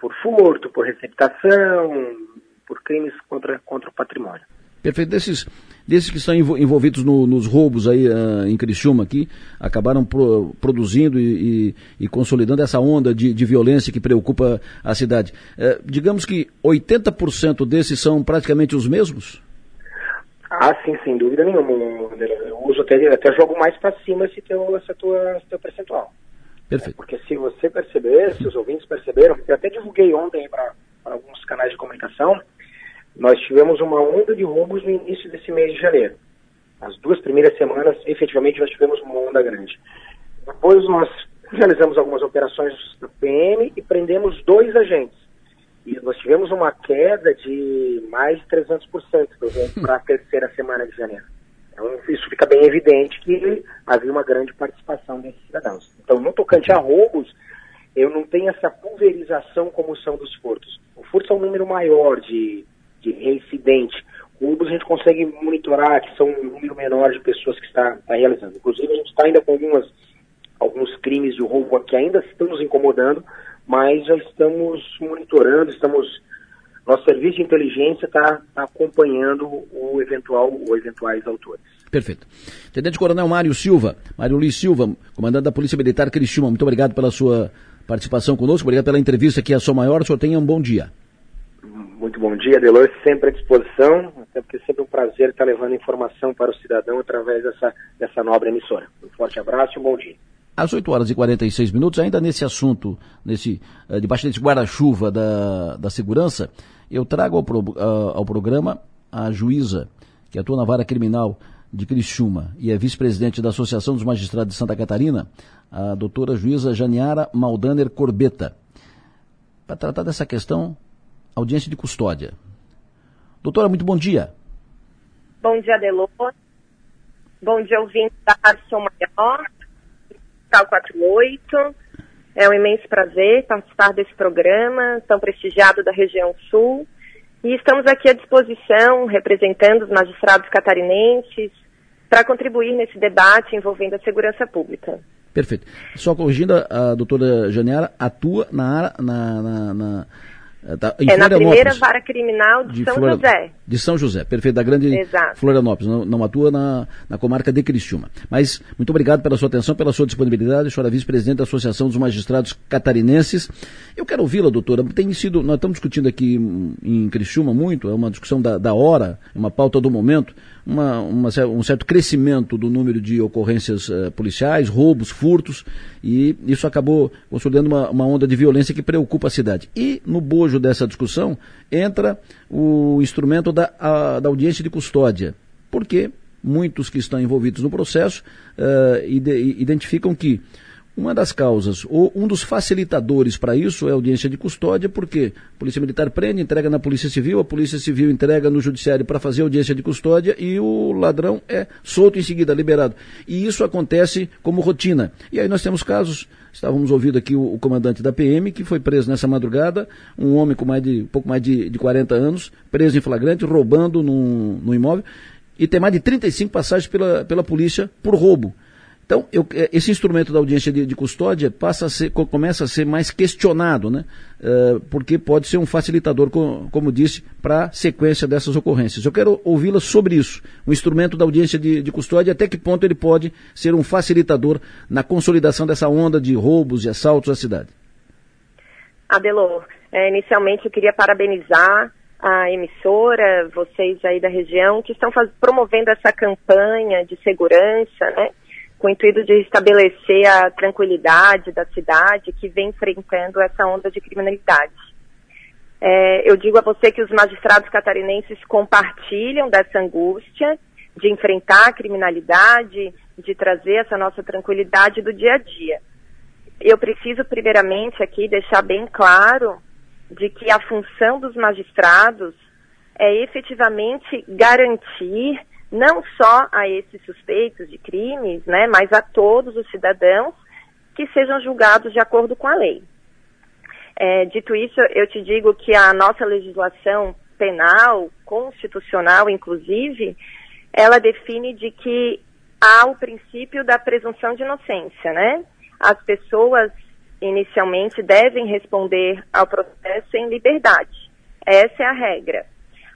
Speaker 16: por furto, por receptação, por crimes contra, contra o patrimônio.
Speaker 2: Perfeito. Desses, desses que estão envolvidos no, nos roubos aí uh, em Criciúma aqui, acabaram pro, produzindo e, e, e, consolidando essa onda de, de, violência que preocupa a cidade. Uh, digamos que 80% desses são praticamente os mesmos?
Speaker 16: Ah, sim, sem dúvida nenhuma. Eu uso até, até jogo mais para cima esse teu, essa tua, esse teu percentual.
Speaker 2: Perfeito. É,
Speaker 16: porque se você perceber, se os ouvintes perceberam, eu até divulguei ontem para alguns canais de comunicação, nós tivemos uma onda de roubos no início desse mês de janeiro. As duas primeiras semanas, efetivamente, nós tivemos uma onda grande. Depois nós realizamos algumas operações da PM e prendemos dois agentes. E nós tivemos uma queda de mais de 300% para a terceira semana de janeiro. Então, isso fica bem evidente que havia uma grande participação desses cidadãos. Então, no tocante a roubos, eu não tenho essa pulverização como são dos furtos. O furto é um número maior de de reincidente. Roubos a gente consegue monitorar que são um número menor de pessoas que está, está realizando. Inclusive a gente está ainda com algumas, alguns crimes de roubo que ainda estão nos incomodando, mas já estamos monitorando, estamos nosso serviço de inteligência está tá acompanhando o eventual ou eventuais autores.
Speaker 2: Perfeito. Tenente Coronel Mário Silva, Mário Luiz Silva, comandante da Polícia Militar Criciúma, muito obrigado pela sua participação conosco, obrigado pela entrevista aqui a Sou Maior, o senhor tenha um bom dia.
Speaker 16: Muito bom dia, Delor, sempre à disposição, até porque é sempre um prazer estar levando informação para o cidadão através dessa, dessa nobre emissora. Um forte abraço e um bom dia.
Speaker 2: Às 8 horas e 46 minutos, ainda nesse assunto, nesse, uh, debaixo desse guarda-chuva da, da segurança, eu trago ao, pro, ao programa a juíza que atua na vara criminal de Criciúma e é vice-presidente da Associação dos Magistrados de Santa Catarina, a doutora juíza Janiara Maldaner Corbeta, para tratar dessa questão, audiência de custódia. Doutora, muito bom dia.
Speaker 19: Bom dia, Delor. Bom dia, ouvinte da Rádio Som Maior, Cal 48. É um imenso prazer participar desse programa, tão prestigiado da região sul. E estamos aqui à disposição, representando os magistrados catarinenses, para contribuir nesse debate envolvendo a segurança pública.
Speaker 2: Perfeito. Só corrigindo, a doutora Janiara atua na, na, na, na
Speaker 19: Tá, é na primeira vara criminal de, de São José.
Speaker 2: De São José, perfeito, da grande Exato. Florianópolis, não, não atua na, na, comarca de Criciúma. Mas muito obrigado pela sua atenção, pela sua disponibilidade, a senhora vice-presidente da Associação dos Magistrados Catarinenses. Eu quero ouvi-la, doutora, tem sido, nós estamos discutindo aqui em Criciúma muito, é uma discussão da, da hora, é uma pauta do momento, uma, uma, um certo crescimento do número de ocorrências uh, policiais, roubos, furtos, e isso acabou consolidando uma, uma, onda de violência que preocupa a cidade. E no bojo dessa discussão entra o instrumento da, a, da audiência de custódia. Porque muitos que estão envolvidos no processo uh, ide, identificam que uma das causas, ou um dos facilitadores para isso é a audiência de custódia, porque a Polícia Militar prende, entrega na Polícia Civil, a Polícia Civil entrega no Judiciário para fazer audiência de custódia e o ladrão é solto em seguida, liberado. E isso acontece como rotina. E aí nós temos casos, estávamos ouvindo aqui o, o comandante da PM, que foi preso nessa madrugada, um homem com mais de, um pouco mais de, de 40 anos, preso em flagrante, roubando num, imóvel, e tem mais de 35 passagens pela, pela polícia por roubo. Então, eu, é, esse instrumento da audiência de, de, custódia passa a ser, começa a ser mais questionado, né? Uh, porque pode ser um facilitador, como, como disse, para a sequência dessas ocorrências. Eu quero ouvi-la sobre isso, o instrumento da audiência de, de custódia, até que ponto ele pode ser um facilitador na consolidação dessa onda de roubos e assaltos à cidade.
Speaker 19: Adelor, é, inicialmente eu queria parabenizar a emissora, vocês aí da região, que estão faz, promovendo essa campanha de segurança, né? Com o intuito de estabelecer a tranquilidade da cidade que vem enfrentando essa onda de criminalidade. É, eu digo a você que os magistrados catarinenses compartilham dessa angústia de enfrentar a criminalidade, de trazer essa nossa tranquilidade do dia a dia. Eu preciso, primeiramente, aqui deixar bem claro de que a função dos magistrados é efetivamente garantir não só a esses suspeitos de crimes, né, mas a todos os cidadãos que sejam julgados de acordo com a lei. É, dito isso, eu te digo que a nossa legislação penal, constitucional, inclusive, ela define de que há o princípio da presunção de inocência, né? As pessoas inicialmente devem responder ao processo em liberdade. Essa é a regra.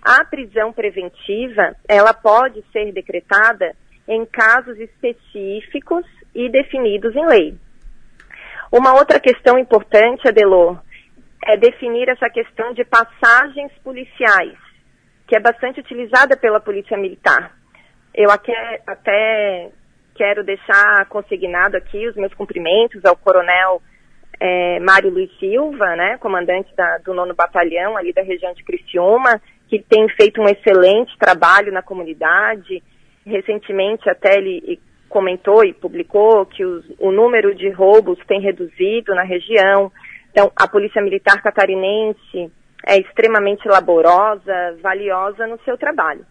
Speaker 19: A prisão preventiva, ela pode ser decretada em casos específicos e definidos em lei. Uma outra questão importante, Adelor, é definir essa questão de passagens policiais, que é bastante utilizada pela Polícia Militar. Eu até quero deixar consignado aqui os meus cumprimentos ao Coronel é, Mário Luiz Silva, né, comandante da, do nono batalhão ali da região de Criciúma, que tem feito um excelente trabalho na comunidade. Recentemente até ele comentou e publicou que os, o número de roubos tem reduzido na região. Então, a Polícia Militar Catarinense é extremamente laborosa, valiosa no seu trabalho.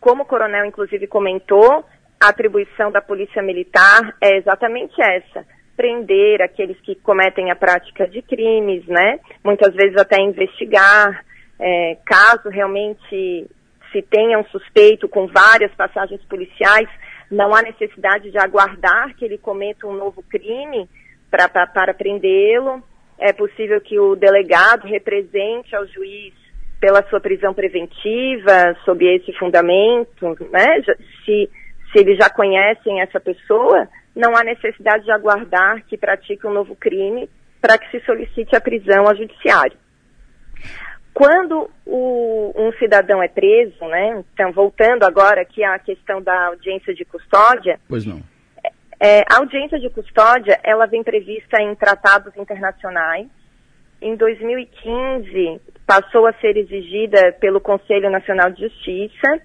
Speaker 19: Como o coronel, inclusive, comentou, a atribuição da Polícia Militar é exatamente essa: prender aqueles que cometem a prática de crimes, né? Muitas vezes até investigar, é, caso realmente se tenha um suspeito com várias passagens policiais, não há necessidade de aguardar que ele cometa um novo crime para prendê-lo. É possível que o delegado represente ao juiz pela sua prisão preventiva, sob esse fundamento, né? Se, se eles já conhecem essa pessoa, não há necessidade de aguardar que pratique um novo crime para que se solicite a prisão ao judiciário. Quando o, um cidadão é preso, né? Então, voltando agora aqui à questão da audiência de custódia.
Speaker 2: Pois não.
Speaker 19: É, a audiência de custódia, ela vem prevista em tratados internacionais. Em 2015, passou a ser exigida pelo Conselho Nacional de Justiça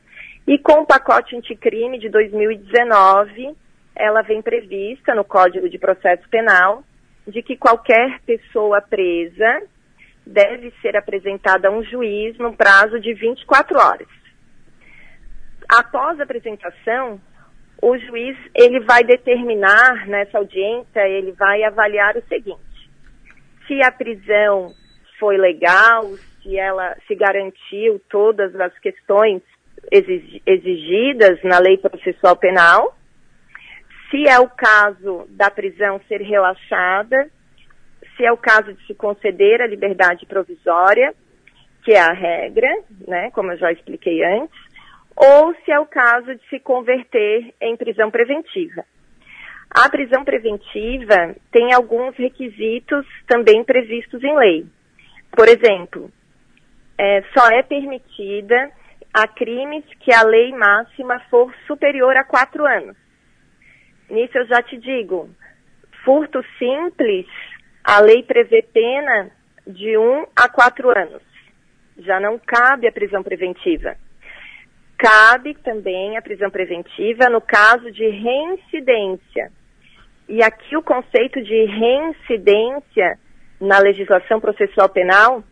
Speaker 19: e com o pacote anticrime de 2019, ela vem prevista no Código de Processo Penal de que qualquer pessoa presa deve ser apresentada a um juiz no prazo de 24 horas. Após a apresentação, o juiz ele vai determinar nessa audiência, ele vai avaliar o seguinte: se a prisão foi legal, se ela se garantiu todas as questões exigidas na lei processual penal, se é o caso da prisão ser relaxada, se é o caso de se conceder a liberdade provisória, que é a regra, né, como eu já expliquei antes, ou se é o caso de se converter em prisão preventiva. A prisão preventiva tem alguns requisitos também previstos em lei. Por exemplo, é, só é permitida a crimes que a lei máxima for superior a quatro anos. Nisso eu já te digo, furto simples a lei prevê pena de um a quatro anos. Já não cabe a prisão preventiva. Cabe também a prisão preventiva no caso de reincidência. E aqui o conceito de reincidência na legislação processual penal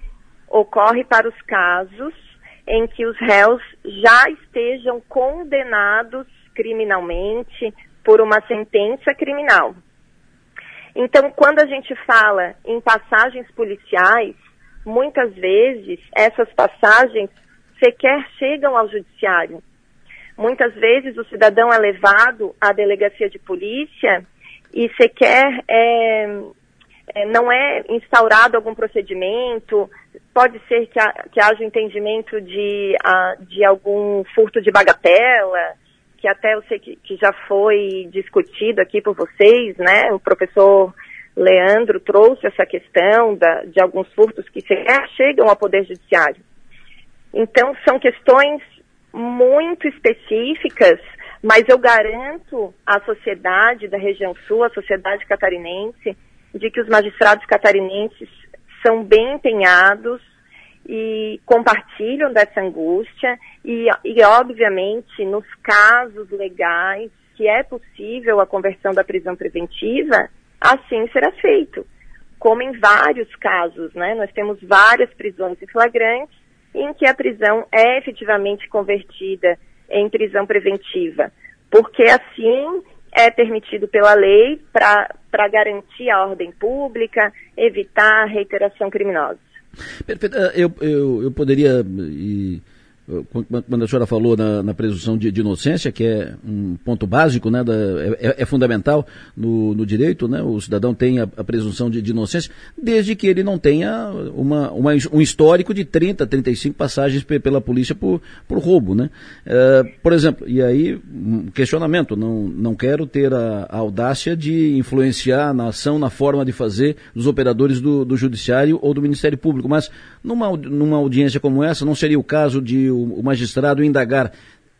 Speaker 19: ocorre para os casos em que os réus já estejam condenados criminalmente por uma sentença criminal. Então, quando a gente fala em passagens policiais, muitas vezes essas passagens sequer chegam ao judiciário. Muitas vezes o cidadão é levado à delegacia de polícia e sequer é, é, não é instaurado algum procedimento, pode ser que, ha, que haja entendimento de, a, de algum furto de bagatela, que até eu sei que, que já foi discutido aqui por vocês, né? O professor Leandro trouxe essa questão da, de alguns furtos que sequer chegam ao Poder Judiciário. Então, são questões muito específicas, mas eu garanto à sociedade da região sul, à sociedade catarinense, de que os magistrados catarinenses são bem empenhados e compartilham dessa angústia e, e, obviamente, nos casos legais que é possível a conversão da prisão preventiva, assim será feito. Como em vários casos, né? Nós temos várias prisões em flagrantes em que a prisão é efetivamente convertida em prisão preventiva, porque assim é permitido pela lei para garantir a ordem pública, evitar a reiteração criminosa.
Speaker 2: Perfeito. Eu, eu, eu poderia. E quando a senhora falou na, na presunção de, de, inocência, que é um ponto básico, né, da, é, é, fundamental no, no, direito, né, o cidadão tem a, a presunção de, de, inocência, desde que ele não tenha uma, uma, um histórico de 30, 35 passagens pela polícia por, por roubo. Né. É, por exemplo, e aí, um questionamento, não, não quero ter a, a, audácia de influenciar na ação, na forma de fazer dos operadores do, do Judiciário ou do Ministério Público, mas numa, numa audiência como essa, não seria o caso de o, magistrado indagar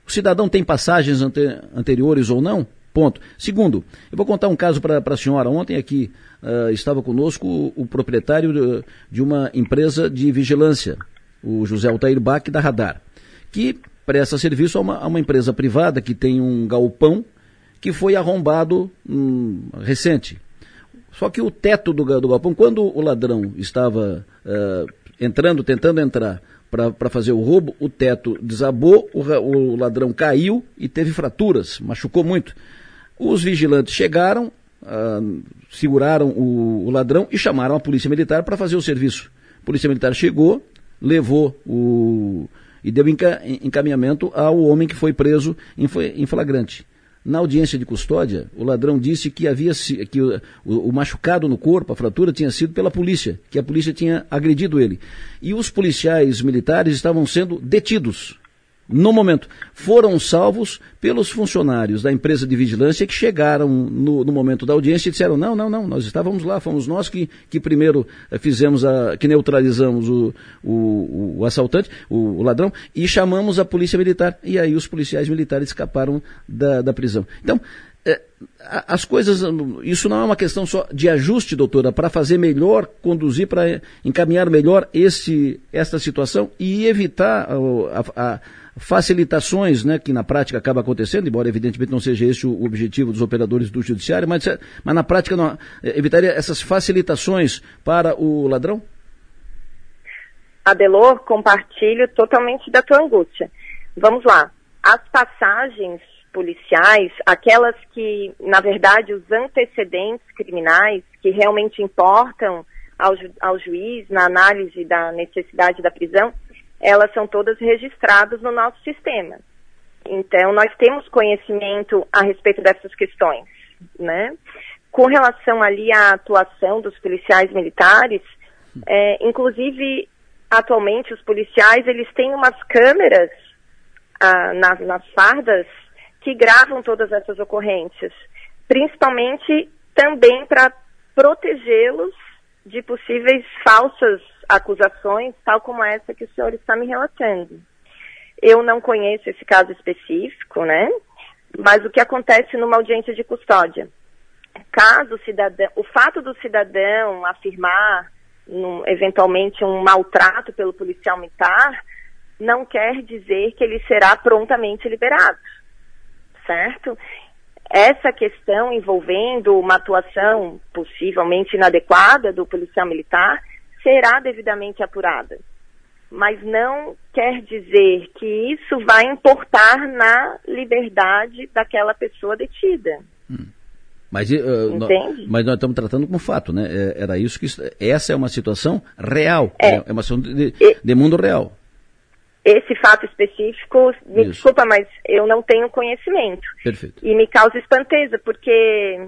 Speaker 2: o cidadão tem passagens ante, anteriores ou não? Ponto. Segundo, eu vou contar um caso para a senhora. Ontem aqui uh, estava conosco o, o proprietário de, de, uma empresa de vigilância, o José Altair Bach da Radar, que presta serviço a uma, a uma empresa privada que tem um galpão que foi arrombado hum, recente. Só que o teto do, do galpão, quando o ladrão estava uh, entrando, tentando entrar para fazer o roubo, o teto desabou, o, o, ladrão caiu e teve fraturas, machucou muito. Os vigilantes chegaram, ah, seguraram o, o, ladrão e chamaram a polícia militar para fazer o serviço. A polícia militar chegou, levou o. e deu enca, encaminhamento ao homem que foi preso em, em flagrante. Na audiência de custódia, o ladrão disse que havia que o, o, machucado no corpo, a fratura, tinha sido pela polícia, que a polícia tinha agredido ele. E os policiais militares estavam sendo detidos. No momento. Foram salvos pelos funcionários da empresa de vigilância que chegaram no, no momento da audiência e disseram: não, não, não, nós estávamos lá, fomos nós que, que primeiro eh, fizemos a. que neutralizamos o, o, o assaltante, o, o, ladrão, e chamamos a polícia militar. E aí os policiais militares escaparam da, da prisão. Então, é, as coisas, isso não é uma questão só de ajuste, doutora, para fazer melhor, conduzir, para encaminhar melhor esse, esta situação e evitar a, a, facilitações, né, que na prática acaba acontecendo, embora evidentemente não seja esse o objetivo dos operadores do judiciário, mas, mas na prática não, é, evitaria essas facilitações para o ladrão?
Speaker 19: Adelor, compartilho totalmente da tua angústia. Vamos lá. As passagens policiais, aquelas que, na verdade, os antecedentes criminais que realmente importam ao, ju ao juiz na análise da necessidade da prisão, elas são todas registradas no nosso sistema. Então, nós temos conhecimento a respeito dessas questões, né? Com relação ali à atuação dos policiais militares, é, inclusive, atualmente, os policiais, eles têm umas câmeras ah, nas, nas fardas que gravam todas essas ocorrências, principalmente também para protegê-los de possíveis falsas acusações, tal como essa que o senhor está me relatando. Eu não conheço esse caso específico, né? Mas o que acontece numa audiência de custódia? Caso o cidadão, o fato do cidadão afirmar num, eventualmente um maltrato pelo policial militar, não quer dizer que ele será prontamente liberado certo? Essa questão envolvendo uma atuação possivelmente inadequada do policial militar será devidamente apurada. Mas não quer dizer que isso vai importar na liberdade daquela pessoa detida.
Speaker 2: Hum. Mas, uh, nós, mas nós estamos tratando como fato, né? É, era isso que. Essa é uma situação real. É, é uma situação de, de mundo real
Speaker 19: esse fato específico, me Isso. desculpa, mas eu não tenho conhecimento.
Speaker 2: Perfeito.
Speaker 19: E me causa espanteza, porque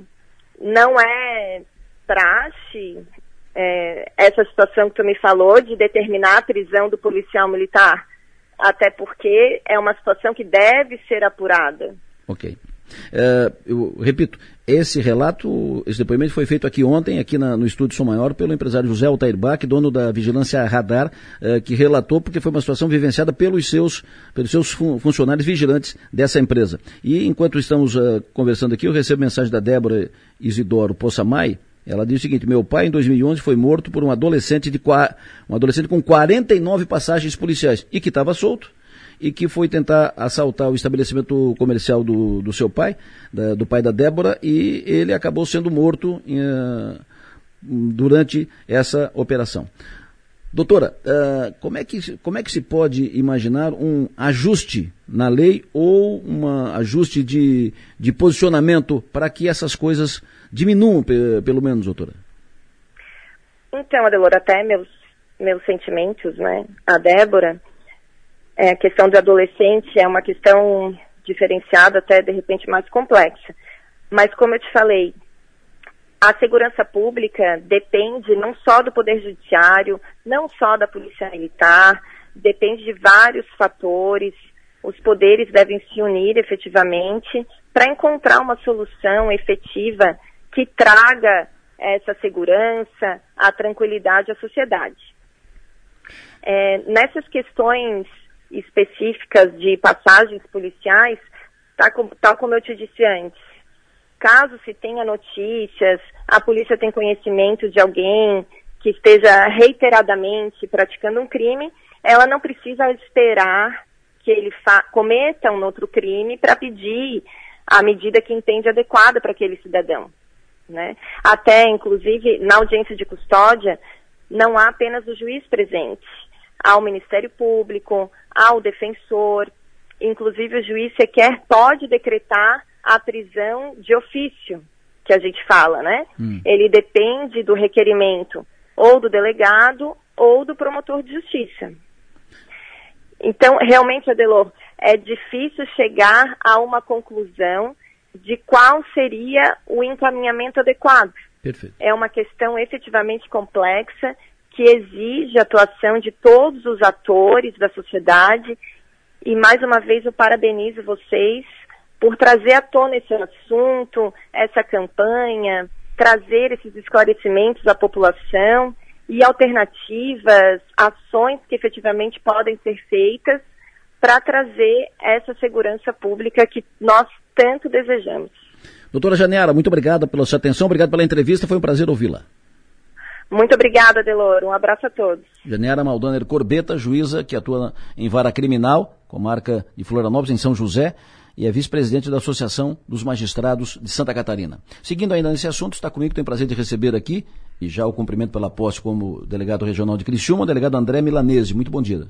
Speaker 19: não é praxe é, essa situação que tu me falou de determinar a prisão do policial militar. Até porque é uma situação que deve ser apurada.
Speaker 2: Ok. É, eu repito, esse relato, esse depoimento foi feito aqui ontem, aqui na, no estúdio Som Maior, pelo empresário José Altair Bach, dono da Vigilância Radar, é, que relatou porque foi uma situação vivenciada pelos seus, pelos seus fun funcionários vigilantes dessa empresa. E enquanto estamos uh, conversando aqui, eu recebo mensagem da Débora Isidoro Poçamai, ela diz o seguinte: meu pai em 2011 foi morto por um adolescente de um adolescente com 49 passagens policiais e que estava solto e que foi tentar assaltar o estabelecimento comercial do, do seu pai, da, do pai da Débora, e ele acabou sendo morto uh, durante essa operação. Doutora, uh, como, é que, como é que se pode imaginar um ajuste na lei ou um ajuste de, de posicionamento para que essas coisas diminuam, pelo menos, doutora?
Speaker 19: Então, Adelora, até meus, meus sentimentos, né? A Débora, é, a questão do adolescente é uma questão diferenciada, até de repente mais complexa. Mas como eu te falei, a segurança pública depende não só do Poder Judiciário, não só da Polícia Militar, depende de vários fatores. Os poderes devem se unir efetivamente para encontrar uma solução efetiva que traga essa segurança, a tranquilidade à sociedade. É, nessas questões específicas de passagens policiais, tá com, tal como eu te disse antes. Caso se tenha notícias, a polícia tem conhecimento de alguém que esteja reiteradamente praticando um crime, ela não precisa esperar que ele cometa um outro crime para pedir a medida que entende adequada para aquele cidadão. Né? Até, inclusive, na audiência de custódia, não há apenas o juiz presente ao Ministério Público, ao defensor. Inclusive, o juiz sequer pode decretar a prisão de ofício, que a gente fala, né? Hum. Ele depende do requerimento ou do delegado ou do promotor de justiça. Então, realmente, Adelor, é difícil chegar a uma conclusão de qual seria o encaminhamento adequado.
Speaker 2: Perfeito.
Speaker 19: É uma questão efetivamente complexa que exige a atuação de todos os atores da sociedade E mais uma vez eu parabenizo vocês por trazer à tona esse assunto, essa campanha, trazer esses esclarecimentos à população e alternativas, ações que efetivamente podem ser feitas para trazer essa segurança pública que nós tanto desejamos.
Speaker 2: Doutora Janiara, muito obrigada pela sua atenção, obrigado pela entrevista, foi um prazer ouvi-la.
Speaker 19: Muito obrigada, Deloro. Um abraço a todos.
Speaker 2: Janiara Maldaner Corbeta, juíza que atua em vara criminal, comarca de Florianópolis, em São José, e é vice-presidente da Associação dos Magistrados de Santa Catarina. Seguindo ainda nesse assunto, está comigo, tenho prazer de receber aqui, e já o cumprimento pela posse como delegado regional de Criciúma, o delegado André Milanese. Muito bom dia.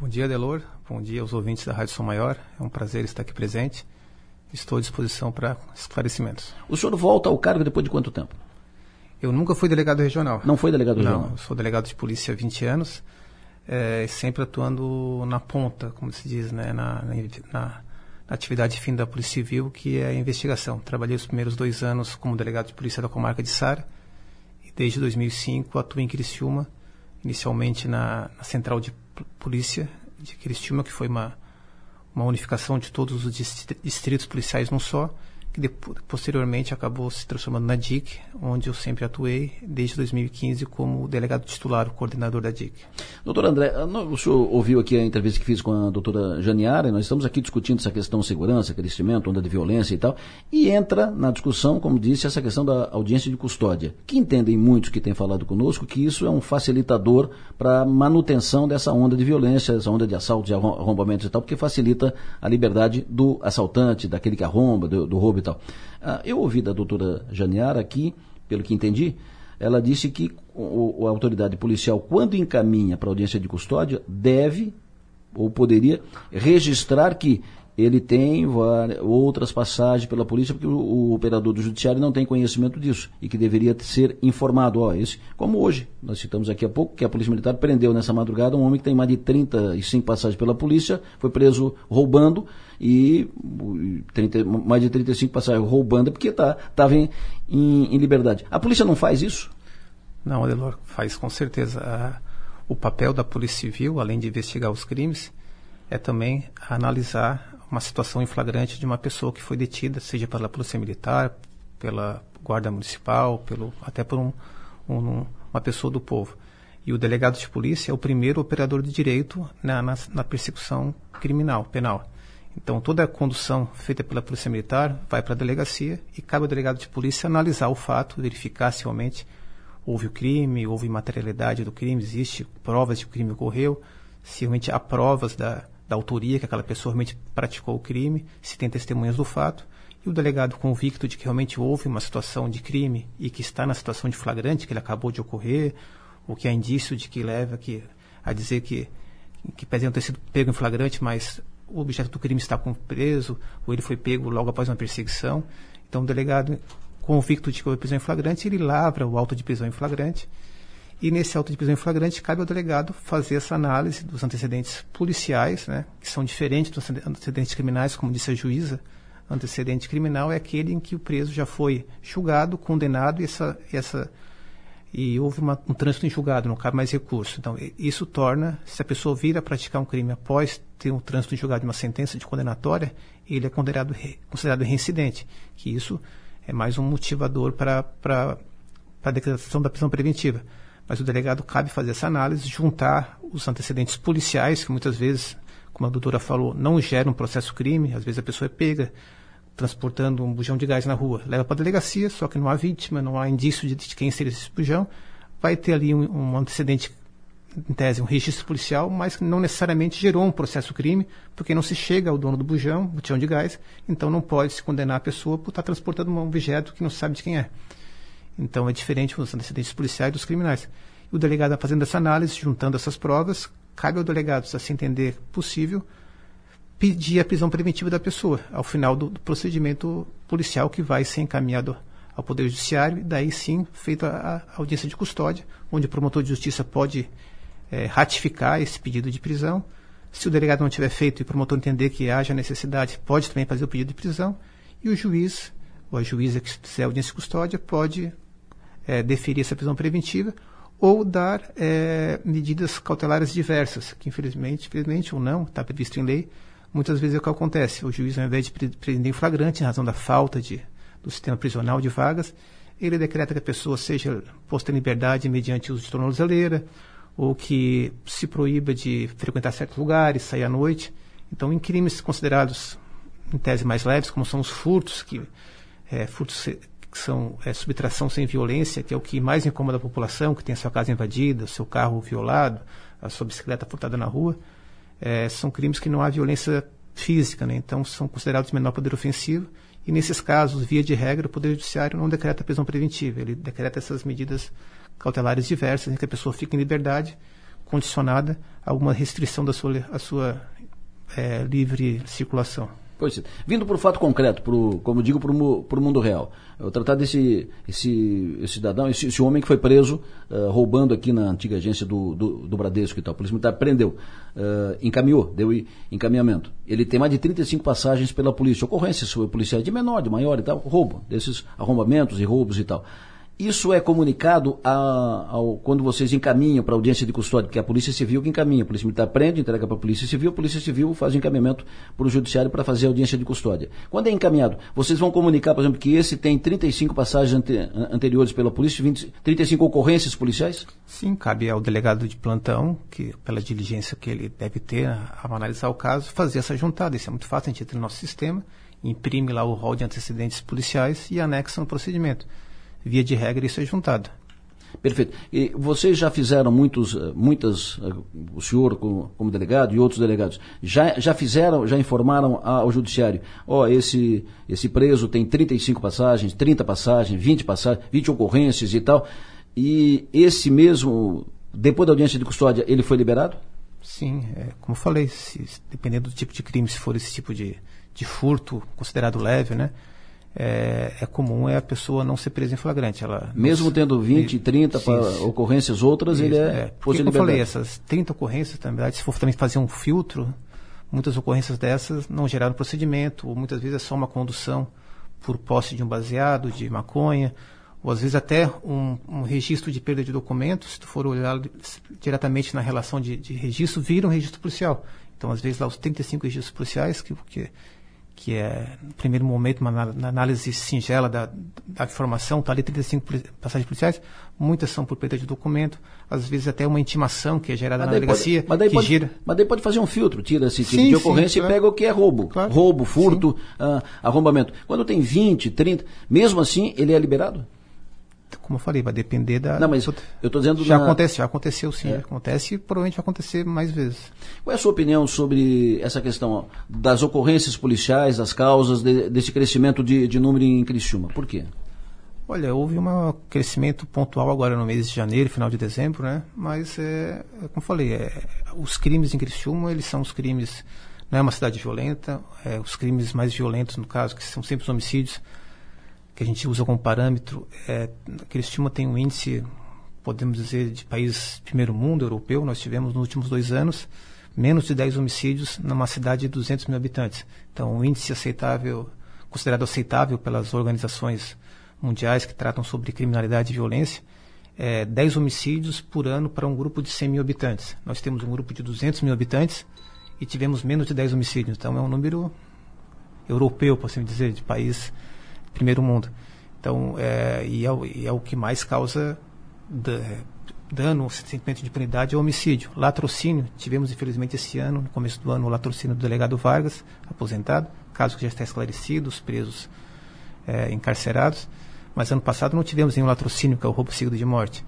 Speaker 20: Bom dia, Delor. Bom dia aos ouvintes da Rádio Som Maior. É um prazer estar aqui presente. Estou à disposição para esclarecimentos.
Speaker 2: O senhor volta ao cargo depois de quanto tempo?
Speaker 20: Eu nunca fui delegado regional.
Speaker 2: Não foi delegado regional?
Speaker 20: Não, sou delegado de polícia há 20 anos, é, sempre atuando na ponta, como se diz, né, na, na, na, atividade fim da Polícia Civil, que é a investigação. Trabalhei os primeiros dois anos como delegado de polícia da comarca de Sara e desde 2005 atuo em Criciúma, inicialmente na, na Central de Polícia de Criciúma, que foi uma, uma unificação de todos os distritos policiais num só, que depois, posteriormente acabou se transformando na DIC, onde eu sempre atuei desde 2015 como delegado titular, coordenador da DIC.
Speaker 2: Doutor André, ah, o senhor ouviu aqui a entrevista que fiz com a doutora Janiara, nós estamos aqui discutindo essa questão de segurança, crescimento, onda de violência e tal, e entra na discussão, como disse, essa questão da audiência de custódia, que entendem muitos que têm falado conosco que isso é um facilitador para a manutenção dessa onda de violência, essa onda de assaltos e arrombamentos e tal, porque facilita a liberdade do assaltante, daquele que arromba, do, do roubo e Ah, eu ouvi da doutora Janiara aqui, pelo que entendi, ela disse que o, a autoridade policial, quando encaminha para audiência de custódia, deve ou poderia registrar que ele tem várias, outras passagens pela polícia, porque o, o, operador do judiciário não tem conhecimento disso e que deveria ser informado. Ó, esse, como hoje, nós citamos aqui há pouco que a Polícia Militar prendeu nessa madrugada um homem que tem mais de 35 passagens pela polícia, foi preso roubando e 30, mais de 35 passagens roubando porque estava tá, em, em, liberdade. A polícia não faz isso?
Speaker 20: Não, Adelor, faz com certeza. o papel da Polícia Civil, além de investigar os crimes, é também analisar uma situação em flagrante de uma pessoa que foi detida, seja pela polícia militar, pela guarda municipal, pelo até por um, um, uma pessoa do povo. E o delegado de polícia é o primeiro operador de direito na, na, na persecução criminal, penal. Então, toda a condução feita pela Polícia Militar vai para a delegacia e cabe ao delegado de polícia analisar o fato, verificar se realmente houve o crime, houve materialidade do crime, existe provas de que o crime ocorreu, se realmente há provas da, da autoria, que aquela pessoa realmente praticou o crime, se tem testemunhas do fato, e o delegado convicto de que realmente houve uma situação de crime e que está na situação de flagrante, que ele acabou de ocorrer, ou que há indício de que leva que, a dizer que, que pese ter sido pego em flagrante, mas o objeto do crime está preso, ou ele foi pego logo após uma perseguição. Então, o delegado convicto de que houve prisão em flagrante, ele lavra o auto de prisão em flagrante e nesse auto de prisão em flagrante, cabe ao delegado fazer essa análise dos antecedentes policiais, né, que são diferentes dos antecedentes criminais, como disse a juíza. Antecedente criminal é aquele em que o preso já foi julgado, condenado e, essa, essa, e houve uma, um trânsito em julgado, não cabe mais recurso. Então, isso torna, se a pessoa vir a praticar um crime após ter um trânsito em julgado de uma sentença de condenatória, ele é considerado, considerado reincidente, que isso é mais um motivador para, a decretação da prisão preventiva mas o delegado cabe fazer essa análise, juntar os antecedentes policiais, que muitas vezes, como a doutora falou, não geram um processo crime, às vezes a pessoa é pega transportando um bujão de gás na rua, leva para a delegacia, só que não há vítima, não há indício de quem seria esse bujão, vai ter ali um, um antecedente, em tese, um registro policial, mas não necessariamente gerou um processo crime, porque não se chega ao dono do bujão, botijão de gás, então não pode se condenar a pessoa por estar transportando um objeto que não sabe de quem é. Então é diferente os antecedentes policiais dos criminais. O delegado fazendo essa análise, juntando essas provas, cabe ao delegado, se assim entender possível, pedir a prisão preventiva da pessoa ao final do, do procedimento policial que vai ser encaminhado ao Poder Judiciário, e daí sim feita a, audiência de custódia, onde o promotor de justiça pode é, ratificar esse pedido de prisão. Se o delegado não tiver feito e o promotor entender que haja necessidade, pode também fazer o pedido de prisão. E o juiz, ou a juíza que fizer audiência de custódia, pode é, deferir essa prisão preventiva ou dar é, medidas cautelares diversas, que infelizmente, infelizmente ou não, está previsto em lei, muitas vezes é o que acontece. O juiz, ao invés de prender em flagrante, em razão da falta de, do sistema prisional de vagas, ele decreta que a pessoa seja posta em liberdade mediante uso de tornozeleira, ou que se proíba de frequentar certos lugares, sair à noite. Então, em crimes considerados, em tese, mais leves, como são os furtos, que, é, furtos que são é, subtração sem violência, que é o que mais incomoda a população, que tem a sua casa invadida, seu carro violado, a sua bicicleta furtada na rua, é, são crimes que não há violência física, né? então são considerados menor poder ofensivo e nesses casos, via de regra, o Poder Judiciário não decreta prisão preventiva, ele decreta essas medidas cautelares diversas, em que a pessoa fica em liberdade, condicionada a alguma restrição da sua, a sua é, livre circulação.
Speaker 2: Pois. Vindo para o fato concreto, pro, como digo, para o mundo real. Eu tratar desse esse, esse cidadão, esse, esse, homem que foi preso uh, roubando aqui na antiga agência do, do, do Bradesco e tal. A Polícia Militar prendeu, uh, encaminhou, deu encaminhamento. Ele tem mais de 35 passagens pela polícia, ocorrências policiais de menor, de maior e tal, roubo, desses arrombamentos e roubos e tal. Isso é comunicado a, ao, quando vocês encaminham para a audiência de custódia, porque é a Polícia Civil que encaminha. A Polícia Militar prende, entrega para a Polícia Civil, a Polícia Civil faz o encaminhamento para o Judiciário para fazer a audiência de custódia. Quando é encaminhado, vocês vão comunicar, por exemplo, que esse tem 35 passagens ante, anteriores pela Polícia, 20, 35 ocorrências policiais?
Speaker 20: Sim, cabe ao delegado de plantão, que pela diligência que ele deve ter ao analisar o caso, fazer essa juntada. Isso é muito fácil, a gente entra no nosso sistema, imprime lá o rol de antecedentes policiais e anexa no procedimento via de regra, isso é juntado.
Speaker 2: Perfeito. E vocês já fizeram muitos, eh, muitas, eh, o senhor como, como, delegado e outros delegados, já, já fizeram, já informaram ao judiciário, ó, oh, esse, esse preso tem 35 passagens, 30 passagens, 20 passagens, 20 ocorrências e tal, e esse mesmo, depois da audiência de custódia, ele foi liberado?
Speaker 20: Sim, é, como falei, se, dependendo do tipo de crime, se for esse tipo de, de furto considerado leve, né, é, é, comum é a pessoa não ser presa em flagrante. Ela
Speaker 2: Mesmo tendo 20, 30 ocorrências outras, isso, ele é, é
Speaker 20: Porque, como eu falei, essas 30 ocorrências, na verdade, se for também fazer um filtro, muitas ocorrências dessas não geraram procedimento, ou muitas vezes é só uma condução por posse de um baseado, de maconha, ou às vezes até um, um registro de perda de documentos, se tu for olhar diretamente na relação de, de registro, vira um registro policial. Então, às vezes, lá os 35 registros policiais que, que que é, no primeiro momento, uma análise singela da, da informação, está ali 35 passagens policiais, muitas são por perda de documento, às vezes até uma intimação que é gerada na delegacia,
Speaker 2: pode, mas daí
Speaker 20: que
Speaker 2: pode,
Speaker 20: gira.
Speaker 2: Mas daí pode fazer um filtro, tira esse tipo sim, de ocorrência sim, claro. e pega o que é roubo. Claro. Roubo, furto, uh, arrombamento. Quando tem 20, 30, mesmo assim, ele é liberado?
Speaker 20: Como eu falei, vai depender da.
Speaker 2: Não, mas eu estou dizendo.
Speaker 20: Já na... acontece, já aconteceu sim, é. acontece e provavelmente vai acontecer mais vezes.
Speaker 2: Qual é a sua opinião sobre essa questão ó, das ocorrências policiais, das causas de, desse crescimento de, de número em Criciúma? Por quê?
Speaker 20: Olha, houve um crescimento pontual agora no mês de janeiro, final de dezembro, né? Mas, é, como eu falei, é, os crimes em Criciúma, eles são os crimes, não é uma cidade violenta, é, os crimes mais violentos, no caso, que são sempre os homicídios, que a gente usa como parâmetro, é, Criciúma tem um índice, podemos dizer, de país primeiro mundo, europeu. Nós tivemos nos últimos dois anos menos de 10 homicídios numa cidade de 200 mil habitantes. Então, o índice aceitável, considerado aceitável pelas organizações mundiais que tratam sobre criminalidade e violência, é 10 homicídios por ano para um grupo de 100 mil habitantes. Nós temos um grupo de 200 mil habitantes e tivemos menos de 10 homicídios. Então, é um número europeu, por assim dizer, de país primeiro mundo. Então, é, e, é, e é o que mais causa dano, sentimento de impunidade é homicídio. Latrocínio, tivemos infelizmente esse ano, no começo do ano, o latrocínio do delegado Vargas, aposentado, caso que já está esclarecido, os presos é, encarcerados. Mas ano passado não tivemos nenhum latrocínio, que é o roubo seguido de morte.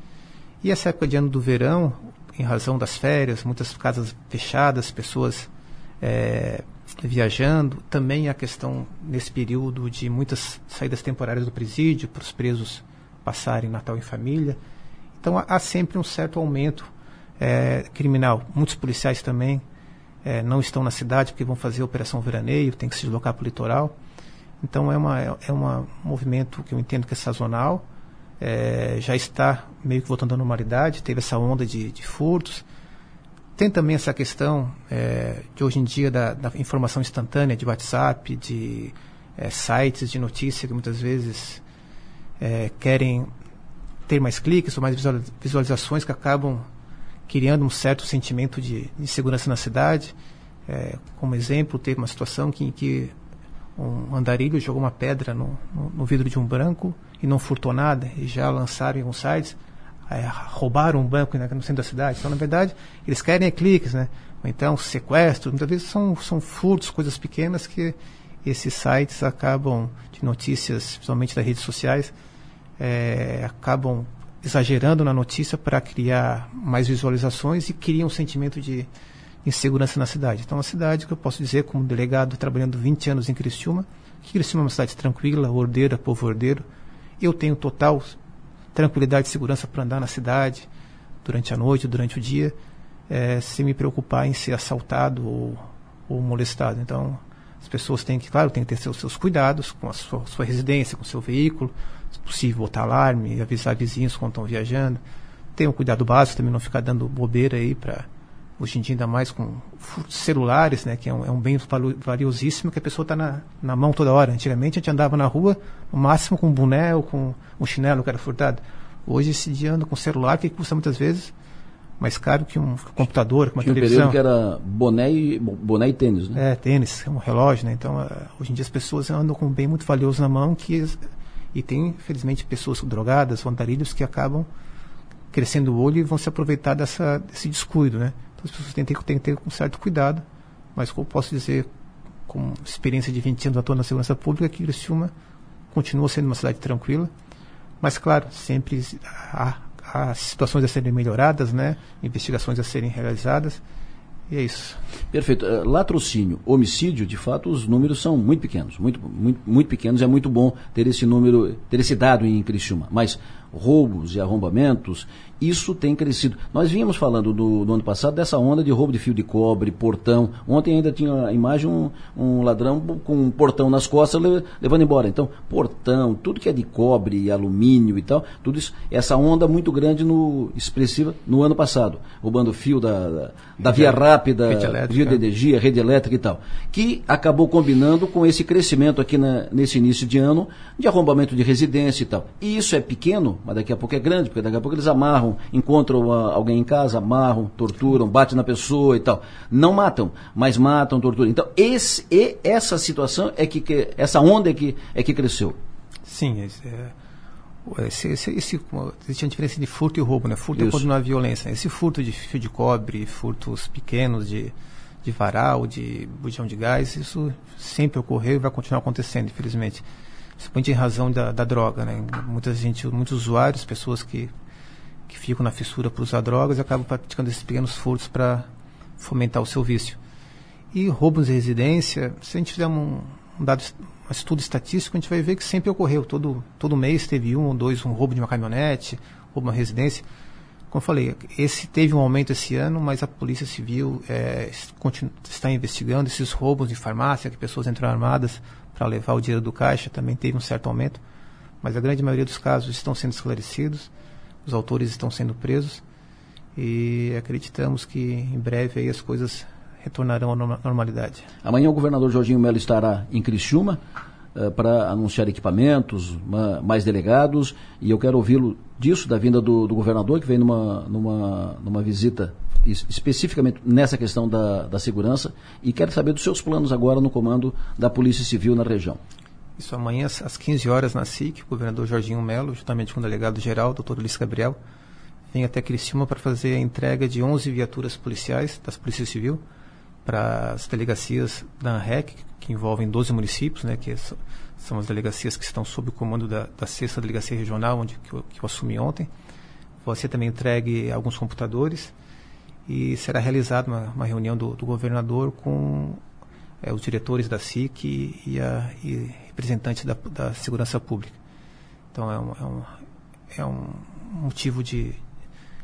Speaker 20: E essa época de ano do verão, em razão das férias, muitas casas fechadas, pessoas é, viajando, também a questão nesse período de muitas saídas temporárias do presídio para os presos passarem Natal em família. Então há, sempre um certo aumento é, criminal. Muitos policiais também é, não estão na cidade porque vão fazer operação veraneio, tem que se deslocar para o litoral. Então é, uma, é um movimento que eu entendo que é sazonal, é, já está meio que voltando à normalidade, teve essa onda de, de furtos, tem também essa questão é, de hoje em dia da, da, informação instantânea, de WhatsApp, de é, sites de notícia que muitas vezes é, querem ter mais cliques ou mais visualizações que acabam criando um certo sentimento de, de segurança na cidade. É, como exemplo, teve uma situação que, em que um andarilho jogou uma pedra no, no, no, vidro de um branco e não furtou nada, e já lançaram em alguns sites, é, roubaram um banco no centro da cidade. Então, na verdade, eles querem é cliques, né? Ou então, sequestro, muitas vezes são, são furtos, coisas pequenas que esses sites acabam, de notícias, principalmente das redes sociais, é, acabam exagerando na notícia para criar mais visualizações e criam um sentimento de insegurança na cidade. Então, a cidade que eu posso dizer, como delegado, trabalhando 20 anos em Criciúma, que Criciúma é uma cidade tranquila, ordeira, povo ordeiro. Eu tenho total tranquilidade e segurança para andar na cidade durante a noite, durante o dia, é, sem me preocupar em ser assaltado ou, ou molestado. Então, as pessoas têm que, claro, têm que ter seus, seus cuidados com a sua, sua residência, com o seu veículo, se possível botar alarme, avisar vizinhos quando estão viajando. Tenha um cuidado básico também, não ficar dando bobeira aí para hoje em dia ainda mais com celulares, né, que é um, é um bem valiosíssimo que a pessoa está na, na mão toda hora. Antigamente a gente andava na rua, no máximo com um boné ou com um chinelo que era furtado. Hoje esse dia anda com celular que custa muitas vezes mais caro que um computador, que uma
Speaker 2: Tinha
Speaker 20: televisão.
Speaker 2: Um período que era boné e, boné e tênis, né?
Speaker 20: É, tênis, um relógio, né? Então, uh, hoje em dia as pessoas andam com um bem muito valioso na mão que e tem, infelizmente, pessoas drogadas, andarilhos que acabam crescendo o olho e vão se aproveitar dessa, desse descuido, né? Então as pessoas têm, têm, têm que ter um certo cuidado, mas como posso dizer, com experiência de 20 anos atuando na segurança pública, que Criciúma continua sendo uma cidade tranquila, mas claro, sempre há, há situações a serem melhoradas, né? investigações a serem realizadas, e é isso.
Speaker 2: Perfeito. Uh, latrocínio, homicídio, de fato, os números são muito pequenos, muito, muito, muito pequenos. É muito bom ter esse número, ter esse dado em Criciúma. Mas roubos e arrombamentos, isso tem crescido. Nós vínhamos falando do, do, ano passado dessa onda de roubo de fio de cobre, portão. Ontem ainda tinha a imagem um, um ladrão com um portão nas costas levando embora. Então, portão, tudo que é de cobre e alumínio e tal, tudo isso, essa onda muito grande no expressiva no ano passado, roubando fio da, da, da via rápida, via de energia, rede elétrica e tal, que acabou combinando com esse crescimento aqui na, nesse início de ano de arrombamento de residência e tal. E isso é pequeno, mas daqui a pouco é grande, porque daqui a pouco eles amarram, encontram uh, alguém em casa, amarram, torturam, batem na pessoa e tal. Não matam, mas matam, torturam. Então, esse, e essa situação é que, que essa onda é que, é que cresceu.
Speaker 20: Sim, é, esse, esse, esse, existe a diferença de furto e roubo, né? Furto Isso. é não há violência. Esse furto de fio de cobre, furtos pequenos de, de varal, de bujão de gás, isso sempre ocorreu e vai continuar acontecendo, infelizmente principalmente em razão da, da droga, né? Muita gente, muitos usuários, pessoas que, que ficam na fissura por usar drogas, acabam praticando esses pequenos furtos para fomentar o seu vício. E roubos de residência, se a gente fizer um, um dado, um estudo estatístico, a gente vai ver que sempre ocorreu. Todo, todo mês teve um ou dois, um roubo de uma caminhonete, roubo de uma residência. Como eu falei, esse teve um aumento esse ano, mas a Polícia Civil é, está investigando esses roubos de farmácia, que pessoas entram armadas para levar o dinheiro do caixa, também teve um certo aumento, mas a grande maioria dos casos estão sendo esclarecidos, os autores estão sendo presos e acreditamos que em breve aí as coisas retornarão à normalidade.
Speaker 2: Amanhã o governador Jorginho Melo estará em Criciúma uh, para anunciar equipamentos, mais delegados, e eu quero ouvi-lo disso, da vinda do, do, governador, que vem numa, numa, numa visita especificamente nessa questão da, da segurança e quero saber dos seus planos agora no comando da Polícia Civil na região.
Speaker 20: Isso amanhã às 15 horas na SIC, o governador Jorginho Melo, juntamente com o delegado geral, doutor Ulisses Gabriel, vem até Criciúma para fazer a entrega de 11 viaturas policiais das Polícia Civil para as delegacias da ANREC, que envolvem 12 municípios, né, que são as delegacias que estão sob o comando da, da sexta delegacia regional, onde que eu, que eu assumi ontem. Você também entregue alguns computadores e será realizada uma, uma reunião do, do, governador com é, os diretores da SIC e, a, e representantes da, da, segurança pública. Então é um, é um, é um motivo de,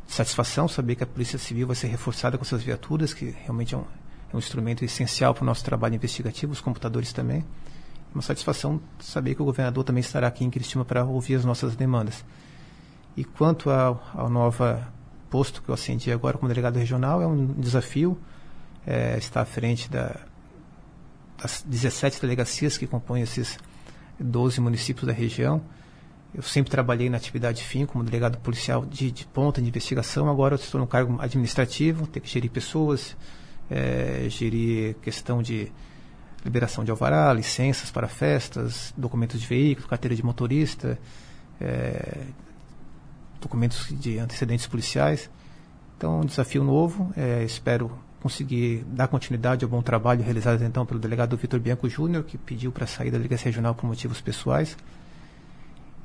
Speaker 20: satisfação saber que a Polícia Civil vai ser reforçada com essas viaturas, que realmente é um, é um instrumento essencial para o nosso trabalho investigativo, os computadores também. Uma satisfação saber que o governador também estará aqui em Cristina para ouvir as nossas demandas. E quanto à nova posto que eu acendi agora como delegado regional é um desafio é, estar à frente da, das 17 delegacias que compõem esses 12 municípios da região. Eu sempre trabalhei na atividade fim como delegado policial de, de ponta de investigação. Agora eu estou no cargo administrativo, tenho que gerir pessoas, é, gerir questão de liberação de alvará, licenças para festas, documentos de veículo, carteira de motorista, é, documentos de antecedentes policiais. Então, um desafio novo. É, espero conseguir dar continuidade ao bom trabalho realizado então pelo delegado Vitor Bianco Júnior, que pediu para sair da Delegacia Regional por motivos pessoais.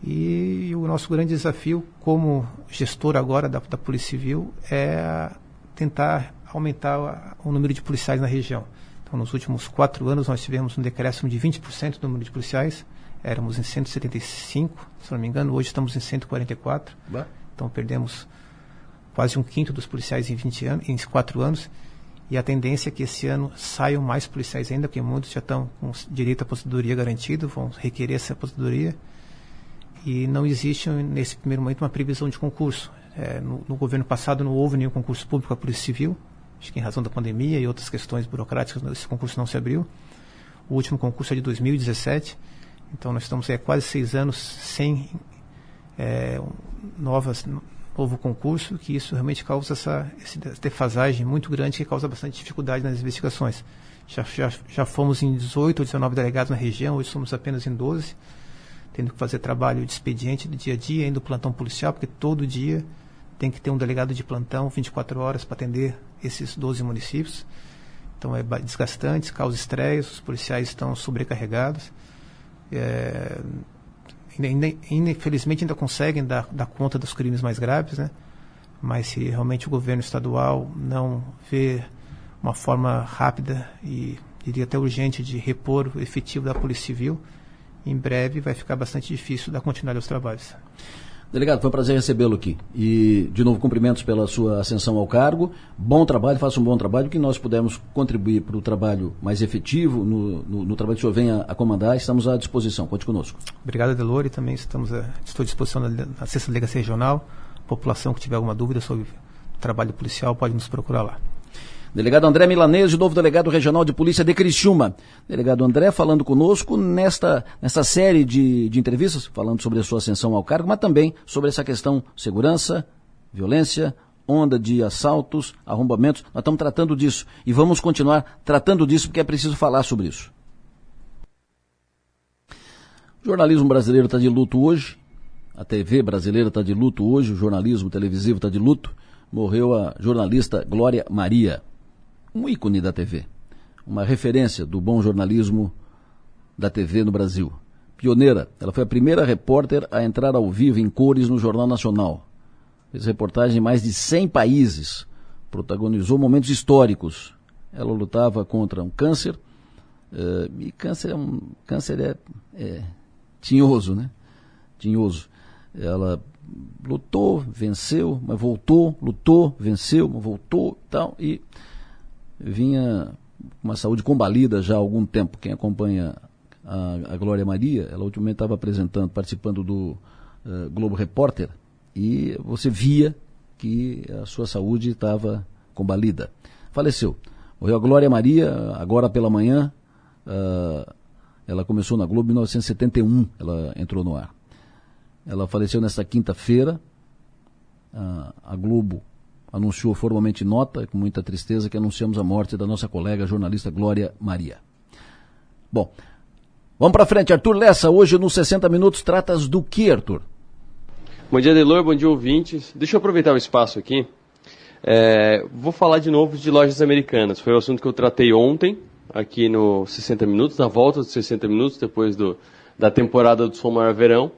Speaker 20: E o nosso grande desafio como gestor agora da, da Polícia Civil é tentar aumentar o número de policiais na região. Então, nos últimos quatro anos, nós tivemos um decréscimo de 20% do número de policiais. Éramos em 175, se não me engano, hoje estamos em 144. Bah. Então, perdemos quase um quinto dos policiais em 20 anos, em quatro anos. E a tendência é que esse ano saiam mais policiais ainda, porque muitos já estão com direito à aposentadoria garantido, vão requerer essa aposentadoria e não existe nesse primeiro momento uma previsão de concurso. É, no, no, governo passado não houve nenhum concurso público à Polícia Civil, acho que em razão da pandemia e outras questões burocráticas esse concurso não se abriu. O último concurso é de 2017, então nós estamos há é, quase seis anos sem é, novas novo concurso, que isso realmente causa essa, essa defasagem muito grande que causa bastante dificuldade nas investigações. Já, já, já fomos em 18 ou 19 delegados na região, hoje somos apenas em 12 tendo que fazer trabalho de expediente do dia a dia, indo plantão policial, porque todo dia tem que ter um delegado de plantão 24 horas para atender esses 12 municípios. Então é desgastante, causa estresse, os policiais estão sobrecarregados. É, infelizmente ainda conseguem dar, dar conta dos crimes mais graves, né? mas se realmente o governo estadual não vê uma forma rápida e diria até urgente de repor o efetivo da Polícia Civil, em breve vai ficar bastante difícil dar continuidade aos trabalhos.
Speaker 2: Delegado, foi um prazer recebê-lo aqui. E, de novo, cumprimentos pela sua ascensão ao cargo. Bom trabalho, faça um bom trabalho, que nós pudermos contribuir para o trabalho mais efetivo, no, no, no, trabalho que o senhor venha a comandar, estamos à disposição. Conte conosco.
Speaker 20: Obrigado, Delore. Também estamos a, estou à disposição na, na Sexta Delegacia Regional. População que tiver alguma dúvida sobre trabalho policial pode nos procurar lá.
Speaker 2: Delegado André Milanese, novo delegado regional de polícia de Criciúma. Delegado André falando conosco nesta, nesta série de, de entrevistas, falando sobre a sua ascensão ao cargo, mas também sobre essa questão segurança, violência, onda de assaltos, arrombamentos. Nós estamos tratando disso e vamos continuar tratando disso porque é preciso falar sobre isso. O jornalismo brasileiro está de luto hoje. A TV brasileira está de luto hoje. O jornalismo televisivo está de luto. Morreu a jornalista Glória Maria um ícone da TV, uma referência do bom jornalismo da TV no Brasil. Pioneira, ela foi a primeira repórter a entrar ao vivo em cores no Jornal Nacional. Fez reportagem em mais de 100 países, protagonizou momentos históricos. Ela lutava contra um câncer, uh, e câncer é um câncer é, é tinhoso, né? Tinhoso. Ela lutou, venceu, mas voltou, lutou, venceu, mas voltou, tal e vinha uma saúde combalida já há algum tempo. Quem acompanha a, a Glória Maria, ela ultimamente estava apresentando, participando do uh, Globo Repórter, e você via que a sua saúde estava combalida. Faleceu. Morreu a Glória Maria, agora pela manhã. Uh, ela começou na Globo em 1971, ela entrou no ar. Ela faleceu nesta quinta-feira. Uh, a Globo anunciou formalmente nota, com muita tristeza, que anunciamos a morte da nossa colega jornalista Glória Maria. Bom, vamos para frente. Arthur Lessa, hoje nos 60 Minutos, tratas do que, Arthur?
Speaker 21: Bom dia, Delor, bom dia, ouvintes. Deixa eu aproveitar o espaço aqui. É, vou falar de novo de lojas americanas. Foi o assunto que eu tratei ontem, aqui no 60 Minutos, na volta dos 60 Minutos, depois do, da temporada do Som Maior Verão.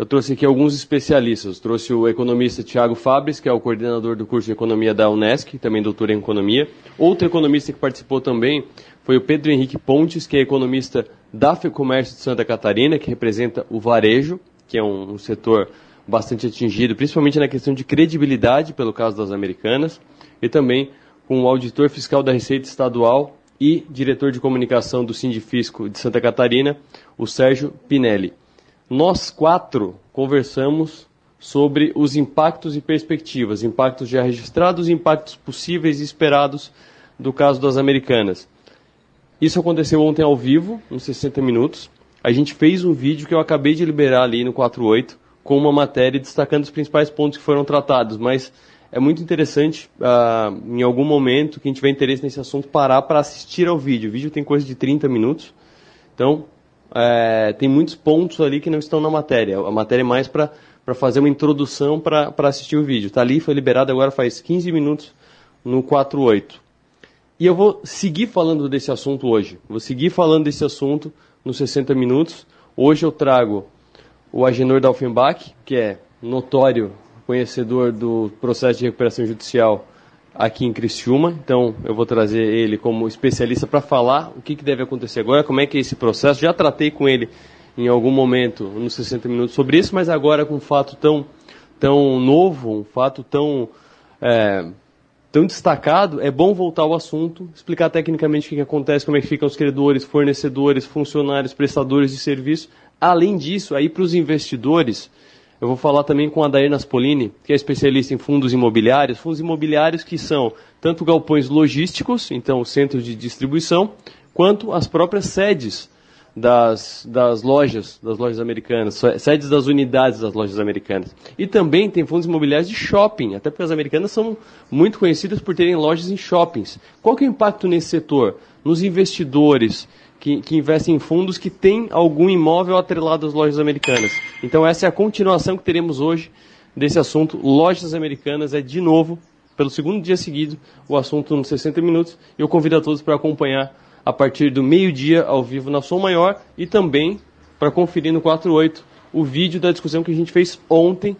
Speaker 21: Eu trouxe aqui alguns especialistas. Eu trouxe o economista Tiago Fabres, que é o coordenador do curso de economia da Unesc, também doutor em economia. Outro economista que participou também foi o Pedro Henrique Pontes, que é economista da FEComércio de Santa Catarina, que representa o varejo, que é um, setor bastante atingido, principalmente na questão de credibilidade, pelo caso das americanas, e também com o auditor fiscal da Receita Estadual e diretor de comunicação do Sindifisco de Santa Catarina, o Sérgio Pinelli nós quatro conversamos sobre os impactos e perspectivas, impactos já registrados e impactos possíveis e esperados do caso das americanas. Isso aconteceu ontem ao vivo, uns 60 minutos. A gente fez um vídeo que eu acabei de liberar ali no 48, com uma matéria destacando os principais pontos que foram tratados, mas é muito interessante, uh, em algum momento, quem tiver interesse nesse assunto, parar para assistir ao vídeo. O vídeo tem coisa de 30 minutos, então é, tem muitos pontos ali que não estão na matéria. A matéria é mais para fazer uma introdução para assistir o vídeo. Está ali, foi liberado agora faz 15 minutos no 48. E eu vou seguir falando desse assunto hoje. Vou seguir falando desse assunto nos 60 minutos. Hoje eu trago o Agenor Dalfenbach, que é notório conhecedor do processo de recuperação judicial aqui em Criciúma. Então eu vou trazer ele como especialista para falar o que, que deve acontecer agora, como é que é esse processo. Já tratei com ele em algum momento, nos 60 minutos, sobre isso, mas agora com um fato tão, tão novo, um fato tão é, tão destacado, é bom voltar ao assunto, explicar tecnicamente o que, que acontece, como é que ficam os credores, fornecedores, funcionários, prestadores de serviço. Além disso, aí para os investidores, eu vou falar também com a Dair Naspolini, que é especialista em fundos imobiliários, fundos imobiliários que são tanto galpões logísticos, então centros de distribuição, quanto as próprias sedes das, das lojas, das lojas americanas, sedes das unidades das lojas americanas. E também tem fundos imobiliários de shopping, até porque as americanas são muito conhecidas por terem lojas em shoppings. Qual que é o impacto nesse setor? Nos investidores que, que investem em fundos que têm algum imóvel atrelado às lojas americanas. Então essa é a continuação que teremos hoje desse assunto. Lojas americanas é de novo, pelo segundo dia seguido, o assunto nos 60 minutos. Eu convido a todos para acompanhar a partir do meio-dia ao vivo na Som Maior e também para conferir no 48 o vídeo da discussão que a gente fez ontem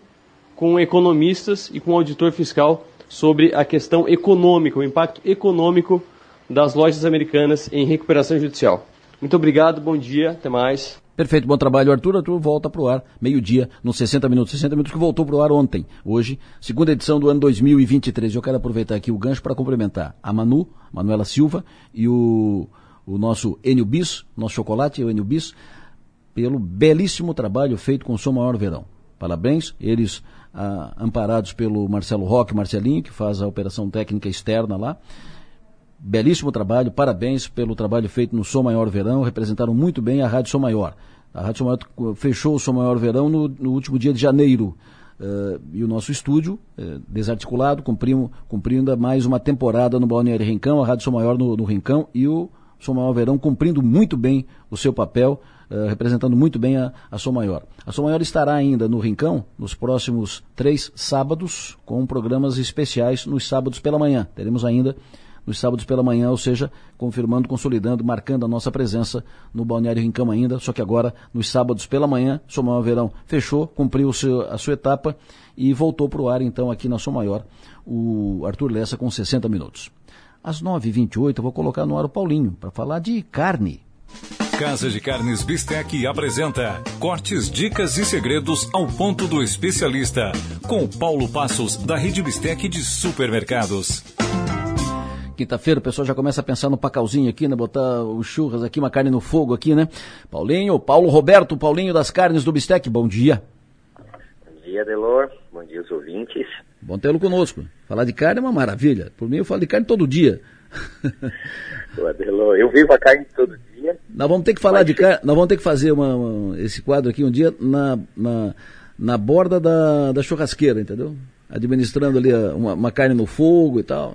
Speaker 21: com economistas e com auditor fiscal sobre a questão econômica, o impacto econômico das lojas americanas em recuperação judicial. Muito obrigado, bom dia, até mais.
Speaker 2: Perfeito, bom trabalho, Arthur. Arthur volta para o ar, meio-dia, nos 60 minutos. 60 minutos que voltou para o ar ontem. Hoje, segunda edição do ano 2023. Eu quero aproveitar aqui o gancho para cumprimentar a Manu, Manuela Silva e o, o nosso Enio Bis, nosso chocolate, o Enio Bis, pelo belíssimo trabalho feito com o Som Maior Verão. Parabéns, eles ah, amparados pelo Marcelo Roque, Marcelinho, que faz a operação técnica externa lá. Belíssimo trabalho, parabéns pelo trabalho feito no Som Maior Verão, representaram muito bem a Rádio Som Maior. A Rádio Som Maior fechou o Som Maior Verão no, no último dia de janeiro. Uh, e o nosso estúdio, uh, desarticulado, cumprindo, cumprindo mais uma temporada no Balneário Rincão, a Rádio Som Maior no, no Rincão e o Som Maior Verão cumprindo muito bem o seu papel, uh, representando muito bem a, a Som Maior. A Som Maior estará ainda no Rincão nos próximos três sábados, com programas especiais nos sábados pela manhã. Teremos ainda nos sábados pela manhã, ou seja, confirmando, consolidando, marcando a nossa presença no Balneário Rincão ainda, só que agora nos sábados pela manhã, Som Maior Verão fechou, cumpriu seu, a sua etapa e voltou para o ar então aqui na Som Maior, o Arthur Lessa com 60 minutos. Às 9h28 eu vou colocar no ar o Paulinho para falar de carne.
Speaker 1: Casa de Carnes Bistec apresenta cortes, dicas e segredos ao ponto do especialista, com Paulo Passos, da Rede Bistec de Supermercados.
Speaker 2: Quinta-feira o pessoal já começa a pensar no pacauzinho aqui, né? Botar os churras aqui, uma carne no fogo aqui, né? Paulinho, Paulo Roberto, Paulinho das Carnes do Bistec, bom dia.
Speaker 22: Bom dia, Delor. Bom dia, os ouvintes.
Speaker 2: Bom tê-lo conosco. Falar de carne é uma maravilha. Por mim, eu falo de carne todo dia.
Speaker 22: Adelor, eu vivo a carne todo dia.
Speaker 2: Nós vamos ter que falar de carne, nós vamos ter que fazer uma, uma, esse quadro aqui um dia na, na, na borda da, da churrasqueira, entendeu? Administrando ali uma, uma carne no fogo e tal.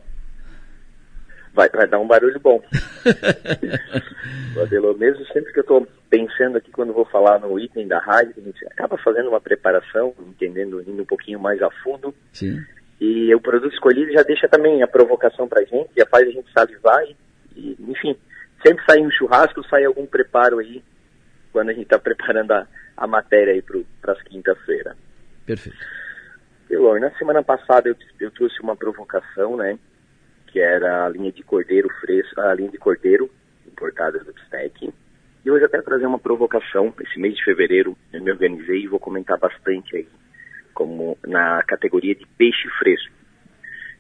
Speaker 22: Vai, vai dar um barulho bom. Adelo, mesmo sempre que eu estou pensando aqui quando vou falar no item da rádio, a gente acaba fazendo uma preparação, entendendo, indo um pouquinho mais a fundo.
Speaker 2: Sim.
Speaker 22: E o produto escolhido já deixa também a provocação para a gente, já faz a gente salivar e, e, enfim, sempre sai um churrasco, sai algum preparo aí quando a gente está preparando a, a matéria aí para as quinta-feira.
Speaker 2: Perfeito.
Speaker 22: Elor, na semana passada eu, eu trouxe uma provocação, né? Que era a linha de cordeiro fresco, a linha de cordeiro importada do Bistec. E hoje quero trazer uma provocação. Esse mês de fevereiro eu me organizei e vou comentar bastante aí, como na categoria de peixe fresco.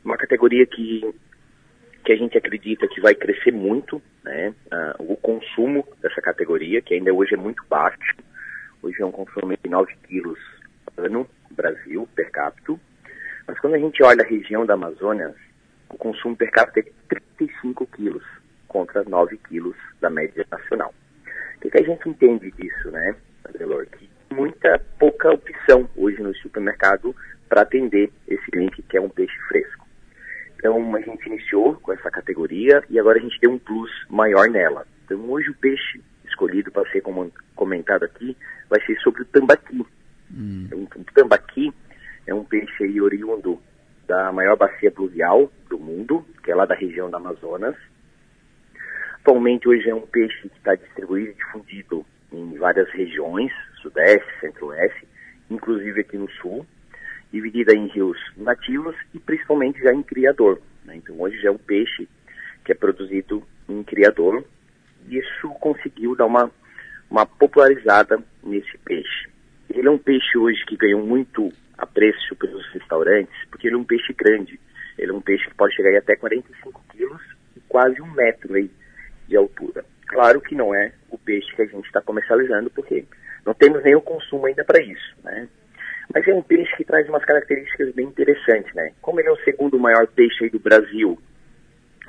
Speaker 22: Uma categoria que, que a gente acredita que vai crescer muito, né? Uh, o consumo dessa categoria, que ainda hoje é muito baixo. Hoje é um consumo de 9 quilos ano, Brasil, per capita. Mas quando a gente olha a região da Amazônia, o consumo per capita é de 35 quilos contra 9 quilos da média nacional. O que, que a gente entende disso, né, Adelor? Que muita pouca opção hoje no supermercado para atender esse cliente que quer um peixe fresco. Então a gente iniciou com essa categoria e agora a gente tem um plus maior nela. Então hoje o peixe escolhido para ser comentado aqui vai ser sobre o tambaqui. Hum. Então, o tambaqui é um peixe aí oriundo da maior bacia pluvial do mundo, que é lá da região do Amazonas. Atualmente hoje é um peixe que está distribuído e difundido em várias regiões, sudeste, centro-oeste, inclusive aqui no sul, dividida em rios nativos e principalmente já em criador. Né? Então hoje já é um peixe que é produzido em criador e isso conseguiu dar uma, uma popularizada nesse peixe. Ele é um peixe hoje que ganhou muito apreço pelos restaurantes, porque ele é um peixe grande. Ele é um peixe que pode chegar até 45 quilos e quase um metro aí de altura. Claro que não é o peixe que a gente está comercializando, porque não temos o consumo ainda para isso, né? Mas é um peixe que traz umas características bem interessantes, né? Como ele é o segundo maior peixe aí do Brasil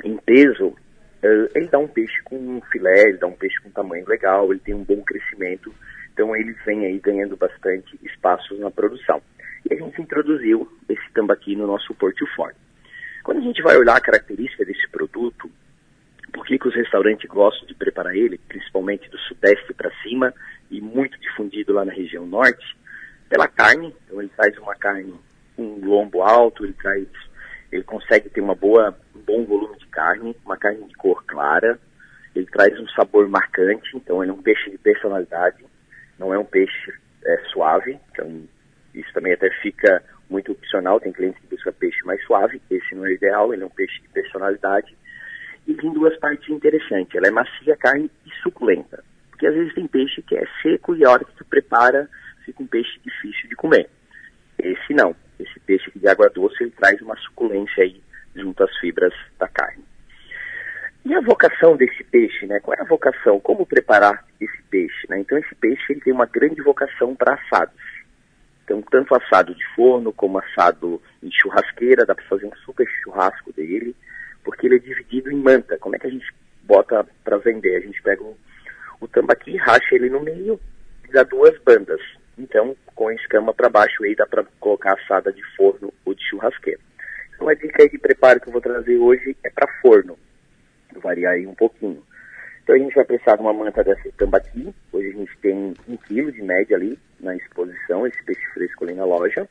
Speaker 22: em peso, uh, ele dá um peixe com um filé, ele dá um peixe com um tamanho legal, ele tem um bom crescimento, então ele vem aí ganhando bastante espaços na produção. E a gente introduziu esse tambaqui no nosso portfólio. Quando a gente vai olhar a característica desse produto, por que, que os restaurantes gostam de preparar ele, principalmente do sudeste para cima e muito difundido lá na região norte, pela carne. Então ele traz uma carne com um lombo alto, ele traz, ele consegue ter uma boa, um bom volume de carne, uma carne de cor clara. Ele traz um sabor marcante, então ele é um peixe de personalidade, não é um peixe é, suave. Então isso também até fica muito opcional. Tem clientes que buscam peixe mais suave, esse não é ideal. Ele é um peixe de personalidade e tem duas partes interessantes. Ela é macia, carne e suculenta. Porque às vezes tem peixe que é seco e a hora que tu prepara fica um peixe difícil de comer. Esse não. Esse peixe de água doce ele traz uma suculência aí junto às fibras da carne. E a vocação desse peixe, né? Qual é a vocação? Como preparar esse peixe? Né? Então esse peixe ele tem uma grande vocação para assados. Então tanto assado de forno como assado em churrasqueira, dá para fazer um super churrasco dele porque ele é dividido em manta. Como é que a gente bota para vender? A gente pega o, o tambaqui, racha ele no meio e dá duas bandas. Então, com a escama para baixo aí dá para colocar assada de forno ou de churrasqueira. Então, a dica aí de preparo que eu vou trazer hoje é para forno. Vou variar aí um pouquinho. Então, a gente vai precisar de uma manta dessa tambaqui. Hoje a gente tem um quilo de média ali na exposição, esse peixe fresco ali na loja.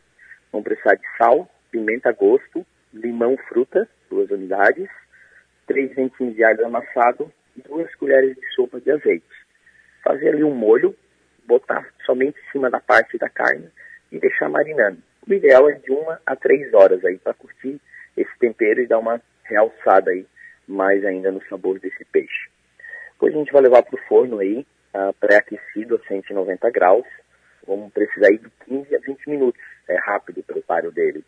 Speaker 22: Vamos precisar de sal, pimenta a gosto, limão fruta, duas unidades, três dentinhos de alho amassado duas colheres de sopa de azeite. Fazer ali um molho, botar somente em cima da parte da carne e deixar marinando. O ideal é de uma a três horas aí para curtir esse tempero e dar uma realçada aí mais ainda no sabor desse peixe. Depois a gente vai levar para o forno aí, uh, pré-aquecido a 190 graus. Vamos precisar aí de 15 a 20 minutos. É rápido o preparo dele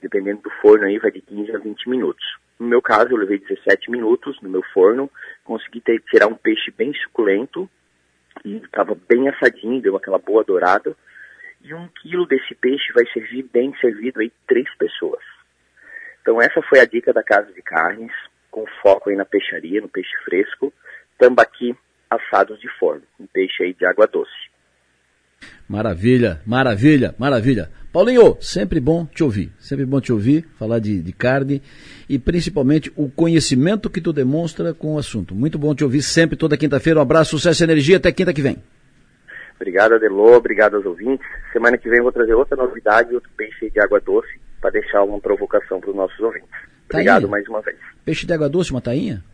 Speaker 22: dependendo do forno aí, vai de 15 a 20 minutos. No meu caso, eu levei 17 minutos no meu forno, consegui ter, tirar um peixe bem suculento, e estava bem assadinho, deu aquela boa dourada. E um quilo desse peixe vai servir bem servido aí três pessoas. Então essa foi a dica da Casa de Carnes, com foco aí na peixaria, no peixe fresco, tambaqui assados de forno, um peixe aí de água doce.
Speaker 2: Maravilha, maravilha, maravilha. Paulinho, sempre bom te ouvir, sempre bom te ouvir, falar de, de carne e principalmente o conhecimento que tu demonstra com o assunto. Muito bom te ouvir sempre, toda quinta-feira. Um abraço, sucesso e energia, até quinta que vem.
Speaker 22: Obrigado, Adelô, obrigado aos ouvintes. Semana que vem eu vou trazer outra novidade, outro peixe de água doce, para deixar uma provocação para os nossos ouvintes. Obrigado tainha. mais uma vez.
Speaker 2: Peixe de água doce, uma tainha?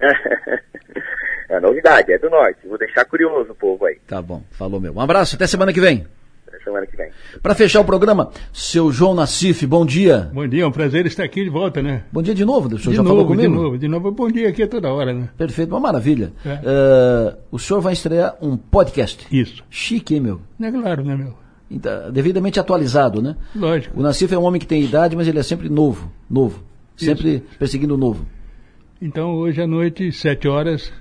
Speaker 22: é novidade, é do norte. Vou deixar curioso o povo aí.
Speaker 2: Tá bom, falou meu. Um abraço, até semana que vem
Speaker 22: semana que vem.
Speaker 2: Para fechar o programa, seu João Nassif, bom dia.
Speaker 7: Bom dia, é um prazer estar aqui de volta, né?
Speaker 2: Bom dia de novo, o senhor
Speaker 7: de
Speaker 2: já
Speaker 7: novo,
Speaker 2: falou comigo?
Speaker 7: De novo, de novo, bom dia aqui a toda hora, né?
Speaker 2: Perfeito, uma maravilha. É. Uh, o senhor vai estrear um podcast.
Speaker 7: Isso.
Speaker 2: Chique, hein, meu?
Speaker 7: É claro, né, meu?
Speaker 2: Então, devidamente atualizado, né?
Speaker 7: Lógico.
Speaker 2: O Nassif é um homem que tem idade, mas ele é sempre novo, novo. Sempre Isso. perseguindo o novo.
Speaker 7: Então, hoje à noite, sete horas,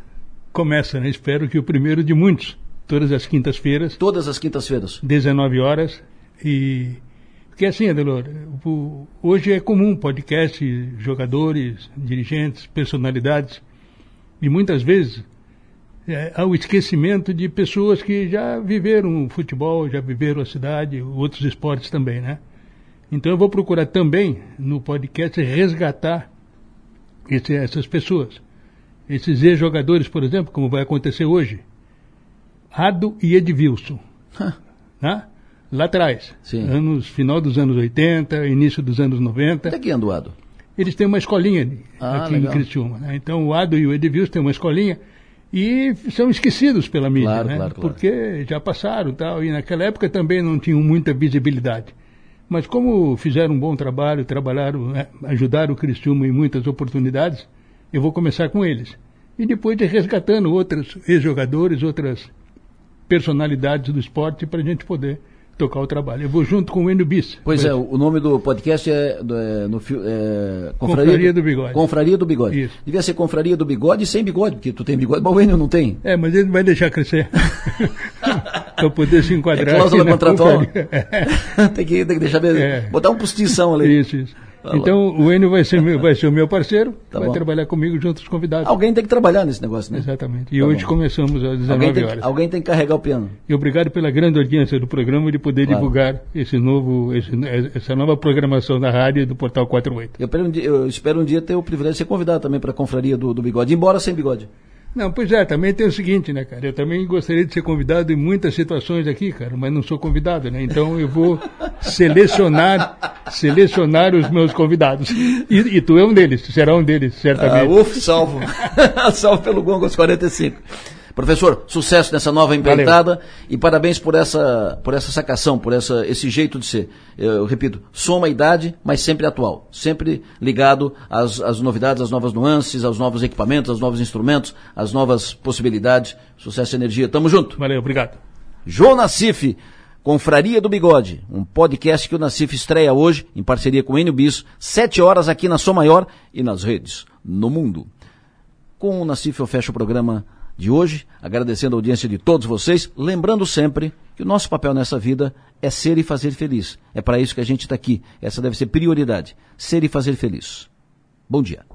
Speaker 7: começa, né? Espero que o primeiro de muitos. Todas as quintas-feiras.
Speaker 2: Todas as quintas-feiras.
Speaker 7: 19 horas. E porque assim, Adelor, hoje é comum podcast, jogadores, dirigentes, personalidades, e muitas vezes é, ao esquecimento de pessoas que já viveram o futebol, já viveram a cidade, outros esportes também, né? Então eu vou procurar também no podcast resgatar esse, essas pessoas. Esses ex-jogadores, por exemplo, como vai acontecer hoje. Ado e Edvilson. né? Lá atrás.
Speaker 2: Sim.
Speaker 7: Anos, final dos anos 80, início dos anos 90.
Speaker 2: Onde é que anda o Ado?
Speaker 7: Eles têm uma escolinha
Speaker 2: Ah,
Speaker 7: aqui
Speaker 2: legal.
Speaker 7: em Criciúma. Né? Então o Ado e o Edvilson têm uma escolinha e são esquecidos pela mídia,
Speaker 2: Claro,
Speaker 7: né?
Speaker 2: claro, claro.
Speaker 7: porque já passaram tal, e naquela época também não tinham muita visibilidade. Mas como fizeram um bom trabalho, trabalharam, né, ajudaram o Criciúma em muitas oportunidades, eu vou começar com eles. E depois de resgatando outros ex-jogadores, outras personalidades do esporte para a gente poder tocar o trabalho. Eu vou junto com o Enio Bis.
Speaker 2: Pois é, o nome do podcast é, do- é, no, é,
Speaker 7: Confraria do Bigode.
Speaker 2: Confraria do Bigode.
Speaker 7: Isso.
Speaker 2: Devia ser Confraria do Bigode e sem bigode, porque tu tem bigode, mas o Enio não tem.
Speaker 7: É, mas ele vai deixar crescer. para poder se
Speaker 2: É
Speaker 7: enquadrar.
Speaker 2: cláusula
Speaker 7: aqui na
Speaker 2: contratual. tem, que, tem que deixar mesmo.
Speaker 7: É.
Speaker 2: Botar um postição ali.
Speaker 7: Isso, isso. Então o Enio vai ser, meu, vai ser o meu parceiro,
Speaker 2: Tá
Speaker 7: vai
Speaker 2: bom.
Speaker 7: trabalhar comigo junto aos convidados.
Speaker 2: Alguém tem que trabalhar nesse negócio, né?
Speaker 7: Exatamente. E
Speaker 2: Tá
Speaker 7: hoje
Speaker 2: bom.
Speaker 7: começamos às
Speaker 2: Alguém
Speaker 7: 19
Speaker 2: tem, que-
Speaker 7: horas.
Speaker 2: alguém tem que carregar o piano.
Speaker 7: E obrigado pela grande audiência do programa e de poder
Speaker 2: Claro.
Speaker 7: divulgar esse novo, esse, essa nova programação da rádio e do Portal 48.
Speaker 2: Eu espero um dia, eu espero um dia ter o privilégio de ser convidado também para a confraria do, do bigode, embora sem bigode.
Speaker 7: Não, pois é, também tem o seguinte, né, cara? Eu também gostaria de ser convidado em muitas situações aqui, cara, mas não sou convidado, né? Então eu vou selecionar, selecionar os meus convidados. E, e tu é um deles, será um deles,
Speaker 2: Ah,
Speaker 7: certamente.
Speaker 2: uf, salvo. salvo pelo Gongo aos 45. Professor, sucesso nessa nova empreitada e parabéns por essa, por essa sacação, por essa, esse jeito de ser. Eu, repito, soma a idade, mas sempre atual. Sempre ligado às, às novidades, às novas nuances, aos novos equipamentos, aos novos instrumentos, às novas possibilidades. Sucesso e energia. Tamo junto.
Speaker 7: Valeu, obrigado.
Speaker 2: João Nassif, Confraria do Bigode, um podcast que o Nassif estreia hoje, em parceria com o Enio Bis, sete horas aqui na Som Maior e nas redes, no mundo. Com o Nassif eu fecho o programa de hoje, agradecendo a audiência de todos vocês, lembrando sempre que o nosso papel nessa vida é ser e fazer feliz. É para isso que a gente está aqui. Essa deve ser prioridade. Ser e fazer feliz. Bom dia.